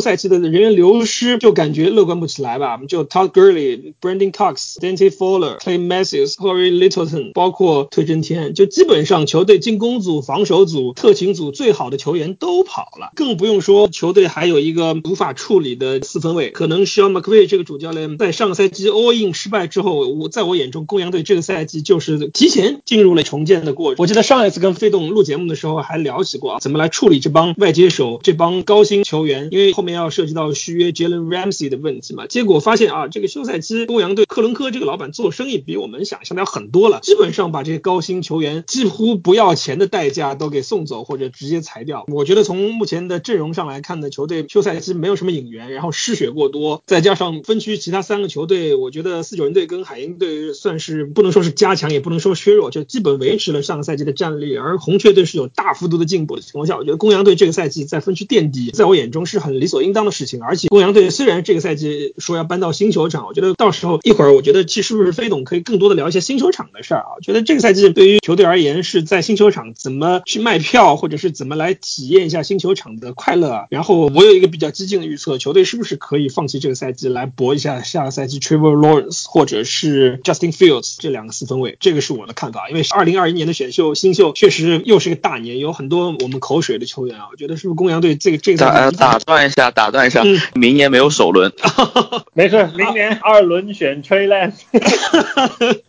赛期的人员流失，就感觉乐观不起来吧。就 Todd Gurley、Brandon Cox、Dante Fowler、Clay Matthews、Corey Littleton，包括推真天，就基本上球队进攻组、防守组、特勤组最好的球员都跑了，更不用说球队还有一个。无法处理的四分卫，可能需要 McVay 这个主教练在上个赛季 All In 失败之后，我在我眼中，公羊队这个赛季就是提前进入了重建的过程。我记得上一次跟飞动录节目的时候还聊起过啊，怎么来处理这帮外接手、这帮高薪球员，因为后面要涉及到续约 Jalen Ramsey 的问题嘛。结果发现啊，这个休赛期公羊队克伦科这个老板做生意比我们想象的要很多了，基本上把这些高薪球员几乎不要钱的代价都给送走或者直接裁掉。我觉得从目前的阵容上来看呢，球队休赛期。没有什么引援，然后失血过多，再加上分区其他三个球队，我觉得四九人队跟海鹰队算是不能说是加强，也不能说削弱，就基本维持了上个赛季的战力。而红雀队是有大幅度的进步的情况下，我觉得公羊队这个赛季在分区垫底，在我眼中是很理所应当的事情。而且公羊队虽然这个赛季说要搬到新球场，我觉得到时候一会儿，我觉得其实是不是飞董可以更多的聊一些新球场的事儿啊？觉得这个赛季对于球队而言，是在新球场怎么去卖票，或者是怎么来体验一下新球场的快乐。然后我有一个比较激进。性的预测，球队是不是可以放弃这个赛季来搏一下下个赛季 Trevor Lawrence 或者是 Justin Fields 这两个四分卫？这个是我的看法。因为二零二一年的选秀新秀确实又是个大年，有很多我们口水的球员啊。我觉得是不是公羊队这个这个打打断一下，打断一下，明年没有首轮，没事，明年二轮选 Trey Lance。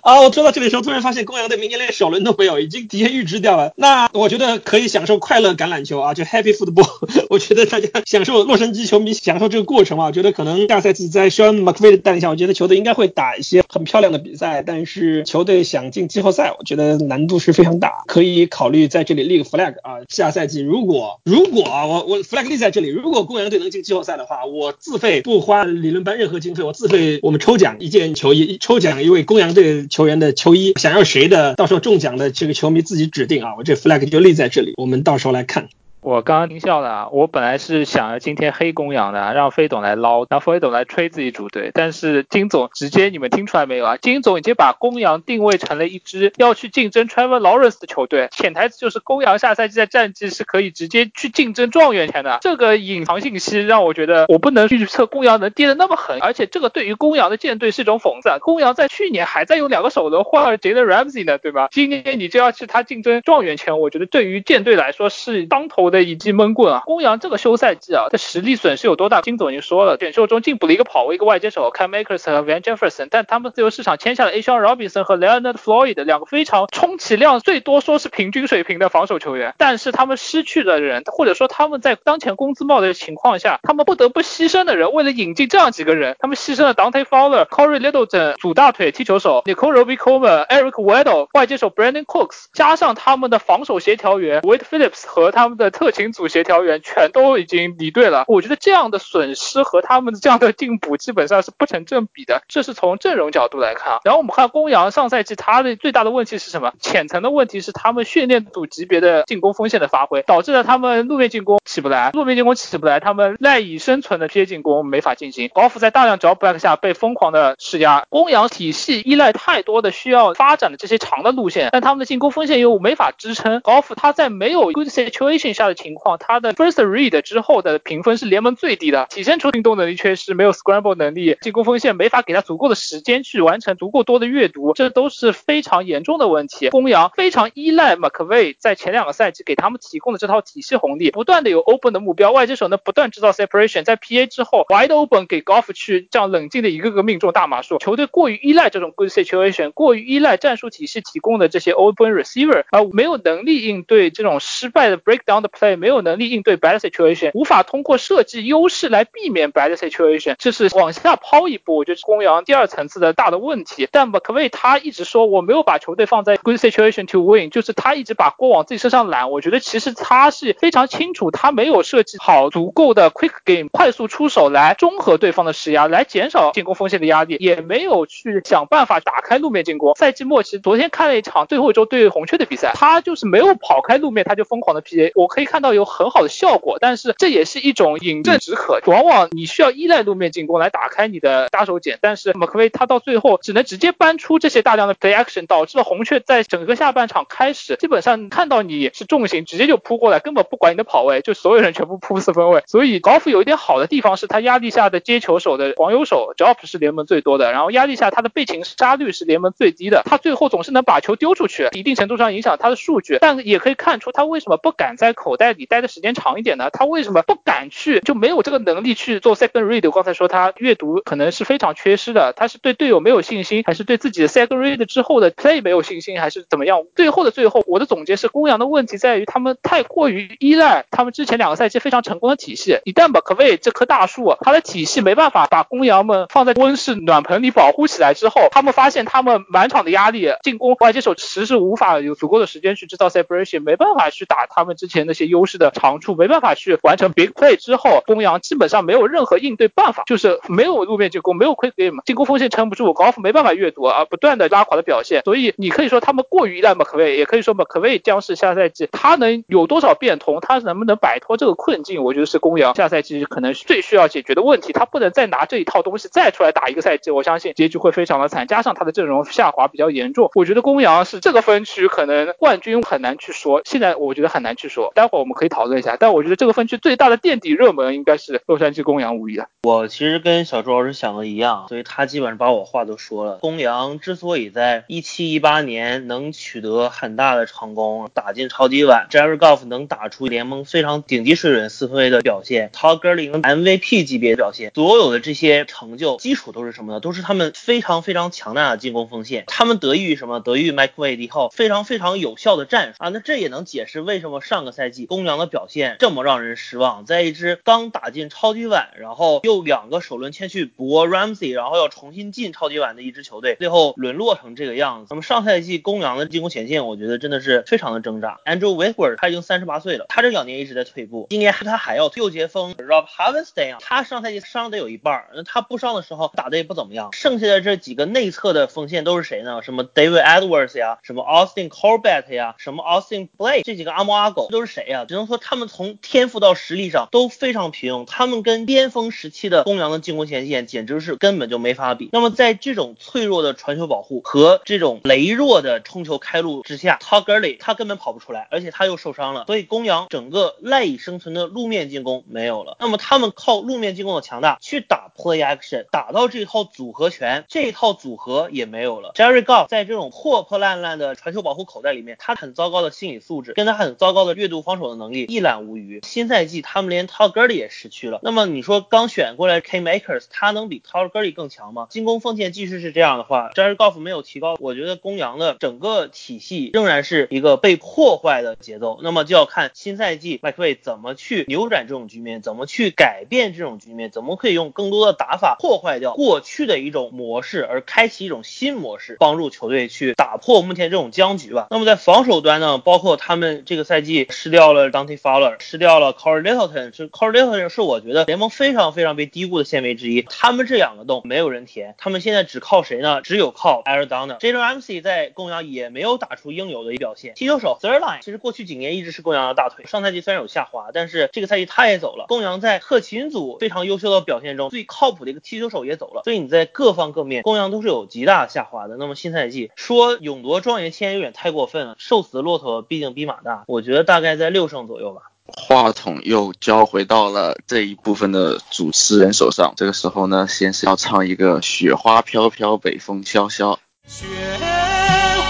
啊，我说到这里的时候，突然发现公羊队明年连首轮都没有，已经提前预支掉了。那我觉得可以享受快乐橄榄球啊，就 Happy Football。我觉得大家享受洛杉矶球迷享受这个过程啊。我觉得可能下赛季在 Sean McVay 的带领下，我觉得球队应该会打一些很漂亮的比赛。但是球队想进季后赛，我觉得难度是非常大。可以考虑在这里立个 flag 啊，下赛季如果如果啊，我我 flag 立在这里，如果公羊队能进季后赛的话，我自费不花理论班任何经费，我自费我们抽奖一件球衣，抽奖一位公羊队球员的球衣，想要谁的，到时候中奖的这个球迷自己指定啊，我这 flag 就立在这里，我们到时候来看。我刚刚听笑了，我本来是想着今天黑公羊的，让飞董来捞，让飞董来吹自己主队。但是金总直接，你们听出来没有啊？金总已经把公羊定位成了一支要去竞争 Trevor Lawrence 的球队，潜台词就是公羊下赛季的战绩是可以直接去竞争状元签的。这个隐藏信息让我觉得我不能预测公羊能跌得那么狠，而且这个对于公羊的舰队是一种讽刺。公羊在去年还在用两个首轮换了 Jalen Ramsey 呢，对吧？今年你就要去他竞争状元签，我觉得对于舰队来说是当头。的一记闷棍啊！公羊这个休赛季啊，这实力损失有多大？金总已经说了，选秀中进补了一个跑位，一个外接手 Cam Akers 和 Van Jefferson，但他们自由市场签下了 Ashawn Robinson 和 Leonard Floyd 两个非常充其量最多说是平均水平的防守球员，但是他们失去的人，或者说他们在当前工资帽的情况下，他们不得不牺牲的人，为了引进这样几个人，他们牺牲了 Dante Fowler、Corey Littleton 主大腿踢球手 Nicole Robicomer、Eric Weddle 外接手 Brandon Cooks，加上他们的防守协调员 Wade Phillips 和他们的特勤组协调。员全都已经离队了，我觉得这样的损失和他们的这样的进补基本上是不成正比的，这是从阵容角度来看。然后我们看公羊上赛季，他的最大的问题是什么？浅层的问题是他们训练组级别的进攻锋线的发挥，导致了他们路面进攻起不来，路面进攻起不来，他们赖以生存的这些进攻没法进行。高夫在大量 drop back 下被疯狂的施压，公羊体系依赖太多的需要发展的这些长的路线，但他们的进攻锋线又没法支撑。高夫他在没有 good situation 下的情况，他的 First read 之后的评分是联盟最低的，体现出运动能力缺失，没有 scramble 能力，进攻锋线没法给他足够的时间去完成足够多的阅读，这都是非常严重的问题。公羊非常依赖 McVay 在前两个赛季给他们提供的这套体系红利，不断的有 open 的目标，外接手呢不断制造 separation，在 PA 之后 wide open 给 Golf 去这样冷静的一个个命中大码数。球队过于依赖这种 good situation，过于依赖战术体系提供的这些 open receiver，而没有能力应对这种失败的 breakdown 的对没有能力应对 bad situation，无法通过设计优势来避免 bad situation，这是往下抛一步，我觉得是公羊第二层次的大的问题。但 McVay 他一直说我没有把球队放在 good situation to win，就是他一直把锅往自己身上揽。我觉得其实他是非常清楚，他没有设计好足够的 quick game 快速出手来中和对方的施压，来减少进攻锋线的压力，也没有去想办法打开路面进攻。赛季末期，昨天看了一场最后一周对红雀的比赛，他就是没有跑开路面，他就疯狂的 PA，我可以看到有很好的效果，但是这也是一种饮鸩止渴。往往你需要依赖路面进攻来打开你的杀手锏，但是 McVay 他到最后只能直接搬出这些大量的 play action，导致了红雀在整个下半场开始，基本上看到你是重型，直接就扑过来，根本不管你的跑位，就所有人全部扑四分位。所以高夫有一点好的地方是他压力下的接球手的黄油手 drop 是联盟最多的，然后压力下他的背擒杀率是联盟最低的，他最后总是能把球丢出去，一定程度上影响他的数据，但也可以看出他为什么不敢在口口袋里待的时间长一点呢？他为什么不敢去，就没有这个能力去做 second read？我刚才说他阅读可能是非常缺失的，他是对队友没有信心，还是对自己的 second read 之后的 play 没有信心，还是怎么样？最后的最后，我的总结是，公羊的问题在于他们太过于依赖他们之前两个赛季非常成功的体系。一旦 McVay 这棵大树，他的体系没办法把公羊们放在温室暖棚里保护起来之后，他们发现他们满场的压力，进攻外接手迟迟无法有足够的时间去制造 separation，没办法去打他们之前那些优势的长处，没办法去完成 big play 之后，公羊基本上没有任何应对办法，就是没有路面进攻，没有 quick game，进攻锋线撑不住，高尔夫没办法阅读啊，不断的拉垮的表现。所以你可以说他们过于依赖 McVay，也可以说 McVay 将是下赛季他能有多少变通，他能不能摆脱这个困境，我觉得是公羊下赛季可能最需要解决的问题。他不能再拿这一套东西再出来打一个赛季，我相信结局会非常的惨。加上他的阵容下滑比较严重，我觉得公羊是这个分区可能冠军很难去说，现在我觉得很难去说。待我们可以讨论一下。但我觉得这个分区最大的垫底热门应该是洛杉矶公羊无疑了。我其实跟小朱老师想的一样，所以他基本上把我话都说了。公羊之所以在一七一八年能取得很大的成功，打进超级碗，Jerry Goff 能打出联盟非常顶级水准四分卫的表现，Todd Gurley 能 MVP 级别的表现，所有的这些成就基础都是什么呢？都是他们非常非常强大的进攻锋线。他们得益于什么？得益于 Mike Wade 后非常非常有效的战术啊。那这也能解释为什么上个赛季公羊的表现这么让人失望。在一支刚打进超级碗，然后又两个首轮签去博 Ramsey，然后要重新进超级碗的一支球队，最后沦落成这个样子。那么上赛季公羊的进攻前线，我觉得真的是非常的挣扎。Andrew w i t w o r d 他已经三十八岁了，他这两年一直在退步，今年他还要右截锋 Rob Havenstein 啊，他上赛季伤得有一半，那他不伤的时候打的也不怎么样。剩下的这几个内侧的锋线都是谁呢？什么 David Edwards 呀，什么 Austin Corbett 呀，什么 Austin Blake 这几个阿猫阿狗都是谁呀？只能说他们从天赋到实力上都非常平庸，他们跟巅峰时期的公羊的进攻前线简直是根本就没法比。那么在这种脆弱的传球保护和这种羸弱的冲球开路之下，Todd Gurley 他根本跑不出来，而且他又受伤了，所以公羊整个赖以生存的路面进攻没有了。那么他们靠路面进攻的强大去打 play action，打到这套组合拳，这套组合也没有了。Jerry Goff 在这种破破烂烂的传球保护口袋里面，他很糟糕的心理素质跟他很糟糕的阅读防守的能力一览无余。新赛季他们连 Todd Gurley 也失去了。那么你说刚选过来 K Makers，他能比 Todd Gurley 更强吗？进攻锋线继续是这样的话，Jerry Goff 没有提高，我觉得公羊的整个体系仍然是一个被破坏的节奏。那么就要看新赛季 m c v a y 怎么去扭转这种局面，怎么去改变这种局面，怎么可以用更多的打法破坏掉过去的一种模式，而开启一种新模式，帮助球队去打破目前这种僵局吧。那么在防守端呢，包括他们这个赛季失掉了 Dante Fowler，失掉了 Corey Littleton，是 Corey Littleton 是我觉得联盟非常非常被低估的线位之一。他们这两个洞没有人填，他们现在只靠谁呢？只有靠 a r i d o n a j a l e n MC 在公羊也没有打出应有的一表现。踢球手 Third Line 其实过去几年一直是公羊的大腿，上赛季虽然有下滑，但是这个赛季他也走了。公羊在特勤组非常优秀的表现中，最靠谱的一个踢球手也走了，所以你在各方各面，公羊都是有极大下滑的。那么新赛季说勇夺状元签有点太过分了，瘦死的骆驼毕竟比马大，我觉得大概在六胜左右吧。话筒又交回到了这一部分的主持人手上。这个时候呢，先是要唱一个《雪花飘飘，北风萧萧》。雪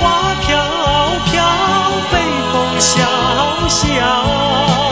花飘飘，北风萧萧，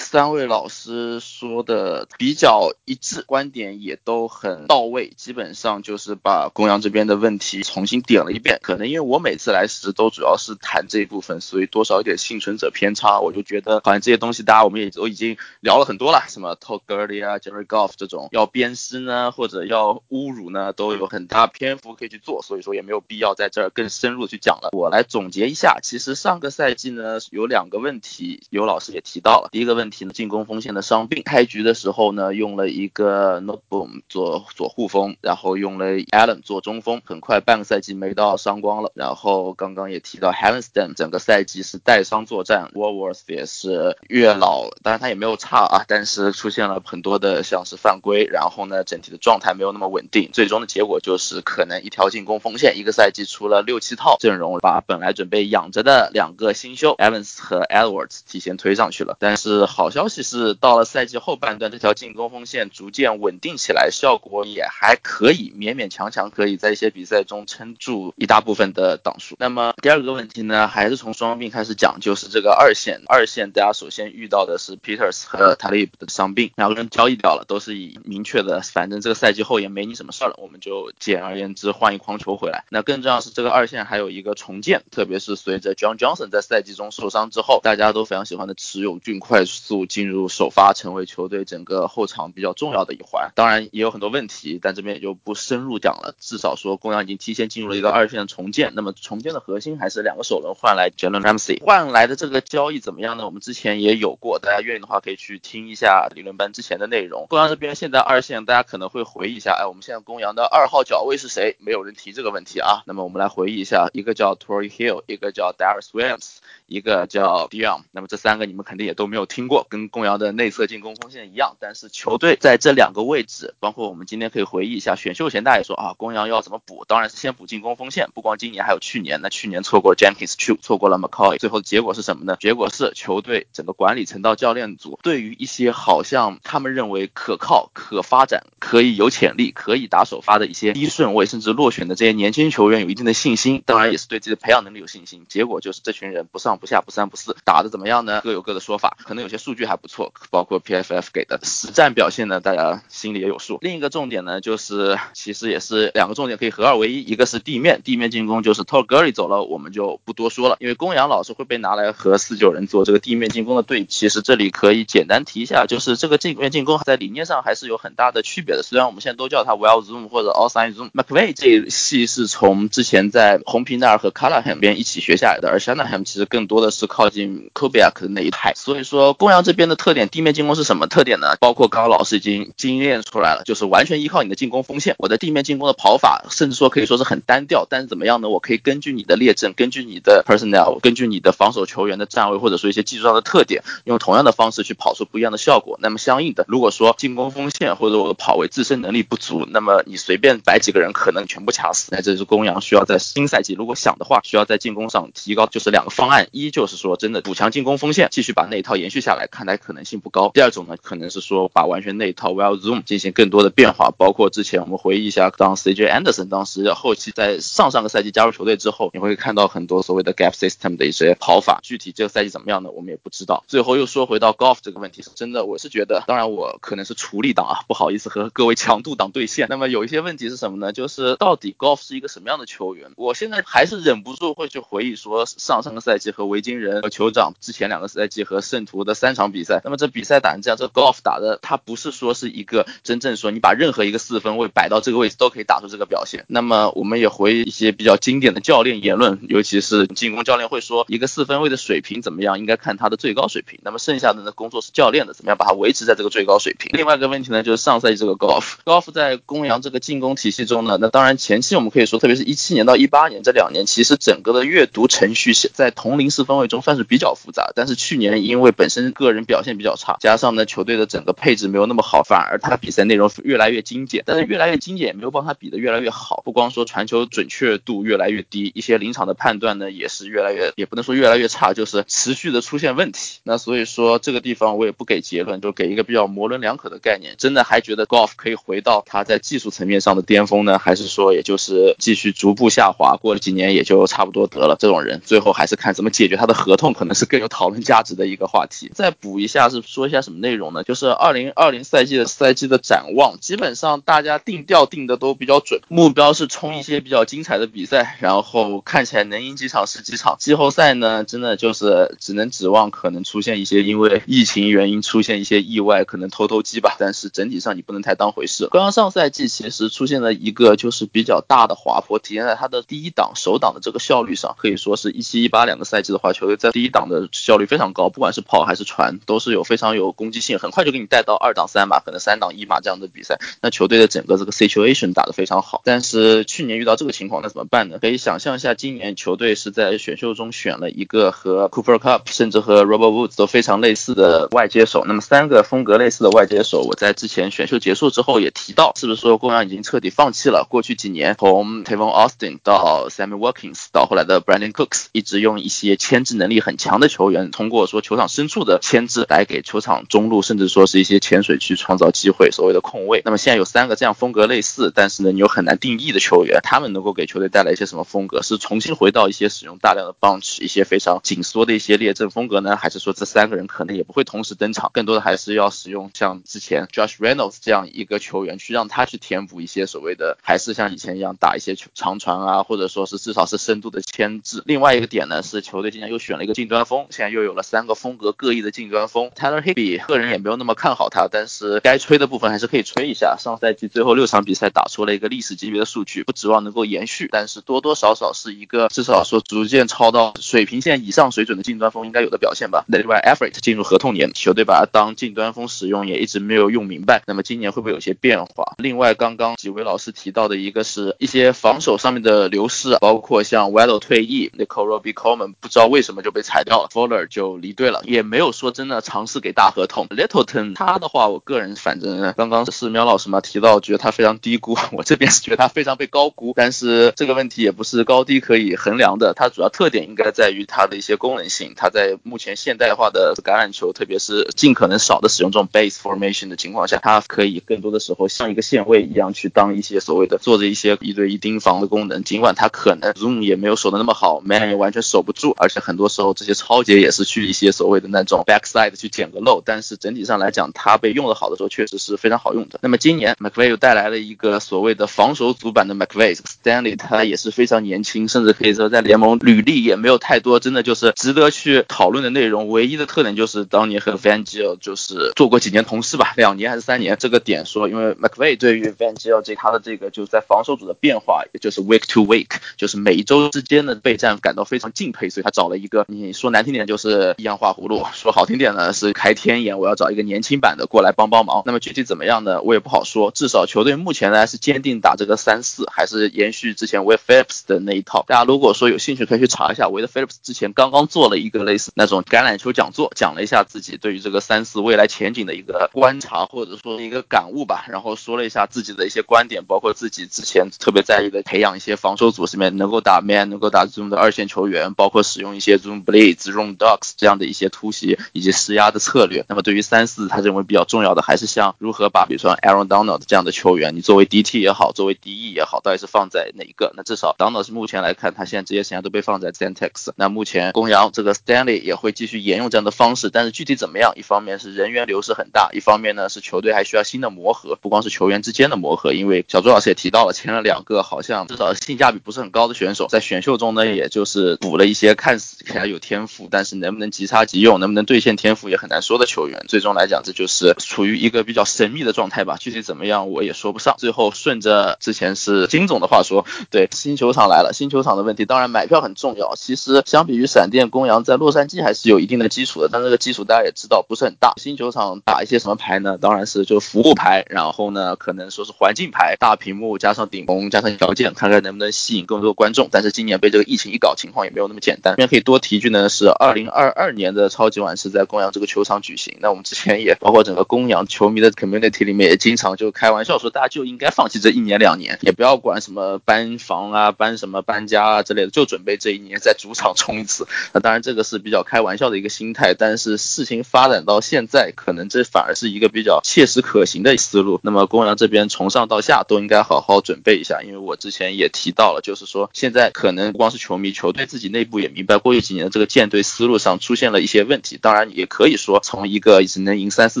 三位老师说的比较一致，观点也都很到位，基本上就是把公羊这边的问题重新点了一遍。可能因为我每次来时都主要是谈这一部分，所以多少有点幸存者偏差。我就觉得好像这些东西大家我们也都已经聊了很多了，什么 Todd Gurley 啊、Jerry Goff 这种要鞭尸呢，或者要侮辱呢，都有很大篇幅可以去做，所以说也没有必要在这儿更深入的去讲了。我来总结一下，其实上个赛季呢有两个问题，有老师也提到了。第一个问题进攻锋线的伤病，开局的时候呢用了一个 Noteboom 做左护锋，然后用了 Allen 做中锋，很快半个赛季没到伤光了。然后刚刚也提到 havenston 整个赛季是带伤作战，Warworth 也是越老，当然他也没有差啊，但是出现了很多的像是犯规，然后呢整体的状态没有那么稳定，最终的结果就是可能一条进攻锋线一个赛季出了六七套阵容，把本来准备养着的两个新秀 Evans 和 Edwards 提前推上去了。但是好好消息是到了赛季后半段，这条进攻锋线逐渐稳定起来，效果也还可以，勉勉强强可以在一些比赛中撑住一大部分的档数。那么第二个问题呢，还是从伤病开始讲，就是这个二线，二线大家首先遇到的是 Peters 和 Talib 的伤病，两个人交易掉了，都是以明确的，反正这个赛季后也没你什么事儿了，我们就简而言之换一筐球回来。那更重要是这个二线还有一个重建，特别是随着 John Johnson 在赛季中受伤之后，大家都非常喜欢的池永俊快速进入首发，成为球队整个后场比较重要的一环。当然也有很多问题，但这边也就不深入讲了。至少说公羊已经提前进入了一个二线的重建，那么重建的核心还是两个首轮换来 Jalen Ramsey 换来的这个交易怎么样呢？我们之前也有过，大家愿意的话可以去听一下理论班之前的内容。公羊这边现在二线，大家可能会回忆一下，哎，我们现在公羊的二号脚位是谁？没有人提这个问题啊。那么我们来回忆一下，一个叫 Tory Hill，一个叫 Darius Williams，一个叫 Dion。那么这三个你们肯定也都没有听过。跟公羊的内侧进攻锋线一样，但是球队在这两个位置，包括我们今天可以回忆一下选秀前大家也说啊，公羊要怎么补？当然是先补进攻锋线，不光今年还有去年，那去年错过 Jenkins 去，错过了 McCoy，最后结果是什么呢？结果是球队整个管理层到教练组对于一些好像他们认为可靠、可发展、可以有潜力、可以打首发的一些低顺位甚至落选的这些年轻球员有一定的信心，当然也是对自己的培养能力有信心。结果就是这群人不上不下不三不四，打的怎么样呢？各有各的说法，可能有些数据还不错，包括 PFF 给的实战表现呢，大家心里也有数。另一个重点呢，就是其实也是两个重点可以合二为一，一个是地面，地面进攻就是 t o r g u r y 走了，我们就不多说了，因为公羊老师会被拿来和四九人做这个地面进攻的对比。其实这里可以简单提一下，就是这个地面进攻在理念上还是有很大的区别的。虽然我们现在都叫它 Well Zoom 或者 Outside Zoom，McVay 这一系是从之前在红皮那儿和 Callahan 边一起学下来的，而 Shanahan 其实更多的是靠近 Kobiak 的那一派。所以说公羊这边的特点，地面进攻是什么特点呢？包括刚刚老师已经精炼出来了，就是完全依靠你的进攻锋线。我的地面进攻的跑法，甚至说可以说是很单调，但是怎么样呢？我可以根据你的列阵，根据你的 personnel，根据你的防守球员的站位，或者说一些技术上的特点，用同样的方式去跑出不一样的效果。那么相应的，如果说进攻锋线或者我的跑位自身能力不足，那么你随便摆几个人，可能全部掐死。那这是公羊需要在新赛季如果想的话，需要在进攻上提高，就是两个方案：一就是说真的补强进攻锋线，继续把那一套延续下来，看来可能性不高；第二种呢，可能是说把完全那一套 Well Zoom 进行更多的变化，包括之前我们回忆一下，当 CJ Anderson 当时后期在上上个赛季加入球队之后，你会看到很多所谓的 Gap System 的一些跑法，具体这个赛季怎么样呢？我们也不知道。最后又说回到 Golf 这个问题，是真的，我是觉得，当然我可能是处理党啊，不好意思和各位强度党对线。那么有一些问题是什么呢？就是到底 Golf 是一个什么样的球员？我现在还是忍不住会去回忆说上上个赛季和维京人和酋长之前两个赛季和圣徒的三场比赛。那么这比赛打成这样，这 Golf 打的他不是说是一个真正说你把任何一个四分位摆到这个位置都可以打出这个表现。那么我们也回一些比较经典的教练言论，尤其是进攻教练会说一个四分位的水平怎么样，应该看他的最高水平。那么剩下的呢，工作是教练的，怎么样把它维持在这个最高水平。另外一个问题呢，就是上赛季这个 Golf，Golf 在公羊这个进攻体系中呢，那当然前期我们可以说，特别是一七年到一八年这两年，其实整个的阅读程序在同龄四分位中算是比较复杂。但是去年因为本身个个人表现比较差，加上呢球队的整个配置没有那么好，反而他的比赛内容越来越精简。但是越来越精简也没有帮他比的越来越好，不光说传球准确度越来越低，一些临场的判断呢也是越来越，也不能说越来越差，就是持续的出现问题。那所以说这个地方我也不给结论，就给一个比较模棱两可的概念。真的还觉得 Golf 可以回到他在技术层面上的巅峰呢，还是说也就是继续逐步下滑，过了几年也就差不多得了？这种人最后还是看怎么解决他的合同，可能是更有讨论价值的一个话题。再补一下是说一下什么内容呢？就是二零二零赛季的赛季的展望，基本上大家定调定的都比较准，目标是冲一些比较精彩的比赛，然后看起来能赢几场是几场。季后赛呢，真的就是只能指望可能出现一些因为疫情原因出现一些意外，可能偷偷鸡吧。但是整体上你不能太当回事。刚刚上赛季其实出现了一个就是比较大的滑坡，体现在他的第一档首档的这个效率上，可以说是一七一八两个赛季的话，球队在第一档的效率非常高，不管是跑还是传，都是有非常有攻击性，很快就给你带到二档三码，可能三档一码这样的比赛。那球队的整个这个 situation 打得非常好。但是去年遇到这个情况，那怎么办呢？可以想象一下，今年球队是在选秀中选了一个和 Cooper Cup 甚至和 Robert Woods 都非常类似的外接手，那么三个风格类似的外接手，我在之前选秀结束之后也提到，是不是说公羊已经彻底放弃了过去几年从 Tavon Austin 到 Sammy Watkins 到后来的 Brandon Cooks，一直用一些牵制能力很强的球员，通过说球场深处的牵制来给球场中路甚至说是一些浅水区创造机会，所谓的空位。那么现在有三个这样风格类似，但是呢你又很难定义的球员，他们能够给球队带来一些什么风格？是重新回到一些使用大量的 bunch，一些非常紧缩的一些列阵风格呢，还是说这三个人可能也不会同时登场，更多的还是要使用像之前 Josh Reynolds 这样一个球员去让他去填补一些所谓的，还是像以前一样打一些长传啊，或者说是至少是深度的牵制。另外一个点呢是球队今年又选了一个近端锋，现在又有了三个风格各异的近端锋。Tyler Higby 个人也没有那么看好他，但是该吹的部分还是可以吹一下。上赛季最后六场比赛打出了一个历史级别的数据，不指望能够延续，但是多多少少是一个至少说逐渐超到水平线以上水准的近端锋应该有的表现吧。另外 Effort 进入合同年，球队把他当近端锋使用也一直没有用明白。那么今年会不会有些变化？另外刚刚几位老师提到的一个是一些防守上面的流失，包括像 Weddle 退役，nicoro be Coleman 不知道为什么就被裁掉了，Fuller 就离队了，也没有说真的尝试给大合同。Littleton 他的话，我个人反正刚刚是苗老师嘛提到，觉得他非常低估，我这边是觉得他非常被高估。但是这个问题也不是高低可以衡量的，它主要特点应该在于它的一些功能性。它在目前现代化的橄榄球，特别是尽可能少的使用这种 base formation 的情况下，它可以更多的时候像一个线位一样去当一些所谓的做着一些一对一盯防的功能。尽管它可能 zoom 也没有守的那么好，man 也完全守不住，而且很多时候这些超节也是去一些所谓的那种 back side 去捡个漏。但是整体上来讲，它被用的好的时候确实是非常好用的。那么今年 McVay 又带来了一个所谓的防守组版的 McVay Stanley，他也是非常年轻，甚至可以说在联盟履历也没有太多真的就是值得去讨论的内容。唯一的特点就是当年和 Van Giel 就是做过几年同事吧，两年还是三年。这个点说，因为 McVay 对于 Van Giel 这他的这个就是在防守组的变化，也就是 week to week，就是每一周之间的备战感到非常敬佩，所以他找了一个你说难听点就是一样画葫芦，说好听点呢是开天眼，我要找一个年轻版的过来帮帮忙。那么具体怎么样呢？我也不好说。至少球队目前呢是坚定打这个三四，还是延续之前 webs 的那一套。大家如果说有兴趣，可以去查一下 Wade Phillips 之前刚刚做了一个类似那种橄榄球讲座，讲了一下自己对于这个三四未来前景的一个观察或者说一个感悟吧。然后说了一下自己的一些观点，包括自己之前特别在意的培养一些防守组里面能够打 man、能够打 zoom 的二线球员，包括使用一些 zoom blitz、zoom dogs 这样的一些突袭以及施压的策略。那么对于三四，他认为比较重要的还是像如何把比如说 Aaron Donald 这样的球员，你作为 DT 也好，作为 DE 也好，到底是放在哪一个？那至少 Donald 是目前来看，他现在职业生涯都被放在 Centex。那目前公羊这个 Stanley 也会继续沿用这样的方式，但是具体怎么样？一方面是人员流失很大，一方面呢是球队还需要新的磨合，不光是球员之间的磨合，因为小朱老师也提到了，签了两个好像至少性价比不是很高的选手，在选秀中呢，也就是补了一些看似起来有天赋，但是能不能即插即用，能不能兑现天赋也很难说的球员。最终来讲，这就是处于一个比较神秘的状态吧。具体怎么样，我也说不上。最后顺着之前是金总的话说，对新球场来了，新球场的问题，当然买票很重要。其实相比于闪电、公羊，在洛杉矶还是有一定的基础的，但这个基础大家也知道不是很大。新球场打一些什么牌呢？当然是就服务牌，然后呢，可能说是环境牌，大屏幕加上顶棚加上条件，看看能不能吸引更多观众。但是今年被这个疫情一搞，情况也没有那么简单。这边可以多提一句呢，是二零二二年的超级碗是在公羊这个球场举行。那我们之前也包括整个公羊球迷的 community 里面也经常就开玩笑说，大家就应该放弃这一年两年，也不要管什么搬房啊、搬什么搬家啊之类的，就准备这一年在主场冲一次。那当然这个是比较开玩笑的一个心态，但是事情发展到现在，可能这反而是一个比较切实可行的思路。那么公羊这边从上到下都应该好好准备一下，因为我之前也提到了，就是说现在可能不光是球迷，球队自己内部也明白，过去几年的这个建队思路上出现了一些问题。当然也可以说，从一个只能赢三四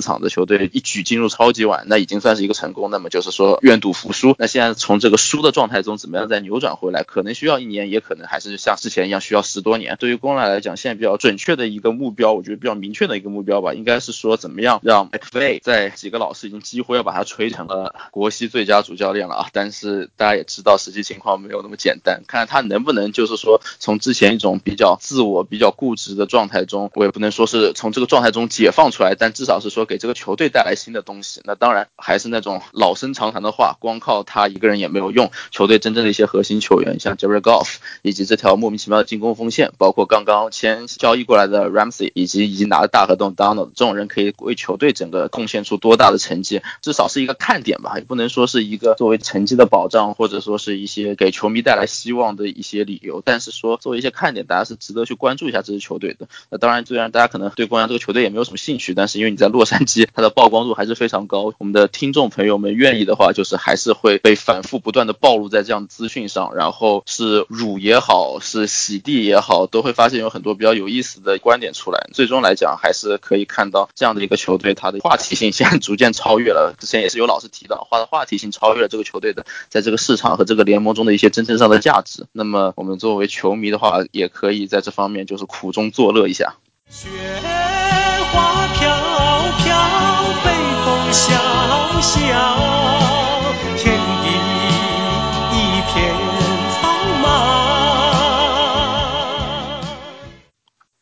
场的球队一举进入超级碗，那已经算是一个成功。那么就是说愿赌服输。那现在从这个输的状态中怎么样再扭转回来，可能需要一年，也可能还是像之前一样需要十多年。对于公羊来讲，现在比较准确的一个目标，我觉得比较明确的一个目标吧，应该是说怎么样让 McVay 在几个老师已经几乎要把他吹成了国西最佳主教练了啊。但是大家也知道，实际情况没有那么简单，看他能不能就是说从之前一种比较自我、比较固执的状态中，我也不能说是从这个状态中解放出来，但至少是说给这个球队带来新的东西。那当然还是那种老生常谈的话，光靠他一个人也没有用。球队真正的一些核心球员，像 Jerry Golf，以及这条莫名其妙的进攻锋线，包括刚刚签交易过来的 Ramsey，以及已经拿了大合同 Donald，这种人可以为球队整个贡献出多大的成绩，至少是一个看点吧，也不能说是一个作为成绩的保障，或者说是一些给球迷带来希望的一些理由。但是说作为一些看点，大家是值得去关注一下这支球队的。那当然，虽然大家可能对公羊这个球队也没有什么兴趣，但是因为你在洛杉矶，它的曝光度还是非常高。我们的听众朋友们愿意的话，就是还是会被反复不断的暴露在这样资讯上，然后是辱也好，是洗地也好，都会发现有很多比较有意思的观点出来。最终来讲，还是可以看到这样的一个球队，它的话题性现在逐渐超越了。之前也是有老师提到，话的话题性超越了这个球队的在这个市场和这个联盟中的一些真正上的价值。那么我们作为球迷的话，也可以在这方面就是苦中作乐一下。雪花飘飘，北风萧萧，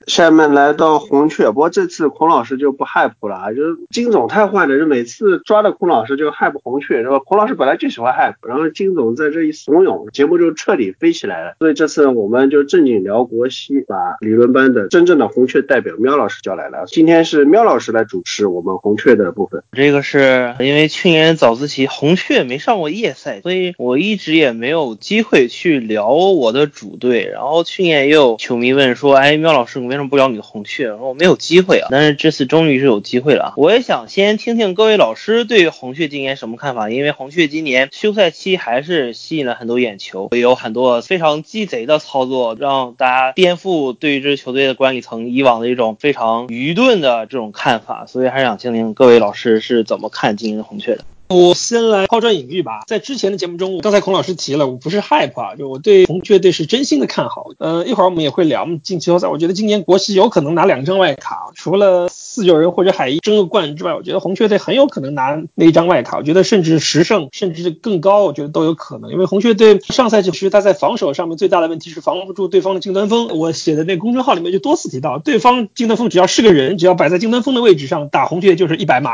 下面来到红雀，不过这次孔老师就不害普了啊，就是金总太坏了，就每次抓着孔老师就害普红雀，是吧？孔老师本来就喜欢害普，然后金总在这一怂恿，节目就彻底飞起来了。所以这次我们就正经聊国西，把理论班的真正的红雀代表喵老师叫来了。今天是喵老师来主持我们红雀的部分。这个是因为去年早自习红雀没上过夜赛，所以我一直也没有机会去聊我的主队。然后去年也有球迷问说，哎，喵老师，你为什么不聊你的红雀？我说我没有机会啊。但是这次终于是有机会了啊！我也想先听听各位老师对于红雀今年什么看法，因为红雀今年休赛期还是吸引了很多眼球，有很多非常鸡贼的操作，让大家颠覆对于这支球队的管理层以往的一种非常愚钝的这种看法。所以还是想听听各位老师是怎么看今年的红雀的。我先来抛砖引玉吧，在之前的节目中，刚才孔老师提了，我不是 hype 啊，就我对红雀队是真心的看好。呃，一会儿我们也会聊我们进季后赛，我觉得今年国西有可能拿两张外卡，除了四九人或者海一争个冠之外，我觉得红雀队很有可能拿那一张外卡，我觉得甚至十胜甚至更高，我觉得都有可能。因为红雀队上赛季其实他在防守上面最大的问题是防不住对方的近端锋，我写的那公众号里面就多次提到，对方近端锋只要是个人，只要摆在近端锋的位置上打红雀就是一百码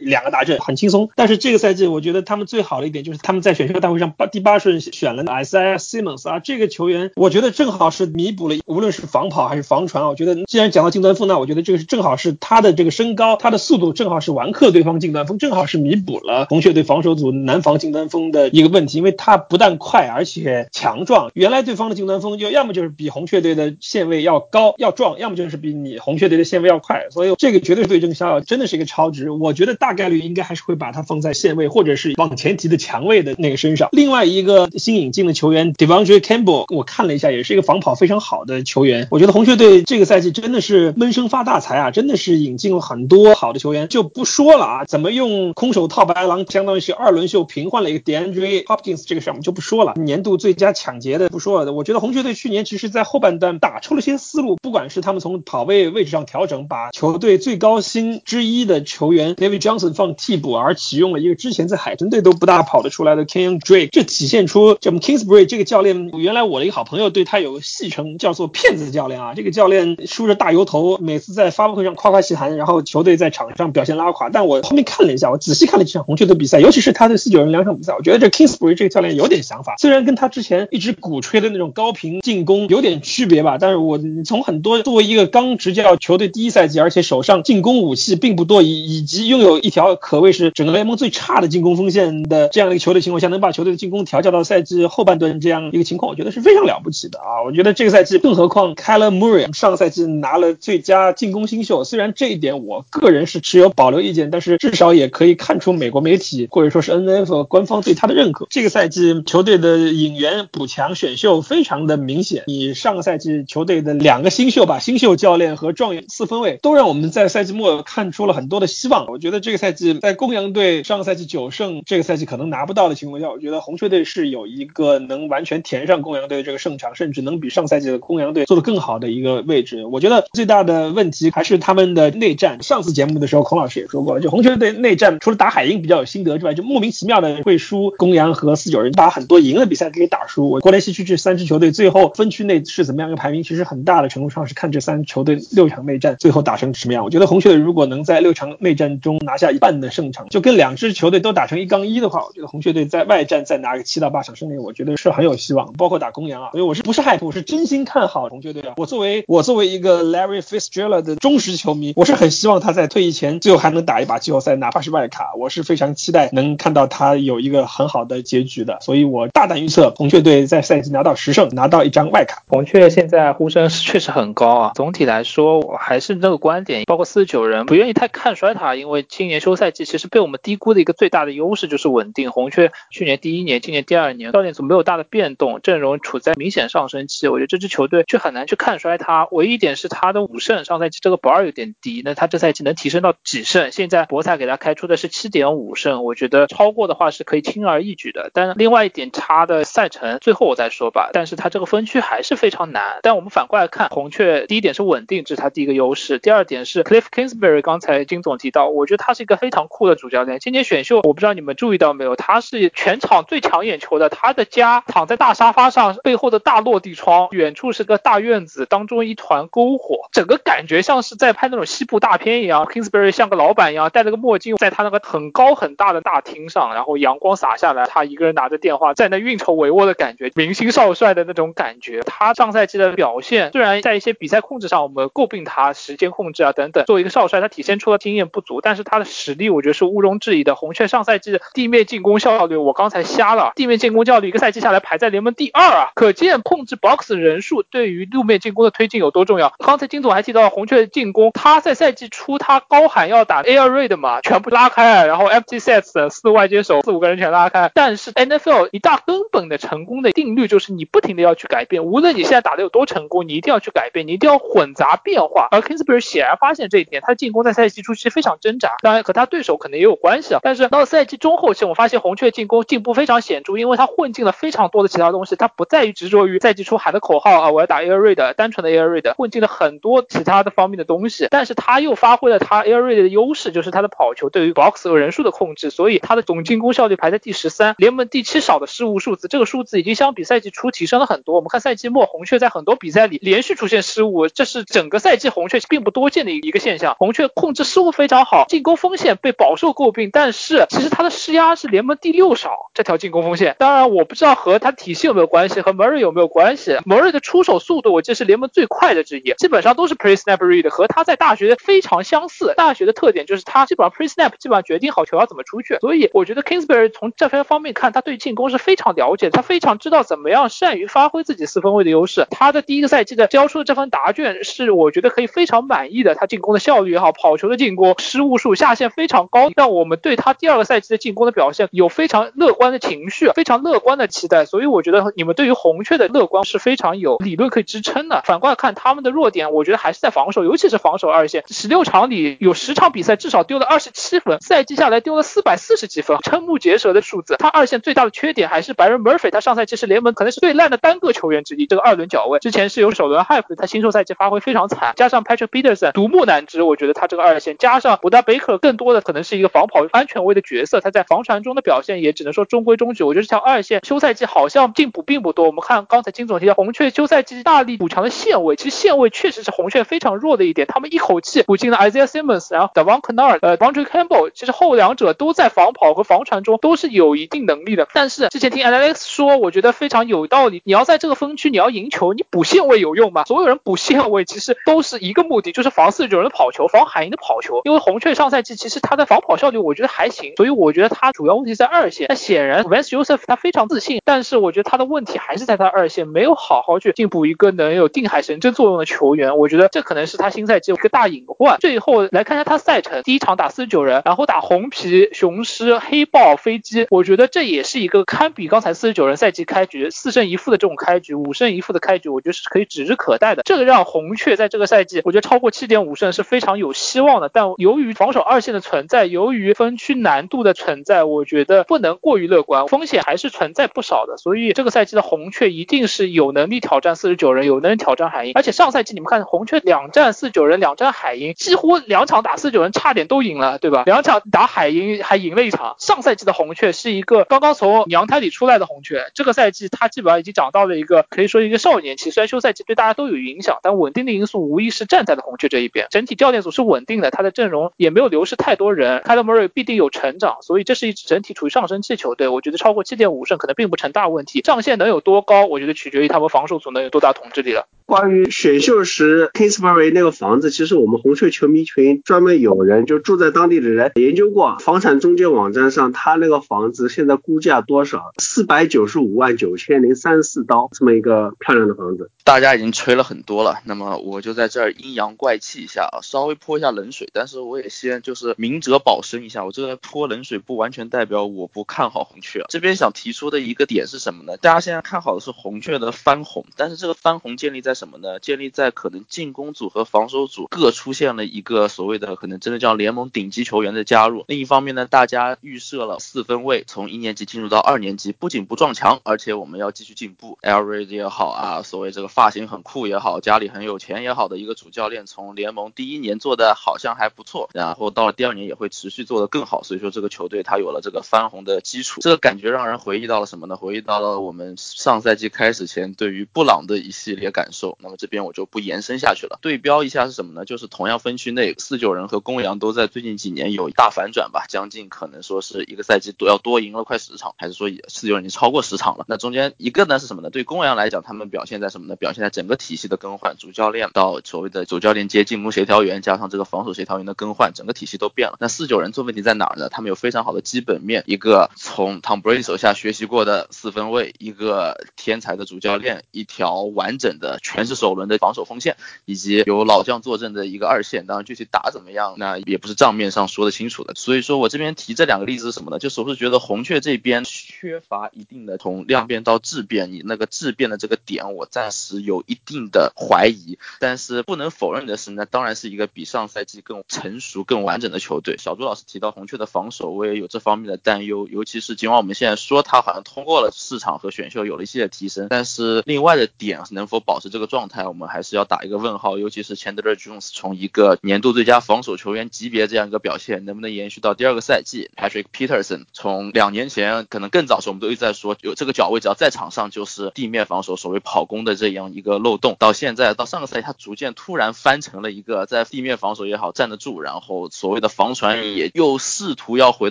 两个大阵，很轻松。但是这个赛季我觉得他们最好的一点就是他们在选秀大会上八第八顺选了 S I Simmons 啊，这个球员我觉得正好是弥补了无论是防跑还是防传，我觉得既然讲到近端锋，那我觉得这个是正好是他他的这个身高，他的速度正好是完克对方近端锋，正好是弥补了红雀队防守组难防近端锋的一个问题，因为他不但快而且强壮，原来对方的近端锋就要么就是比红雀队的线位要高要壮，要么就是比你红雀队的线位要快，所以这个绝对对症下药，真的是一个超值，我觉得大概率应该还是会把它放在线位或者是往前提的强位的那个身上。另外一个新引进的球员 Devondre Campbell，我看了一下，也是一个防跑非常好的球员。我觉得红雀队这个赛季真的是闷声发大财啊，真的是引进了很多好的球员，就不说了啊，怎么用空手套白狼，相当于是二轮秀平换了一个 DeAndre Hopkins 这个事儿我们就不说了。年度最佳抢劫的不说了，我觉得红雀队去年其实在后半段打出了些思路，不管是他们从跑位位置上调整，把球队最高薪之一的球员 David Johnson 放替补，而启用了一个之前在海豚队都不大跑得出来的 Keny Drake，这体现出这么 Kingsbury 这个教练，原来我的一个好朋友对他有个戏称叫做骗子教练啊。这个教练梳着大油头，每次在发布会上夸夸其谈，然后球队在场上表现拉垮。但我后面看了一下，我仔细看了几场红雀队比赛，尤其是他对四九人两场比赛，我觉得这 Kingsbury 这个教练有点想法，虽然跟他之前一直鼓吹的那种高频进攻有点区别吧，但是我从很多作为一个刚执教球队第一赛季，而且手上进攻武器并不多，以以及拥有一条可谓是整个联盟最差的进攻锋线的这样的一个球队情况下，能把球队的进攻调教到赛季后半段这样一个情况，我觉得是非常了不起的啊！我觉得这个赛季，更何况 Kyler Murray 上个赛季拿了最佳进攻新秀，虽然这一点我个人是持有保留意见，但是至少也可以看出美国媒体或者说是 N F 官方对他的认可。这个赛季球队的引援补强选秀非常的明显，你上个赛季球队的两个新秀吧，新秀教练和状元四分卫都让我们在赛季末看出了很多的希望。我觉得这个赛季在公羊队上个赛季九胜，这个赛季可能拿不到的情况下，我觉得红雀队是有一个能完全填上公羊队这个胜场，甚至能比上赛季的公羊队做得更好的一个位置。我觉得最大的问题还是他们的内战。上次节目的时候，孔老师也说过了，就红雀队内战除了打海鹰比较有心得之外，就莫名其妙的会输公羊和四九人，把很多赢的比赛给打输。我国联西区这三支球队最后分区内是怎么样一个排名，其实很大的程度上是看这三球队六场内战最后打成什么样。我觉得红雀队如果能在六场内战中拿下一半的胜场，就跟两支球队都打成一杠一的话，我觉得红雀队在外战再拿个七到八场胜利，我觉得是很有希望。包括打公羊啊，所以我是不是害怕，我是真心看好红雀队啊。我作为我作为一个 Larry Fitzgerald 的忠实球迷，我是很希望他在退役前最后还能打一把季后赛，哪怕是外卡，我是非常期待能看到他有一个很好的结局的。所以我大胆预测，红雀队在赛季拿到十胜，拿到一张外卡。红雀现在呼声确实很高啊。总体来说，我还是那个观点，包括四十九人不愿意太看衰他，因为今年休赛季其实被我们低估的一个最大的优势就是稳定。红雀去年第一年，今年第二年，教练组没有大的变动，阵容处在明显上升期，我觉得这支球队却很难去看衰他。唯一一点是他的五胜上赛季这个 bar 有点低。那他这赛季能提升到几胜？现在博彩给他开出的是七点五胜，我觉得超过的话是可以轻而易举的。但另外一点，差的赛程最后我再说吧。但是他这个分区还是非常难。但我们反过来看，红雀第一点是稳定，这是他第一个优势。第二点是 Cliff Kingsbury，刚才金总提到，我觉得他是一个非常酷的主教练。今年选秀，我不知道你们注意到没有，他是全场最抢眼球的。他的家躺在大沙发上，背后的大落地窗，远处是个大院子，当中一团篝火，整个感觉像是在拍那种西部大片一样。Kingsbury 像个老板一样，戴了个墨镜，在他那个很高很大的大厅上，然后阳光洒下来，他一个人拿着电话在那运筹帷幄的感觉，明星少帅的那种感觉。他上赛季的表现，虽然在一些比赛控制上我们诟病他时间控制啊等等，作为一个少帅，他体现出了经验不足，但是他的实力我觉得是毋庸置疑的。红雀上赛季的地面进攻效率，我刚才瞎了，地面进攻效率一个赛季下来排在联盟第二啊，可见控制 box 人数对于路面进攻的推进有多重要。刚才金总还提到红雀的进攻，他在在赛季初他高喊要打 air raid 嘛，全部拉开，然后 empty sets 四外接手四五个人全拉开，但是 NFL 一大根本的成功的定律就是你不停的要去改变，无论你现在打的有多成功，你一定要去改变，你一定要混杂变化。而 Kingsbury 显然发现这一点，他的进攻在赛季初期非常挣扎，当然和他对手可能也有关系啊。但是到赛季中后期，我发现红雀进攻进步非常显著，因为他混进了非常多的其他东西，他不在于执着于赛季初喊的口号啊，我要打 air raid，单纯的 air raid，混进了很多其他的方面的东西。但是他又发挥了他 air raid 的优势，就是他的跑球对于 box 和人数的控制，所以他的总进攻效率排在第十三，联盟第七少的失误数字，这个数字已经相比赛季初提升了很多。我们看赛季末红雀在很多比赛里连续出现失误，这是整个赛季红雀并不多见的一个现象。红雀控制失误非常好，进攻锋线被饱受诟病，但是其实他的施压是联盟第六少，这条进攻锋线。当然我不知道和他体系有没有关系，和 Murray 有没有关系。Murray 的出手速度我记得是联盟最快的之一，基本上都是 pre snap read，和他在大学非常相似。大学的特点就是他基本上 pre snap 基本上决定好球要怎么出去，所以我觉得 Kingsbury 从这些方面看，他对进攻是非常了解，他非常知道怎么样善于发挥自己四分卫的优势。他的第一个赛季的交出的这份答卷是我觉得可以非常满意的，他进攻的效率也好，跑球的进攻失误数下限非常高，让我们对他第二个赛季的进攻的表现有非常乐观的情绪，非常乐观的期待。所以我觉得你们对于红雀的乐观是非常有理论可以支撑的。反过来看他们的弱点，我觉得还是在防守，尤其是防守二线，十六场里有十场比赛至少丢了二十七分，赛季下来丢了四百四十几分，瞠目结舌的数字。他二线最大的缺点还是白人 Murphy，他上赛季是联盟可能是最烂的单个球员之一，这个二轮脚位之前是有首轮 Hype，他新秀赛季发挥非常惨，加上 Patrick Peterson 独木难支，我觉得他这个二线加上 Buda Baker 更多的可能是一个防跑安全位的角色，他在防传中的表现也只能说中规中矩。我觉得这条二线休赛季好像进步并不多。我们看刚才金总提到红雀休赛季大力补强的线位，其实线位确实是红雀非常弱的一点，他们一口气补进了 Isaiah Simmons，然后 Devon Kennard，呃 b o n d r e Campbell，其实后两者都在防跑和防传中都是有一定能力的。但是之前听 Alex 说，我觉得非常有道理。你要在这个分区你要赢球，你补线位有用吗？所有人补线位其实都是一个目的，就是防四十九人的跑球，防海鹰的跑球。因为红雀上赛季其实他的防跑效率我觉得还行，所以我觉得他主要问题在二线。那显然 v a n s Joseph 他非常自信，但是我觉得他的问题还是在他二线没有好好去进补一个能有定海神针作用的球员。我觉得这可能是他新赛季一个大隐患。最后来看一下他赛程，第一场打四十九人，然后打红皮、雄狮、黑豹、飞机，我觉得这也是一个堪比刚才四十九人赛季开局四胜一负的这种开局，五胜一负的开局，我觉得是可以指日可待的。这个让红雀在这个赛季，我觉得超过七点五胜是非常有希望的。但由于防守二线的存在，由于分区难度的存在，我觉得不能过于乐观，风险还是存在不少的。所以这个赛季的红雀一定是有能力挑战四十九人，有能力挑战海鹰。而且上赛季你们看红雀两战四十九人，两战海鹰，几乎两场打四九人差点都赢了，对吧？两场打海鹰还赢了一场。上赛季的红雀是一个刚刚从娘胎里出来的红雀，这个赛季他基本上已经长到了一个可以说一个少年期。虽然休赛季对大家都有影响，但稳定的因素无疑是站在了红雀这一边。整体教练组是稳定的，他的阵容也没有流失太多人。凯 r 莫瑞必定有成长，所以这是一支整体处于上升期球队。我觉得超过七点五胜可能并不成大问题。上限能有多高，我觉得取决于他们防守组能有多大统治力了。关于选秀时 Kingsbury 那个房子，其实我们红雀球迷群专门有人就住在当地的人研究过，房产中介网站上他那个房子现在估价多少？四百九十五万九千零三十四刀，这么一个漂亮的房子。大家已经吹了很多了，那么我就在这儿阴阳怪气一下啊，稍微泼一下冷水。但是我也先就是明哲保身一下，我这个泼冷水不完全代表我不看好红雀。这边想提出的一个点是什么呢？大家现在看好的是红雀的翻红，但是这个翻红建立在什么呢？建立在可能进攻组和防守组各出现了一个所谓的可能真的叫联盟顶级球员的加入。另一方面呢，大家预设了四分卫从一年级进入到二年级，不仅不撞墙，而且我们要继续进步。L r a d 也好啊，所谓这个发型很酷也好，家里很有钱也好的一个主教练，从联盟第一年做的好像还不错，然后到了第二年也会持续做得更好。所以说这个球队它有了这个翻红的基础，这个感觉让人回忆到了什么呢？回忆到了我们上赛季开始前对于布朗的一系列感受。那么这边我就不延伸下去了。对标一下是什么呢？就是同样分区内四九人和公羊都在最近几年有大反转吧，将近可能说是一个赛季都要多赢了快十场，还是说四九人已经超过十场了？那中间一个呢是什么呢？对公羊来讲，他们表现在什么呢？表现在整个体系的更换，主教练到所谓的主教练接进攻协调员，加上这个防守协调员的更换，整个体系都变了。那四九人做问题在哪儿呢？他们有非常好的基本面，一个从 Tom Brady 手下学习过的四分卫，一个天才的主教练，一条完整的全是首轮的防守锋线，以及有老将坐镇的一个二线。当然具体打怎么样，那也不是账面上说得清楚的。所以说我这边提这两个例子是什么呢？就是我是觉得红雀这边缺乏一定的从量变到质变，你那个质变的这个点，我暂时有一定的怀疑。但是不能否认的是，那当然是一个比上赛季更成熟、更完整的球队。小朱老师提到红雀的防守，我也有这方面的担忧，尤其是尽管我们现在说他好像通过了市场和选秀有了一些提升，但是另外的点能否保持这状态，我们还是要打一个问号。尤其是 Chandler Jones 从一个年度最佳防守球员级别这样一个表现，能不能延续到第二个赛季？Patrick Peterson 从两年前可能更早时我们都一直在说，有这个脚位只要在场上就是地面防守，所谓跑攻的这样一个漏洞，到现在到上个赛季他逐渐突然翻成了一个在地面防守也好站得住，然后所谓的防传也又试图要回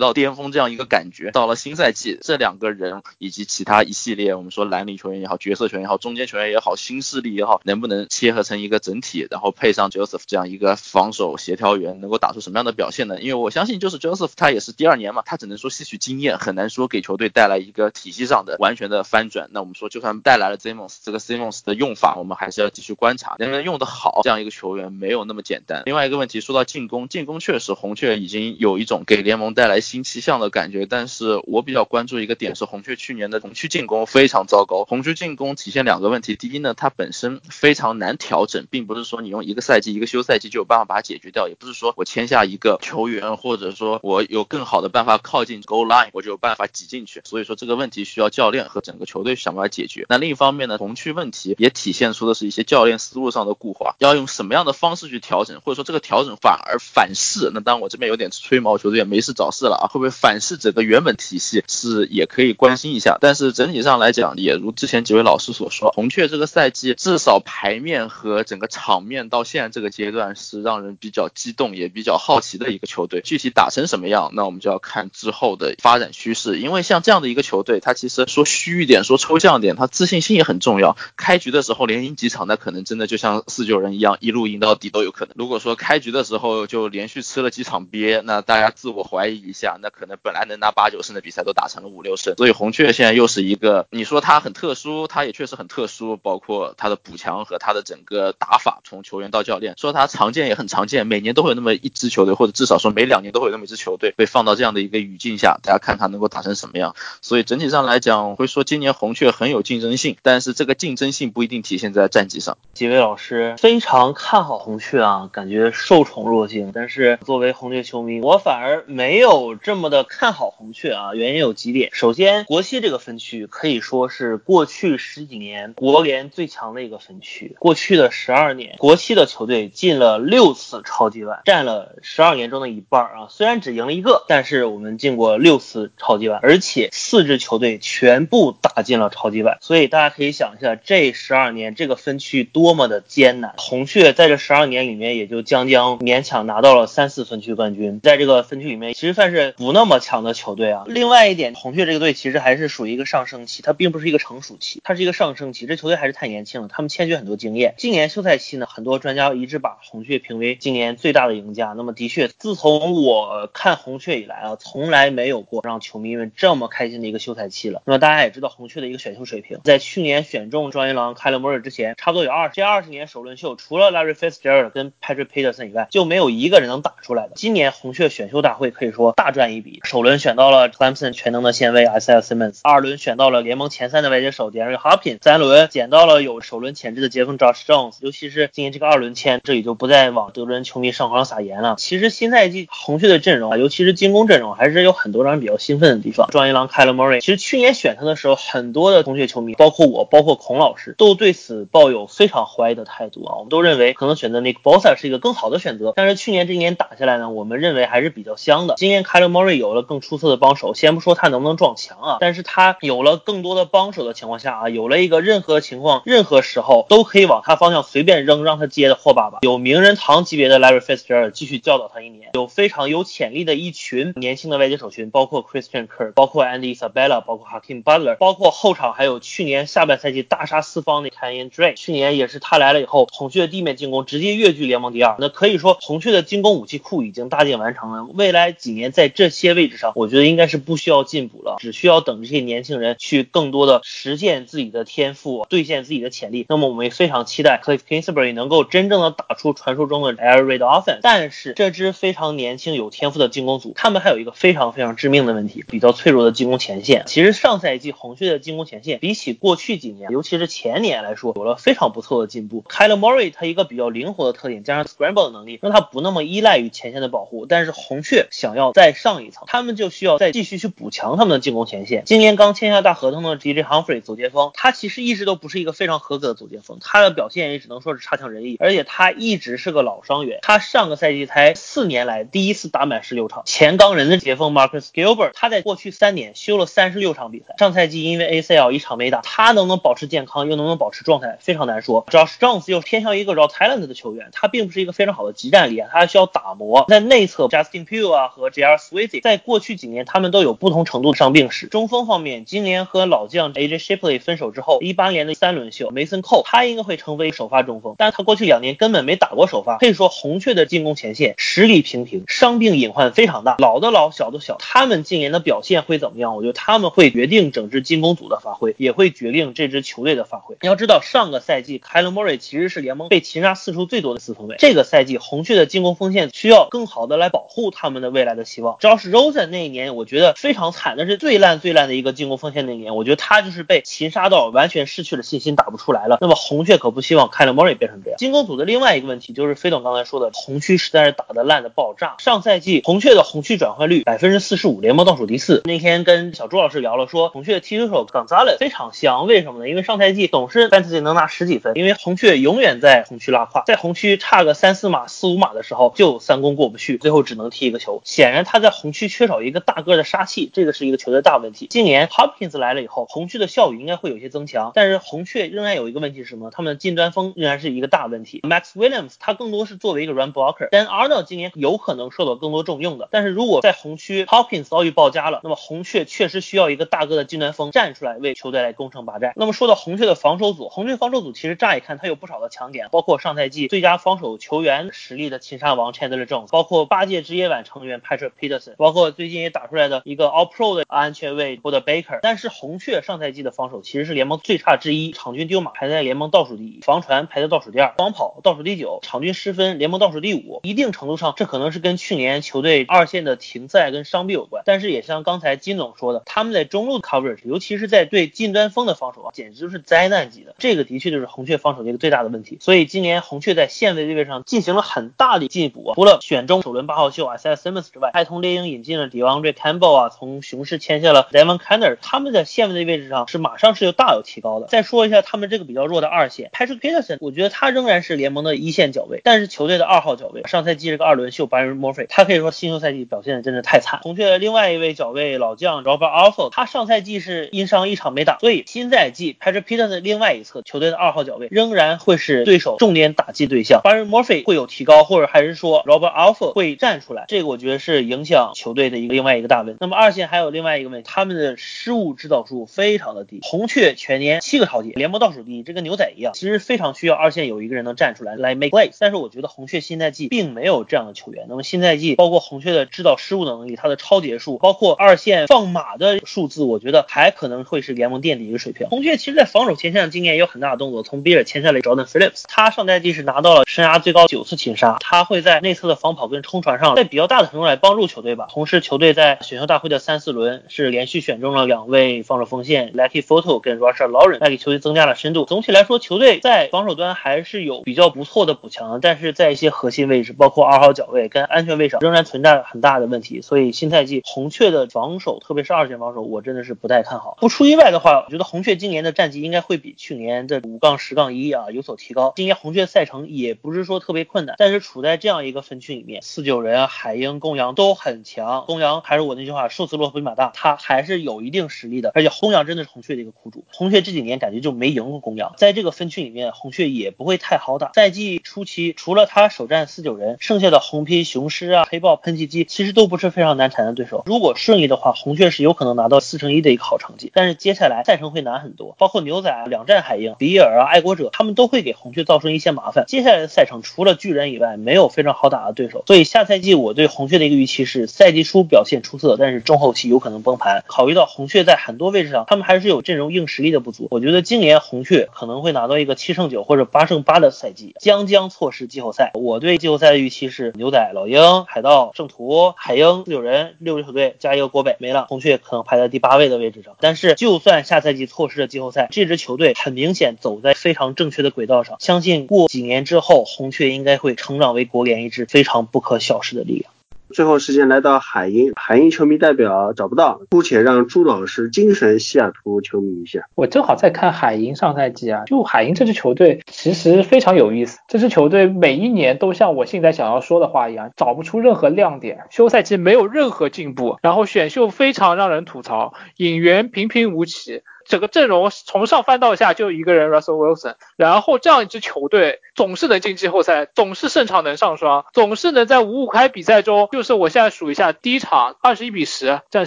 到巅峰这样一个感觉。到了新赛季，这两个人以及其他一系列我们说蓝领球员也好，角色球员也好，中间球员也好，新势力也好，能不能切合成一个整体，然后配上 Joseph 这样一个防守协调员，能够打出什么样的表现呢？因为我相信，就是 Joseph 他也是第二年嘛，他只能说吸取经验，很难说给球队带来一个体系上的完全的翻转。那我们说，就算带来了 Simmons 这个 Simmons 的用法，我们还是要继续观察，能不能用得好。这样一个球员没有那么简单。另外一个问题，说到进攻，进攻确实红雀已经有一种给联盟带来新气象的感觉，但是我比较关注一个点是，红雀去年的红区进攻非常糟糕。红区进攻体现两个问题，第一呢，它本身非常难调整，并不是说你用一个赛季、一个休赛季就有办法把它解决掉，也不是说我签下一个球员，或者说我有更好的办法靠近 goal line，我就有办法挤进去。所以说这个问题需要教练和整个球队想办法解决。那另一方面呢，红区问题也体现出的是一些教练思路上的固化，要用什么样的方式去调整，或者说这个调整反而反噬。那当然我这边有点吹毛求疵，也没事找事了啊，会不会反噬整个原本体系是也可以关心一下。但是整体上来讲，也如之前几位老师所说，红雀这个赛季至少牌面和整个场面到现在这个阶段是让人比较激动，也比较好奇的一个球队。具体打成什么样，那我们就要看之后的发展趋势。因为像这样的一个球队，他其实说虚一点，说抽象点，他自信心也很重要。开局的时候连赢几场，那可能真的就像四九人一样，一路赢到底都有可能。如果说开局的时候就连续吃了几场鳖，那大家自我怀疑一下，那可能本来能拿八九胜的比赛都打成了五六胜。所以红雀现在又是一个，你说它很特殊，它也确实很特殊，包括它的补强和他的整个打法，从球员到教练，说他常见也很常见，每年都会有那么一支球队，或者至少说每两年都会有那么一支球队被放到这样的一个语境下，大家看他能够打成什么样。所以整体上来讲，会说今年红雀很有竞争性，但是这个竞争性不一定体现在战绩上。几位老师非常看好红雀啊，感觉受宠若惊。但是作为红雀球迷，我反而没有这么的看好红雀啊。原因有几点，首先国西这个分区可以说是过去十几年国联最强的一个分区。过去的十二年，国西的球队进了六次超级碗，占了十二年中的一半啊。虽然只赢了一个，但是我们进过六次超级碗，而且四支球队全部打进了超级碗。所以大家可以想一下，这十二年这个分区多么的艰难。红雀在这十二年里面，也就将将勉强拿到了三四分区冠军，在这个分区里面，其实算是不那么强的球队啊。另外一点，红雀这个队其实还是属于一个上升期，它并不是一个成熟期，它是一个上升期。这球队还是太年轻了，他们欠缺很多经验。今年休赛期呢，很多专家一致把红雀评为今年最大的赢家。那么的确，自从我看红雀以来啊，从来没有过让球迷们这么开心的一个休赛期了。那么大家也知道红雀的一个选秀水平，在去年选中庄一郎、凯勒摩尔之前，差不多有二这二十年首轮秀，除了 Larry Fitzgerald 跟 Patrick Peterson 以外，就没有一个人能打出来的。今年红雀选秀大会可以说大赚一笔，首轮选到了 Clemson 全能的先卫 Isaiah Simmons，二轮选到了联盟前三的外接手 d a r r y Hopkins，三轮捡到了有首轮潜质的截锋 Josh Jones，尤其是今年这个二轮签，这里就不再往德伦球迷伤口上撒盐了。其实新赛季红雀的阵容啊，尤其是进攻阵容，还是有很多让人比较兴奋的地方。状元郎 Kyle Murray，其实去年选他的时候，很多的红雀球迷，包括我，包括孔老师，都对此抱有非常怀疑的态度啊。我们都认为可能选择 Nick Bosa 是一个更好的选择，但是去年这一年打下来呢，我们认为还是比较香的。今年 Kyle Murray 有了更出色的帮手，先不说他能不能撞墙啊，但是他有了更多的帮手的情况下啊，有了一个任何情况、任何时候都可以往他方向随便扔，让他接的货爸爸。有名人堂级别的 Larry Fitzgerald 继续教导他一年，有非常有潜力的一群年轻的外接手群，包括 Christian Kirk，包括 Andy Isabella，包括 Hakeem Butler，包括后场还有去年下半赛季大杀四方的 Kenyan Drake。去年也是他来了以后，孔雀的地面进攻直接跃居联盟第二。那可以说，孔雀的进攻武器库已经搭建完成了。未来几年在这些位置上，我觉得应该是不需要进补了，只需要等这些年轻人去更多的实现自己的天赋，兑现自己的潜力。那么我们也非常期待 Cliff Kingsbury 能够真正的打出传说中的 Air Raid Offense。但是这支非常年轻有天赋的进攻组，他们还有一个非常非常致命的问题，比较脆弱的进攻前线。其实上赛季红雀的进攻前线比起过去几年，尤其是前年来说，有了非常不错的进步。Kyler Murray 他一个比较灵活的特点，加上 Scramble 的能力，让他不那么依赖于前线的保护。但是红雀想要再上一层，他们就需要再继续去补强他们的进攻前线。今年刚签下大合同的 DJ Humphrey 走前锋，他其实一直都不是一个非常合格的走前锋，他的表现也只能说是差强人意，而且他一直是个老伤员。他上个赛季才四年来第一次打满十六场。前钢人的前锋 Marcus Gilbert，他在过去三年休了三十六场比赛，上赛季因为 ACL 一场没打，他能不能保持健康，又能不能保持状态，非常难说。Josh Jones 又偏向一个 raw talent 的球员，他并不是一个非常好的集战力，他还需要打磨。在内侧，Justin Pugh 啊和 J.R. Swizzy 在过去几年他们都有不同程度的伤病史。中锋方面，今年和老将 AJ Shipley 分手之后，一八年的三轮秀，Mason 后他应该会成为首发中锋，但是他过去两年根本没打过首发，可以说红雀的进攻前线实力平平，伤病隐患非常大，老的老，小的小，他们今年的表现会怎么样？我觉得他们会决定整支进攻组的发挥，也会决定这支球队的发挥。你要知道，上个赛季 Kyler Murray 其实是联盟被擒杀次数最多的四分卫，这个赛季红雀的进攻锋线需要更好的来保护他们的未来的希望。Josh Rosen 那一年，我觉得非常惨，那是最烂最烂的一个进攻锋线那一年，我觉得他就是被擒杀到完全失去了信心，打不出来了。那么红雀可不希望 Kyler Murray 变成这样。进攻组的另外一个问题就是飞董刚才说的，红区实在是打得烂的爆炸。上赛季红雀的红区转换率百分之四十五，联盟倒数第四。那天跟小朱老师聊了，说红雀的踢球手 Gonzalez 非常香，为什么呢？因为上赛季总是 fantasy 能拿十几分，因为红雀永远在红区拉胯，在红区差个三四码、四五码的时候就三攻过不去，最后只能踢一个球。显然他在红区缺少一个大个的杀气，这个是一个球队大问题。今年 Hopkins 来了以后，红区的效率应该会有些增强，但是红雀仍然有一个问问题是什么？他们的近端锋仍然是一个大问题。Max Williams 他更多是作为一个 run blocker，但 Arnold 今年有可能受到更多重用的。但是如果在红区 Hopkins 遭遇爆家了，那么红雀确实需要一个大哥的近端锋站出来为球队来攻城拔寨。那么说到红雀的防守组，红雀防守组其实乍一看它有不少的强点，包括上赛季最佳防守球员实力的擒杀王 Chandler Jones，包括八届职业晚成员 Patrick Peterson，包括最近也打出来的一个 All Pro 的安全卫 Bud Baker。但是红雀上赛季的防守其实是联盟最差之一，场均丢马排在联盟倒数第一，防传排在倒数第二，防跑倒数第九，场均失分联盟倒数第五。一定程度上，这可能是跟去年球队二线的停赛跟伤病有关。但是也像刚才金总说的，他们在中路 coverage，尤其是在对近端锋的防守啊，简直就是灾难级的。这个的确就是红雀防守的一个最大的问题。所以今年红雀在线位位上进行了很大的进步啊，除了选中首轮八号秀 S S Simmons 之外，还从猎鹰引进了 DeAndre Campbell 啊，从雄狮签下了 Devon Canner，他们在线位的位置上是马上是有大有提高的。再说一下他们这个比较弱的二线 Patrick Peterson，我觉得他仍然是联盟的一线脚位，但是球队的二号脚位。上赛季这个二轮秀，Baron Murphy，他可以说新秀赛季表现的真的太惨。红雀的另外一位脚位老将 Robert Alford，他上赛季是因伤一场没打，所以新赛季 Patrick Peterson 另外一侧球队的二号脚位仍然会是对手重点打击对象。Baron Murphy 会有提高，或者还是说 Robert Alford 会站出来，这个我觉得是影响球队的一个另外一个大问。那么二线还有另外一个问题，他们的失误制造数非常的低。红雀全年七个超级联盟倒数第一，这跟牛仔一样，其实非常需要二线有一个人能站出来来 make play。但是我觉得红雀新赛季并没有这样的球员。那么新赛季包括红雀的制造失误的能力，他的超节数，包括二线放马的数字，我觉得还可能会是联盟垫底一个水平。红雀其实，在防守前线上今年也有很大的动作，从比尔签下了 Jordan Phillips，他上赛季是拿到了生涯最高九次擒杀，他会在内侧的防跑跟冲传上，在比较大的程度来帮助球队吧。同时，球队在选秀大会的三四轮是连续选中了两位防守锋线 Lucky Photo 跟 Rusher Lauren，来给球队增加了深度。总总体来说，球队在防守端还是有比较不错的补强，但是在一些核心位置，包括二号脚位跟安全位上，仍然存在很大的问题。所以新赛季红雀的防守，特别是二线防守，我真的是不太看好。不出意外的话，我觉得红雀今年的战绩应该会比去年的五杠十杠一啊有所提高。今年红雀赛程也不是说特别困难，但是处在这样一个分区里面，四九人啊、海鹰、公羊都很强。公羊还是我那句话，瘦死骆驼比马大，他还是有一定实力的。而且公羊真的是红雀的一个苦主，红雀这几年感觉就没赢过公羊。在这个分区里面，红雀也不会太好打。赛季初期，除了他首战四九人，剩下的红皮、雄狮啊、黑豹、喷气机，其实都不是非常难缠的对手。如果顺利的话，红雀是有可能拿到四胜一的一个好成绩。但是接下来赛程会难很多，包括牛仔两战海鹰、比尔啊、爱国者，他们都会给红雀造成一些麻烦。接下来的赛程除了巨人以外，没有非常好打的对手。所以下赛季我对红雀的一个预期是，赛季初表现出色，但是中后期有可能崩盘。考虑到红雀在很多位置上，他们还是有阵容硬实力的不足，我觉得今年红雀可能会拿到一个七胜九或者八胜八的赛季，将将错失季后赛。我对季后赛的预期是牛仔、老鹰、海盗、圣徒、海鹰、自由人六支球队加一个国北没了，红雀可能排在第八位的位置上。但是就算下赛季错失了季后赛，这支球队很明显走在非常正确的轨道上，相信过几年之后，红雀应该会成长为国联一支非常不可小视的力量。最后时间来到海鹰，海鹰球迷代表找不到，姑且让朱老师精神西雅图球迷一下。我正好在看海鹰上赛季啊，就海鹰这支球队其实非常有意思。这支球队每一年都像我现在想要说的话一样，找不出任何亮点，休赛期没有任何进步，然后选秀非常让人吐槽，引援平平无奇。整个阵容从上翻到下就一个人 Russell Wilson，然后这样一支球队总是能进季后赛，总是胜场能上双，总是能在五五开比赛中，就是我现在数一下，第一场二十一比十战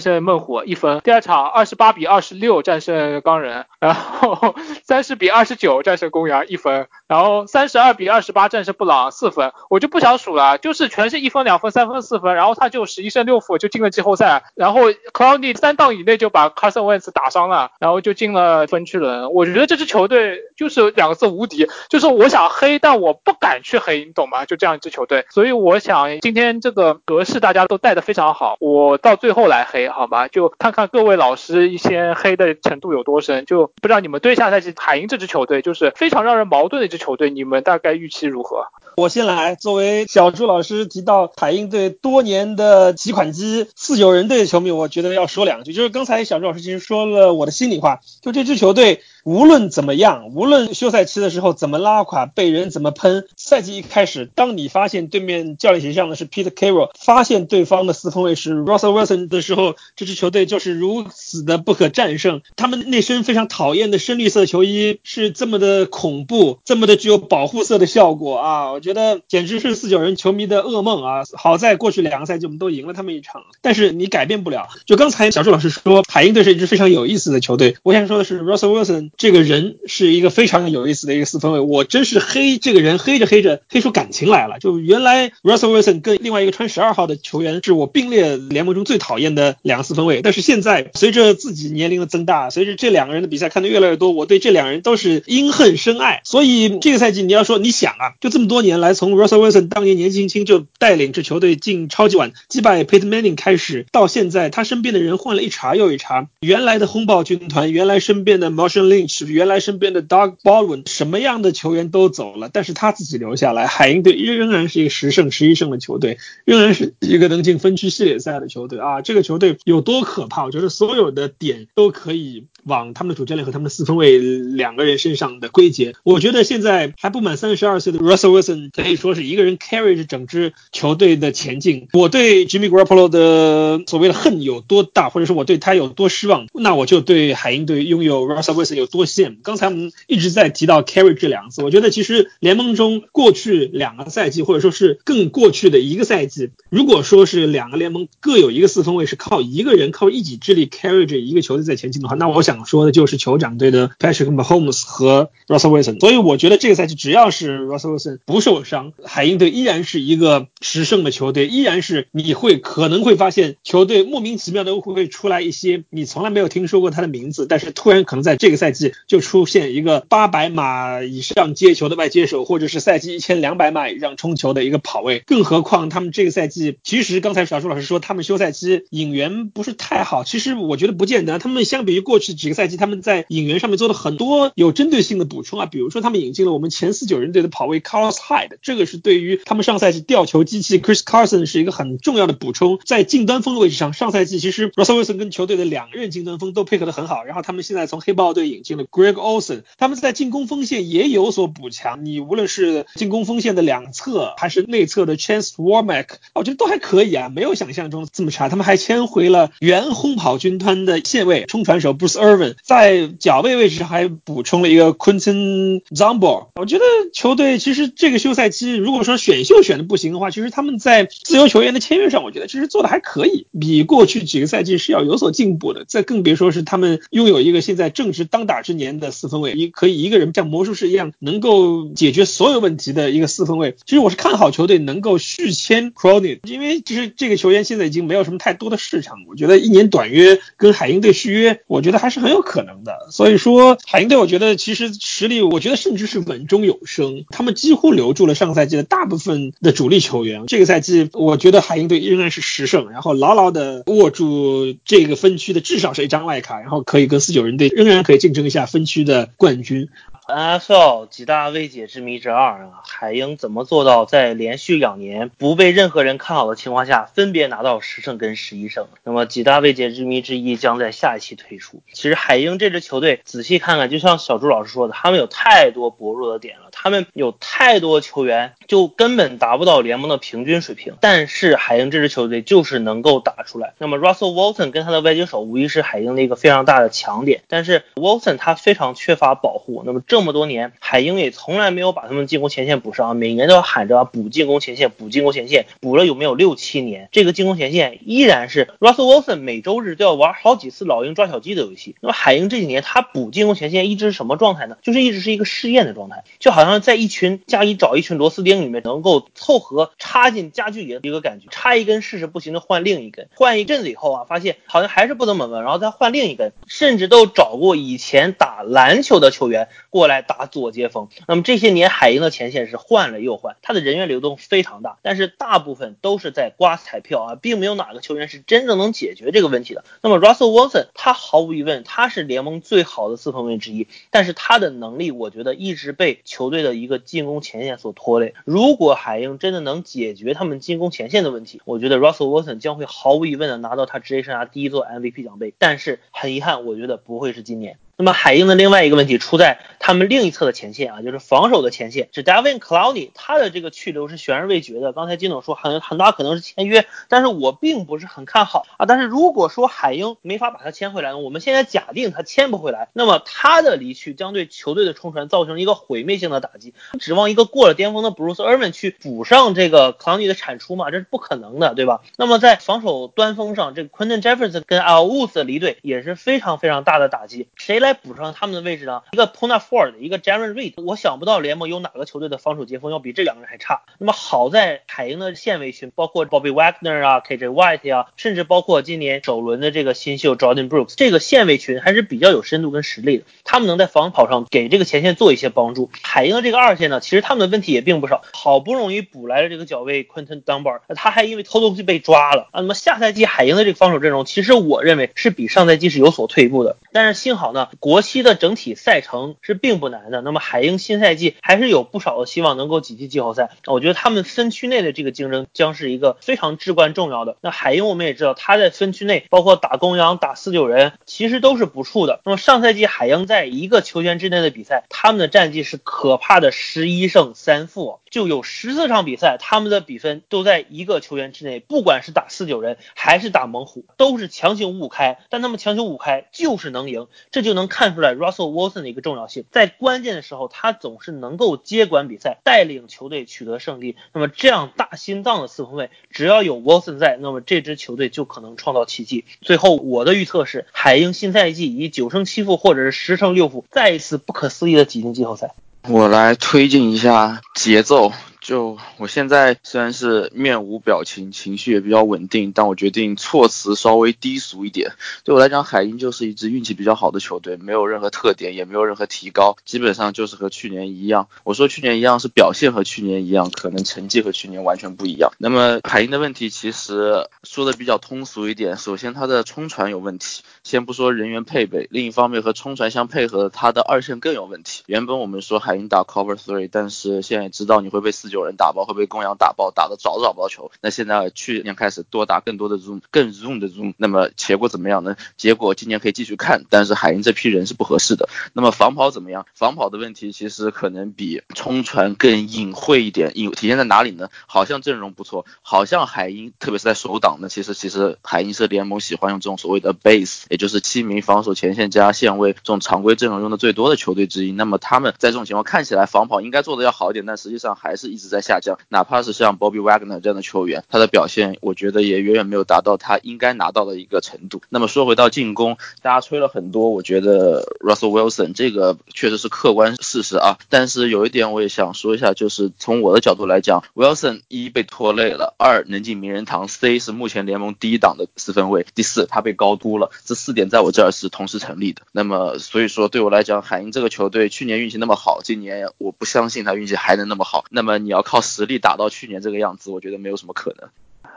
胜猛虎一分，第二场二十八比二十六战胜钢人，然后 三十比二十九战胜公羊一分，然后三十二比二十八战胜布朗四分，我就不想数了，就是全是一分两分三分四分，然后他就十一胜六负就进了季后赛，然后 Clowney 三档以内就把 Carson Wentz 打伤了，然后就。进了分区轮，我觉得这支球队就是两个字无敌，就是我想黑，但我不敢去黑，你懂吗？就这样一支球队，所以我想今天这个格式大家都带的非常好，我到最后来黑，好吧？就看看各位老师一些黑的程度有多深，就不知道你们对下赛季海鹰这支球队就是非常让人矛盾的一支球队，你们大概预期如何？我先来，作为小朱老师提到海鹰队多年的提款机四九人队的球迷，我觉得要说两句，就是刚才小朱老师其实说了我的心里话。就这支球队。无论怎么样，无论休赛期的时候怎么拉垮，被人怎么喷，赛季一开始，当你发现对面教练形象的是 Peter Carroll，发现对方的四分卫是 Russell Wilson 的时候，这支球队就是如此的不可战胜。他们那身非常讨厌的深绿色球衣是这么的恐怖，这么的具有保护色的效果啊！我觉得简直是四九人球迷的噩梦啊！好在过去两个赛季我们都赢了他们一场，但是你改变不了。就刚才小朱老师说，海鹰队是一支非常有意思的球队。我想说的是，Russell Wilson。这个人是一个非常有意思的一个四分卫，我真是黑这个人黑着黑着黑出感情来了。就原来 Russell Wilson 跟另外一个穿十二号的球员是我并列联盟中最讨厌的两个四分卫，但是现在随着自己年龄的增大，随着这两个人的比赛看得越来越多，我对这两个人都是因恨生爱。所以这个赛季你要说你想啊，就这么多年来，从 Russell Wilson 当年年纪轻轻就带领这球队进超级碗击败 Peyton Manning 开始，到现在他身边的人换了一茬又一茬，原来的轰爆军团，原来身边的 Marshall 是。原来身边的 Doug Baldwin 什么样的球员都走了，但是他自己留下来。海鹰队仍然是一个十胜十一胜的球队，仍然是一个能进分区系列赛的球队啊！这个球队有多可怕？我觉得所有的点都可以往他们的主教练和他们的四分卫两个人身上的归结。我觉得现在还不满三十二岁的 Russell Wilson 可以说是一个人 carry 着整支球队的前进。我对 Jimmy Garoppolo 的所谓的恨有多大，或者说我对他有多失望，那我就对海鹰队拥有 Russell Wilson 有多羡慕。刚才我们一直在提到 carry 这两个字，我觉得其实联盟中过去两个赛季，或者说是更过去的一个赛季，如果说是两个联盟各有一个四分卫是靠一个人靠一己之力 carry 着一个球队在前进的话，那我想想说的就是酋长队的 Patrick Mahomes 和 Russell Wilson。所以我觉得这个赛季只要是 Russell Wilson 不受伤，海鹰队依然是一个十胜的球队，依然是你会可能会发现球队莫名其妙的会会出来一些你从来没有听说过他的名字，但是突然可能在这个赛季。就出现一个八百码以上接球的外接手，或者是赛季一千两百码以上冲球的一个跑位。更何况他们这个赛季，其实刚才小朱老师说他们休赛期引援不是太好，其实我觉得不见得。他们相比于过去几个赛季他们在引援上面做了很多有针对性的补充啊，比如说他们引进了我们前四九人队的跑位 Carlos Hyde，这个是对于他们上赛季吊球机器 Chris Carson 是一个很重要的补充。在近端锋的位置上，上赛季其实 Russell Wilson 跟球队的两任近端锋都配合的很好，然后他们现在从黑豹队引进了 Greg Olsen，他们在进攻锋线也有所补强。你无论是进攻锋线的两侧，还是内侧的 Chance Warmack，我觉得都还可以啊，没有想象中这么差。他们还签回了原轰跑军团的线位冲传手 Bruce 在脚背位置上还补充了一个 Quinton Zombo。我觉得球队其实这个休赛期，如果说选秀选的不行的话，其实他们在自由球员的签约上，我觉得其实做的还可以，比过去几个赛季是要有所进步的。再更别说是他们拥有一个现在正值当打之年的四分卫，一可以一个人像魔术师一样能够解决所有问题的一个四分卫。其实我是看好球队能够续签 Cronin，因为其实这个球员现在已经没有什么太多的市场，我觉得一年短约跟海鹰队续约，我觉得还是是很有可能的。所以说海鹰队，我觉得其实实力，我觉得甚至是稳中有升，他们几乎留住了上赛季的大部分的主力球员。这个赛季，我觉得海鹰队仍然是十胜，然后牢牢的握住这个分区的至少是一张外卡，然后可以跟四九人队仍然可以竞争一下分区的冠军。NFL 几大未解之谜之二啊，海鹰怎么做到在连续两年不被任何人看好的情况下，分别拿到十胜跟十一胜？那么几大未解之谜之一将在下一期推出。其实海鹰这支球队仔细看看，就像小朱老师说的，他们有太多薄弱的点了，他们有太多球员就根本达不到联盟的平均水平，但是海鹰这支球队就是能够打出来。那么 Russell Wilson 跟他的外接手无疑是海鹰的一个非常大的强点，但是 Wilson 他非常缺乏保护，那么这么多年，海鹰也从来没有把他们进攻前线补上，每年都要喊着补进攻前线，补进攻前线，补了有没有六七年？这个进攻前线依然是 Russell Wilson 每周日都要玩好几次老鹰抓小鸡的游戏。那么海鹰这几年他补进攻前线一直是什么状态呢？就是一直是一个试验的状态，就好像在一群家里找一群螺丝钉里面能够凑合插进家具里的一个感觉，插一根试试不行就换另一根，换一阵子以后啊，发现好像还是不怎么稳，然后再换另一根，甚至都找过以前打篮球的球员过来打左接锋。那么这些年海鹰的前线是换了又换，他的人员流动非常大，但是大部分都是在刮彩票啊，并没有哪个球员是真正能解决这个问题的。那么 Russell Wilson 他毫无疑问他是联盟最好的四分卫之一，但是他的能力我觉得一直被球队的一个进攻前线所拖累。如果海鹰真的能解决他们进攻前线的问题，我觉得 Russell Wilson 将会毫无疑问的拿到他职业生涯第一座 MVP 奖杯。但是很遗憾，我觉得不会是今年。那么海鹰的另外一个问题出在他们另一侧的前线啊，就是防守的前线。是 Davin c l o w n y 他的这个去留是悬而未决的。刚才金总说很很大可能是签约，但是我并不是很看好啊。但是如果说海鹰没法把他签回来呢，我们现在假定他签不回来，那么他的离去将对球队的冲传造成一个毁灭性的打击。指望一个过了巅峰的 Bruce Irvin 去补上这个 c l o w n y 的产出嘛，这是不可能的，对吧？那么在防守端锋上，这个 Quinton Jefferson 跟 Al Woods 的离队也是非常非常大的打击。谁来补上他们的位置呢？一个 Puna Ford，一个 Jaren Reed，我想不到联盟有哪个球队的防守接锋要比这两个人还差。那么好在海鹰的线位群，包括 Bobby Wagner 啊、KJ White 呀、啊，甚至包括今年首轮的这个新秀 Jordan Brooks，这个线位群还是比较有深度跟实力的。他们能在防跑上给这个前线做一些帮助。海鹰的这个二线呢，其实他们的问题也并不少，好不容易补来了这个脚卫 Quinton Dunbar，他还因为偷东西被抓了啊。那么下赛季海鹰的这个防守阵容，其实我认为是比上赛季是有所退步的。但是幸好呢，国西的整体赛程是并不难的。那么海鹰新赛季还是有不少的希望能够挤进季后赛。我觉得他们分区内的这个竞争将是一个非常至关重要的。那海鹰我们也知道，他在分区内包括打公羊、打四九人，其实都是不怵的。那么上赛季海鹰在一个球员之内的比赛，他们的战绩是可怕的十一胜三负，就有十四场比赛，他们的比分都在一个球员之内，不管是打四九人还是打猛虎，都是强行五五开，但他们强行五开就是能赢，这就能看出来 Russell Wilson 的一个重要性，在关键的时候，他总是能够接管比赛，带领球队取得胜利。那么这样大心脏的四分卫，只要有 Wilson 在，那么这支球队就可能创造奇迹。最后，我的预测是，海鹰新赛季以九胜七负或者是十胜六负，再一次不可思议的挤进季后赛。我来推进一下节奏。就我现在虽然是面无表情，情绪也比较稳定，但我决定措辞稍微低俗一点。对我来讲，海鹰就是一支运气比较好的球队，没有任何特点，也没有任何提高，基本上就是和去年一样。我说去年一样是表现和去年一样，可能成绩和去年完全不一样。那么海鹰的问题其实说的比较通俗一点，首先他的冲传有问题。先不说人员配备，另一方面和冲传相配合，他的二线更有问题。原本我们说海鹰打 cover three，但是现在知道你会被四有人打爆，会被公羊打爆，打的找都找不到球。那现在去年开始多打更多的 zoom，更 zoom 的 zoom，那么结果怎么样呢？结果今年可以继续看，但是海鹰这批人是不合适的。那么防跑怎么样？防跑的问题其实可能比冲传更隐晦一点，隐体现在哪里呢？好像阵容不错，好像海鹰特别是在守档呢，其实其实海鹰是联盟喜欢用这种所谓的 base。也就是七名防守前线加线位这种常规阵容用的最多的球队之一。那么他们在这种情况看起来防跑应该做的要好一点，但实际上还是一直直在下降。哪怕是像 Bobby Wagner 这样的球员，他的表现我觉得也远远没有达到他应该拿到的一个程度。那么说回到进攻，大家吹了很多，我觉得 Russell Wilson 这个确实是客观事实啊。但是有一点我也想说一下，就是从我的角度来讲，Wilson 一被拖累了，二能进名人堂，C 是目前联盟第一档的四分位，第四他被高估了。这四点在我这儿是同时成立的，那么所以说对我来讲，海鹰这个球队去年运气那么好，今年我不相信他运气还能那么好。那么你要靠实力打到去年这个样子，我觉得没有什么可能。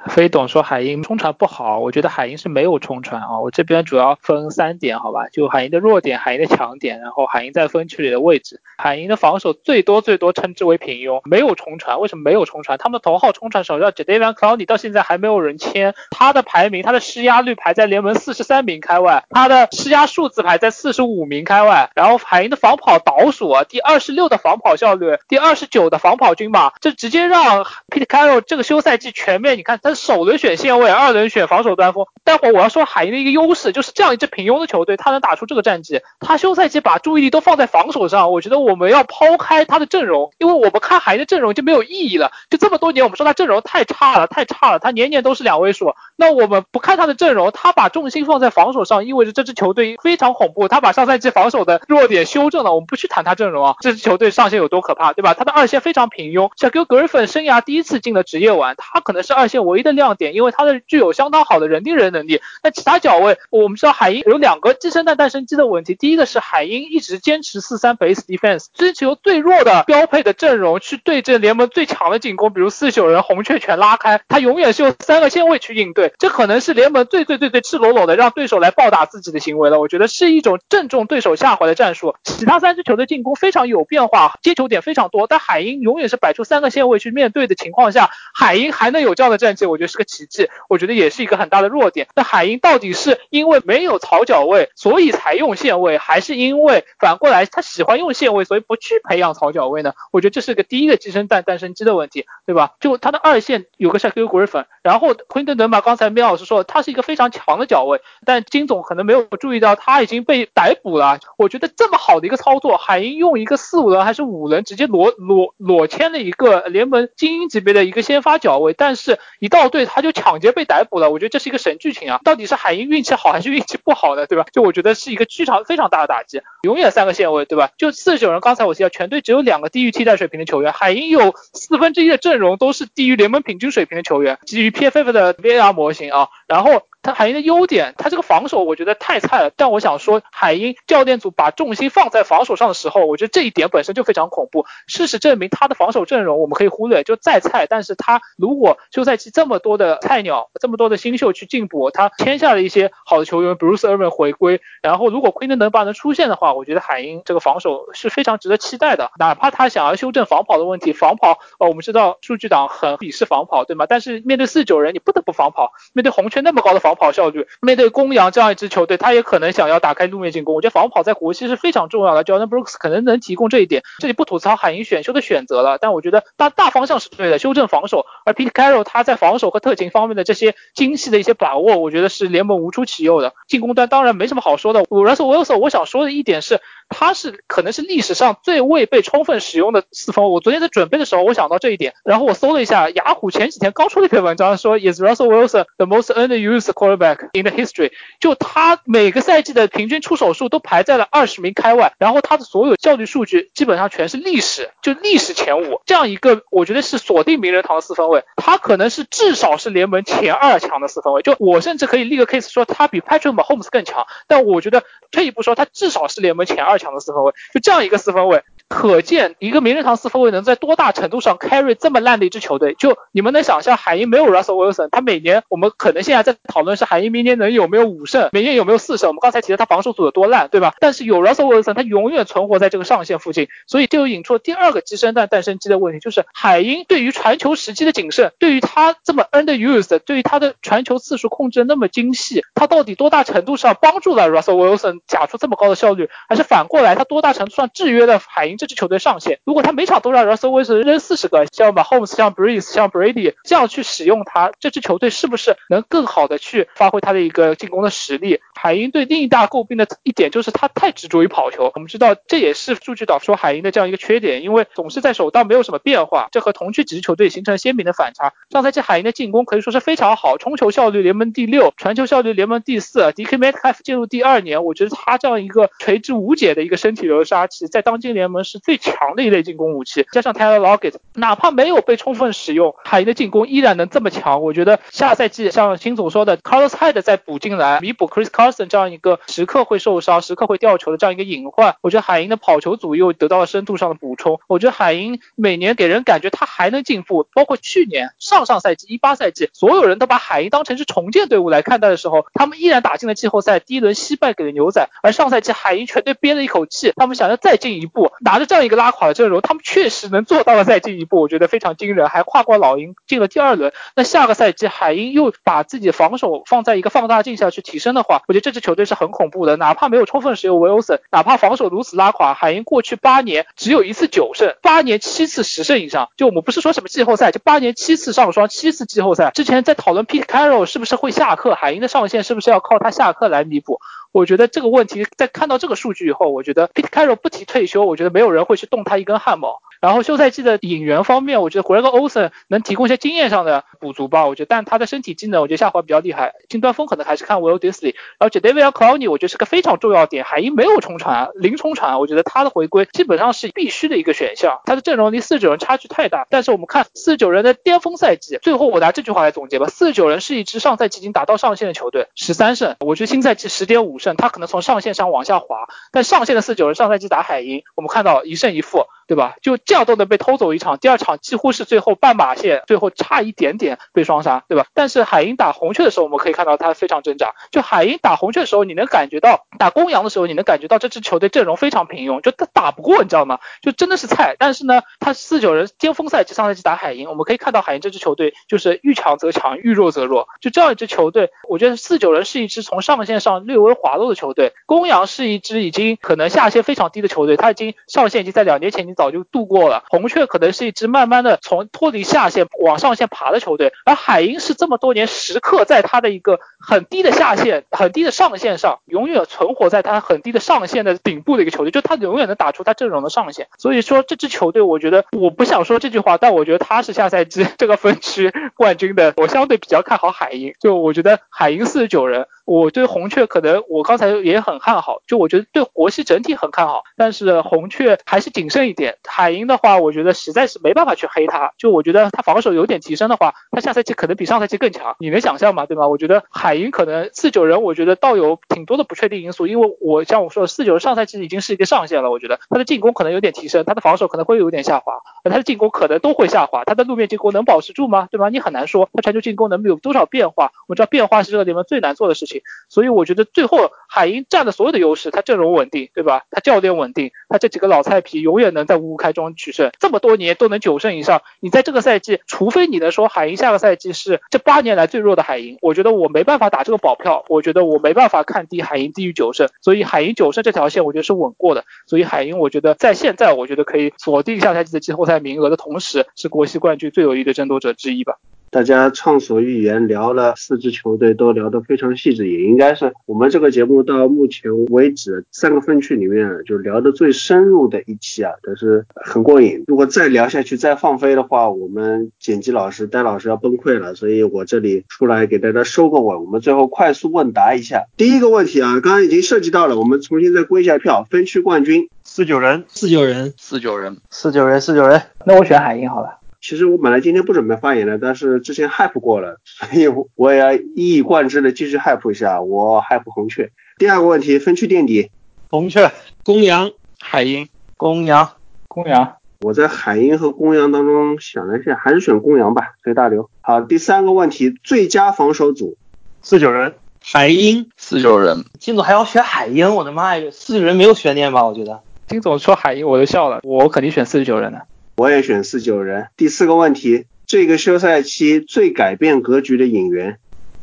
飞董说海鹰冲传不好，我觉得海鹰是没有冲传啊。我这边主要分三点，好吧？就海鹰的弱点、海鹰的强点，然后海鹰在分区里的位置。海鹰的防守最多最多称之为平庸，没有冲传。为什么没有冲传？他们的头号冲传手叫 Jadavion Clowney，到现在还没有人签。他的排名，他的施压率排在联盟四十三名开外，他的施压数字排在四十五名开外。然后海鹰的防跑倒数啊，第二十六的防跑效率，第二十九的防跑均码，这直接让 Pete Carroll 这个休赛季全面，你看他。首轮选线位，二轮选防守端锋。待会儿我要说海鹰的一个优势，就是这样一支平庸的球队，他能打出这个战绩。他休赛期把注意力都放在防守上，我觉得我们要抛开他的阵容，因为我们看海鹰的阵容就没有意义了。就这么多年，我们说他阵容太差了，太差了，他年年都是两位数。那我们不看他的阵容，他把重心放在防守上，意味着这支球队非常恐怖。他把上赛季防守的弱点修正了。我们不去谈他阵容啊，这支球队上线有多可怕，对吧？他的二线非常平庸。小 Q Griffin 生涯第一次进了职业玩，他可能是二线唯唯一的。亮点，因为他的具有相当好的人盯人能力。那其他角位，我们知道海鹰有两个鸡生蛋蛋生鸡的问题。第一个是海鹰一直坚持四三 base defense，追求最弱的标配的阵容去对阵联盟最强的进攻，比如四九人、红雀全拉开，他永远是用三个线位去应对。这可能是联盟最最最最赤裸裸的让对手来暴打自己的行为了。我觉得是一种正中对手下怀的战术。其他三支球队进攻非常有变化，接球点非常多，但海鹰永远是摆出三个线位去面对的情况下，海鹰还能有这样的战绩，我。觉得是个奇迹，我觉得也是一个很大的弱点。那海鹰到底是因为没有草脚位，所以才用线位，还是因为反过来他喜欢用线位，所以不去培养草脚位呢？我觉得这是个第一个鸡生蛋蛋生鸡的问题，对吧？就他的二线有个像 Q Griffin，然后昆登德马，刚才苗老师说他是一个非常强的脚位，但金总可能没有注意到他已经被逮捕了。我觉得这么好的一个操作，海鹰用一个四五轮还是五轮直接裸裸裸签了一个联盟精英级别的一个先发脚位，但是一到对，他就抢劫被逮捕了。我觉得这是一个神剧情啊！到底是海英运气好还是运气不好呢？对吧？就我觉得是一个非常非常大的打击，永远三个线位，对吧？就四十九人，刚才我提到全队只有两个低于替代水平的球员，海英有四分之一的阵容都是低于联盟平均水平的球员，基于 PFF 的 VR 模型啊，然后。他海鹰的优点，他这个防守我觉得太菜了。但我想说，海鹰教练组把重心放在防守上的时候，我觉得这一点本身就非常恐怖。事实证明，他的防守阵容我们可以忽略，就再菜，但是他如果休赛期这么多的菜鸟，这么多的新秀去进补，他签下了一些好的球员，Bruce Irvin 回归，然后如果奎登能把能出现的话，我觉得海鹰这个防守是非常值得期待的。哪怕他想要修正防跑的问题，防跑，呃，我们知道数据党很鄙视防跑，对吗？但是面对四九人，你不得不防跑。面对红圈那么高的防跑效率，面对公羊这样一支球队，他也可能想要打开路面进攻。我觉得防跑在国际是非常重要的，Jordan Brooks 可能能提供这一点。这里不吐槽海鹰选秀的选择了，但我觉得大大方向是对的，修正防守。而 Pete Carroll 他在防守和特勤方面的这些精细的一些把握，我觉得是联盟无出其右的。进攻端当然没什么好说的。Russell Wilson，我想说的一点是。他是可能是历史上最未被充分使用的四分。我昨天在准备的时候，我想到这一点，然后我搜了一下，雅虎前几天刚出了一篇文章，说 Is Russell Wilson the most underused for back in the history。就他每个赛季的平均出手数都排在了二十名开外，然后他的所有效率数据基本上全是历史，就历史前五。这样一个，我觉得是锁定名人堂的四分卫，他可能是至少是联盟前二强的四分卫。就我甚至可以立个 case 说他比 Patrick Mahomes 更强，但我觉得退一步说，他至少是联盟前二强的四分卫。就这样一个四分卫。可见一个名人堂四分卫能在多大程度上 carry 这么烂的一支球队？就你们能想象海鹰没有 Russell Wilson，他每年我们可能现在在讨论是海鹰明年能有没有五胜，明年有没有四胜？我们刚才提到他防守组有多烂，对吧？但是有 Russell Wilson，他永远存活在这个上限附近，所以这就引出了第二个鸡生蛋蛋生鸡的问题，就是海鹰对于传球时机的谨慎，对于他这么 underused，对于他的传球次数控制的那么精细，他到底多大程度上帮助了 Russell Wilson 打出这么高的效率，还是反过来他多大程度上制约了海鹰这支球队上限？如果他每场都让 Russell Wilson 扔四十个，像把 Holmes、像 Breeze、像 Brady 这样去使用他，这支球队是不是能更好的去去发挥他的一个进攻的实力？海鹰队另一大诟病的一点就是他太执着于跑球。我们知道这也是数据导说海鹰的这样一个缺点，因为总是在手档没有什么变化，这和同区几支球队形成鲜明的反差。上赛季海鹰的进攻可以说是非常好，冲球效率联盟第六，传球效率联盟第四。DK Maxf 进入第二年，我觉得他这样一个垂直无解的一个身体流杀器，在当今联盟是最强的。一类进攻武器，加上 Taylor Lockett，哪怕没有被充分使用，海鹰的进攻依然能这么强。我觉得下赛季像新总说的，Carlos Hyde 再补进来，弥补 Chris Carson 这样一个时刻会受伤、时刻会掉球的这样一个隐患，我觉得海鹰的跑球组又得到了深度上的补充。我觉得海鹰每年给人感觉他还能进步，包括去年、上上赛季、一八赛季，所有人都把海鹰当成是重建队伍来看待的时候，他们依然打进了季后赛，第一轮惜败给了牛仔。而上赛季海鹰全队憋了一口气，他们想要再进一步，拿着这样一个拉垮的。阵容，他们确实能做到了再进一步，我觉得非常惊人，还跨过老鹰进了第二轮。那下个赛季海鹰又把自己防守放在一个放大镜下去提升的话，我觉得这支球队是很恐怖的。哪怕没有充分使用 Wilson，哪怕防守如此拉垮，海鹰过去八年只有一次九胜，八年七次十胜以上。就我们不是说什么季后赛，就八年七次上双，七次季后赛。之前在讨论 Pete Carroll 是不是会下课，海鹰的上限是不是要靠他下课来弥补？我觉得这个问题在看到这个数据以后，我觉得 Pete Carroll 不提退休，我觉得没有人会去动他一根汗毛。然后休赛季的引援方面，我觉得 Greg Olsen 能提供一些经验上的补足吧。我觉得，但他的身体机能，我觉得下滑比较厉害。金端锋可能还是看 Will Disley。而且 David Clowney 我觉得是个非常重要点。海鹰没有冲传，零冲传，我觉得他的回归基本上是必须的一个选项。他的阵容离四十九人差距太大。但是我们看四十九人的巅峰赛季，最后我拿这句话来总结吧：四十九人是一支上赛季已经达到上限的球队，十三胜。我觉得新赛季十点五胜，他可能从上线上往下滑。但上线的四九人上赛季打海鹰，我们看到一胜一负。对吧？就这样都能被偷走一场，第二场几乎是最后半马线，最后差一点点被双杀，对吧？但是海鹰打红雀的时候，我们可以看到他非常挣扎。就海鹰打红雀的时候，你能感觉到打公羊的时候，你能感觉到这支球队阵容非常平庸，就他打不过，你知道吗？就真的是菜。但是呢，他四九人巅峰赛季上赛季打海鹰，我们可以看到海鹰这支球队就是遇强则强，遇弱则弱。就这样一支球队，我觉得四九人是一支从上限上略微滑落的球队，公羊是一支已经可能下限非常低的球队，他已经上限已经在两年前已经早就度过了。红雀可能是一支慢慢的从脱离下线往上线爬的球队，而海鹰是这么多年时刻在他的一个很低的下限、很低的上限上，永远存活在他很低的上限的顶部的一个球队，就他永远能打出他阵容的上限。所以说这支球队，我觉得我不想说这句话，但我觉得他是下赛季这个分区冠军的，我相对比较看好海鹰。就我觉得海鹰四十九人，我对红雀可能我刚才也很看好，就我觉得对国西整体很看好，但是红雀还是谨慎一点。海鹰的话。我觉得实在是没办法去黑他，就我觉得他防守有点提升的话，他下赛季可能比上赛季更强，你能想象吗？对吧？我觉得海鹰可能四九人，我觉得倒有挺多的不确定因素，因为我像我说的，四九人上赛季已经是一个上限了，我觉得他的进攻可能有点提升，他的防守可能会有点下滑，而他的进攻可能都会下滑，他的路面进攻能保持住吗？对吧？你很难说，他传球进攻能有多少变化？我知道变化是这个里面最难做的事情，所以我觉得最后海鹰占了所有的优势，他阵容稳定，对吧？他教练稳定，他这几个老菜皮永远能在五五开中取胜。这么多年都能九胜以上，你在这个赛季，除非你能说海鹰下个赛季是这八年来最弱的海鹰，我觉得我没办法打这个保票，我觉得我没办法看低海鹰低于九胜，所以海鹰九胜这条线我觉得是稳过的，所以海鹰我觉得在现在我觉得可以锁定下赛季的季后赛名额的同时，是国西冠军最有力的争夺者之一吧。大家畅所欲言，聊了四支球队都聊得非常细致，也应该是我们这个节目到目前为止三个分区里面就聊得最深入的一期啊，但是很过瘾。如果再聊下去再放飞的话，我们剪辑老师戴老师要崩溃了，所以我这里出来给大家收个尾。我们最后快速问答一下，第一个问题啊，刚刚已经涉及到了，我们重新再归一下票，分区冠军四九人，四九人，四九人，四九人，四九人。那我选海鹰好了。其实我本来今天不准备发言的，但是之前 hype 过了，所以我也要一以贯之的继续 hype 一下。我 hype 红雀。第二个问题，分区垫底，红雀、公羊、海鹰、公羊、公羊。我在海鹰和公羊当中想了一下，还是选公羊吧，随大流。好，第三个问题，最佳防守组，四九人、海鹰、四九人。金总还要选海鹰，我的妈呀，四九人没有悬念吧？我觉得。金总说海鹰，我就笑了，我肯定选四十九人的。我也选四九人。第四个问题，这个休赛期最改变格局的引援，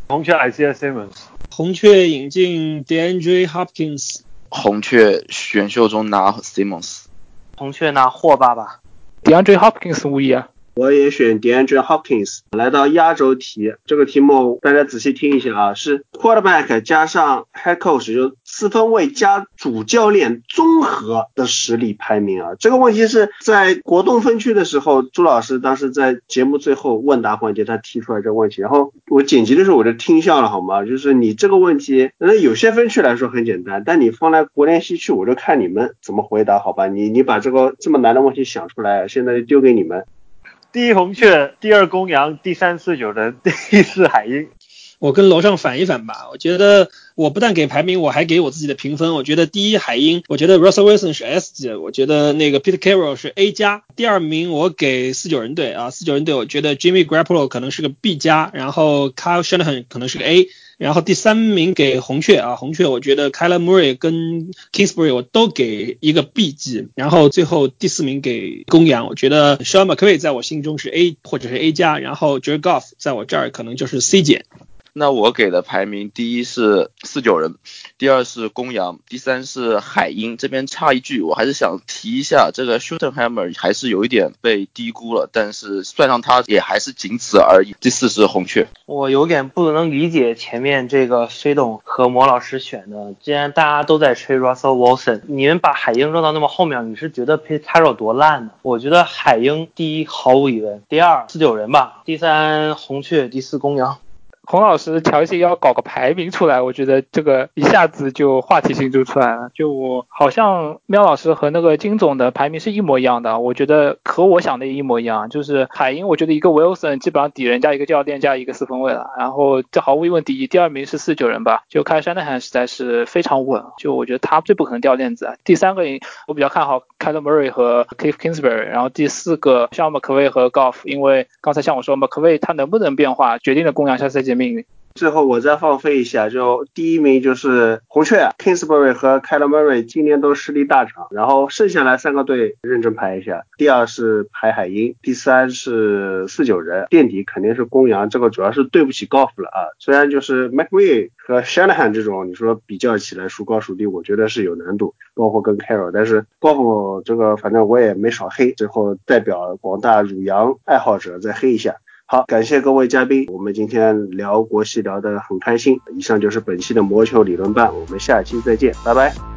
红雀 Isaiah Simmons，红雀引进 DeAndre Hopkins，红雀选秀中拿 Simmons，红雀拿霍爸爸，DeAndre Hopkins 无疑啊。我也选 DeAndre Hopkins。来到压轴题，这个题目大家仔细听一下啊，是 Quarterback 加上 Head Coach 就四分卫加主教练综合的实力排名啊。这个问题是在国东分区的时候，朱老师当时在节目最后问答环节他提出来这个问题，然后我剪辑的时候我就听笑了好吗？就是你这个问题，那有些分区来说很简单，但你放在国联西区，我就看你们怎么回答好吧？你你把这个这么难的问题想出来，现在就丢给你们。第一红雀，第二公羊，第三四九人，第四海鹰。我跟楼上反一反吧，我觉得我不但给排名，我还给我自己的评分。我觉得第一海鹰，我觉得 Russell Wilson 是 S 级，我觉得那个 Pete Carroll 是 A 加。第二名我给四九人队啊，四九人队我觉得 Jimmy g r a p p o l o 可能是个 B 加，然后 Kyle Shanahan 可能是个 A。然后第三名给红雀啊，红雀我觉得 Kyler Murray 跟 Kingsbury 我都给一个 B 级，然后最后第四名给公羊，我觉得 Sean McVay 在我心中是 A 或者是 A 加，然后 Jared Goff 在我这儿可能就是 C 减。那我给的排名，第一是四九人，第二是公羊，第三是海鹰。这边插一句，我还是想提一下，这个 s h o o t e n Hammer 还是有一点被低估了，但是算上他也还是仅此而已。第四是红雀，我有点不能理解前面这个飞董和魔老师选的，既然大家都在吹 Russell Wilson，你们把海鹰扔到那么后面，你是觉得 Pytaro 多烂呢？我觉得海鹰第一毫无疑问，第二四九人吧，第三红雀，第四公羊。洪老师强行要搞个排名出来，我觉得这个一下子就话题性就出来了。就我好像喵老师和那个金总的排名是一模一样的，我觉得和我想的一模一样。就是海鹰，我觉得一个 Wilson 基本上抵人家一个教练加一个四分卫了。然后这毫无疑问第一，第二名是四九人吧，就开山的汉实在是非常稳，就我觉得他最不可能掉链子。第三个我比较看好 Kyler Murray 和 Keith Kingsbury，然后第四个像 McVay 和 Golf，因为刚才像我说 McVay 他能不能变化，决定了公羊下赛季的。命运。最后我再放飞一下，就第一名就是红雀，Kingsbury 和 k y l e Murray 今年都实力大涨，然后剩下来三个队认真排一下，第二是排海鹰，第三是四九人，垫底肯定是公羊，这个主要是对不起 Golf 了啊。虽然就是 McVay 和 Shanahan 这种，你说比较起来孰高孰低，我觉得是有难度，包括跟 Carroll，但是 Golf 这个反正我也没少黑，最后代表广大乳羊爱好者再黑一下。好，感谢各位嘉宾，我们今天聊国系聊得很开心。以上就是本期的魔球理论班，我们下期再见，拜拜。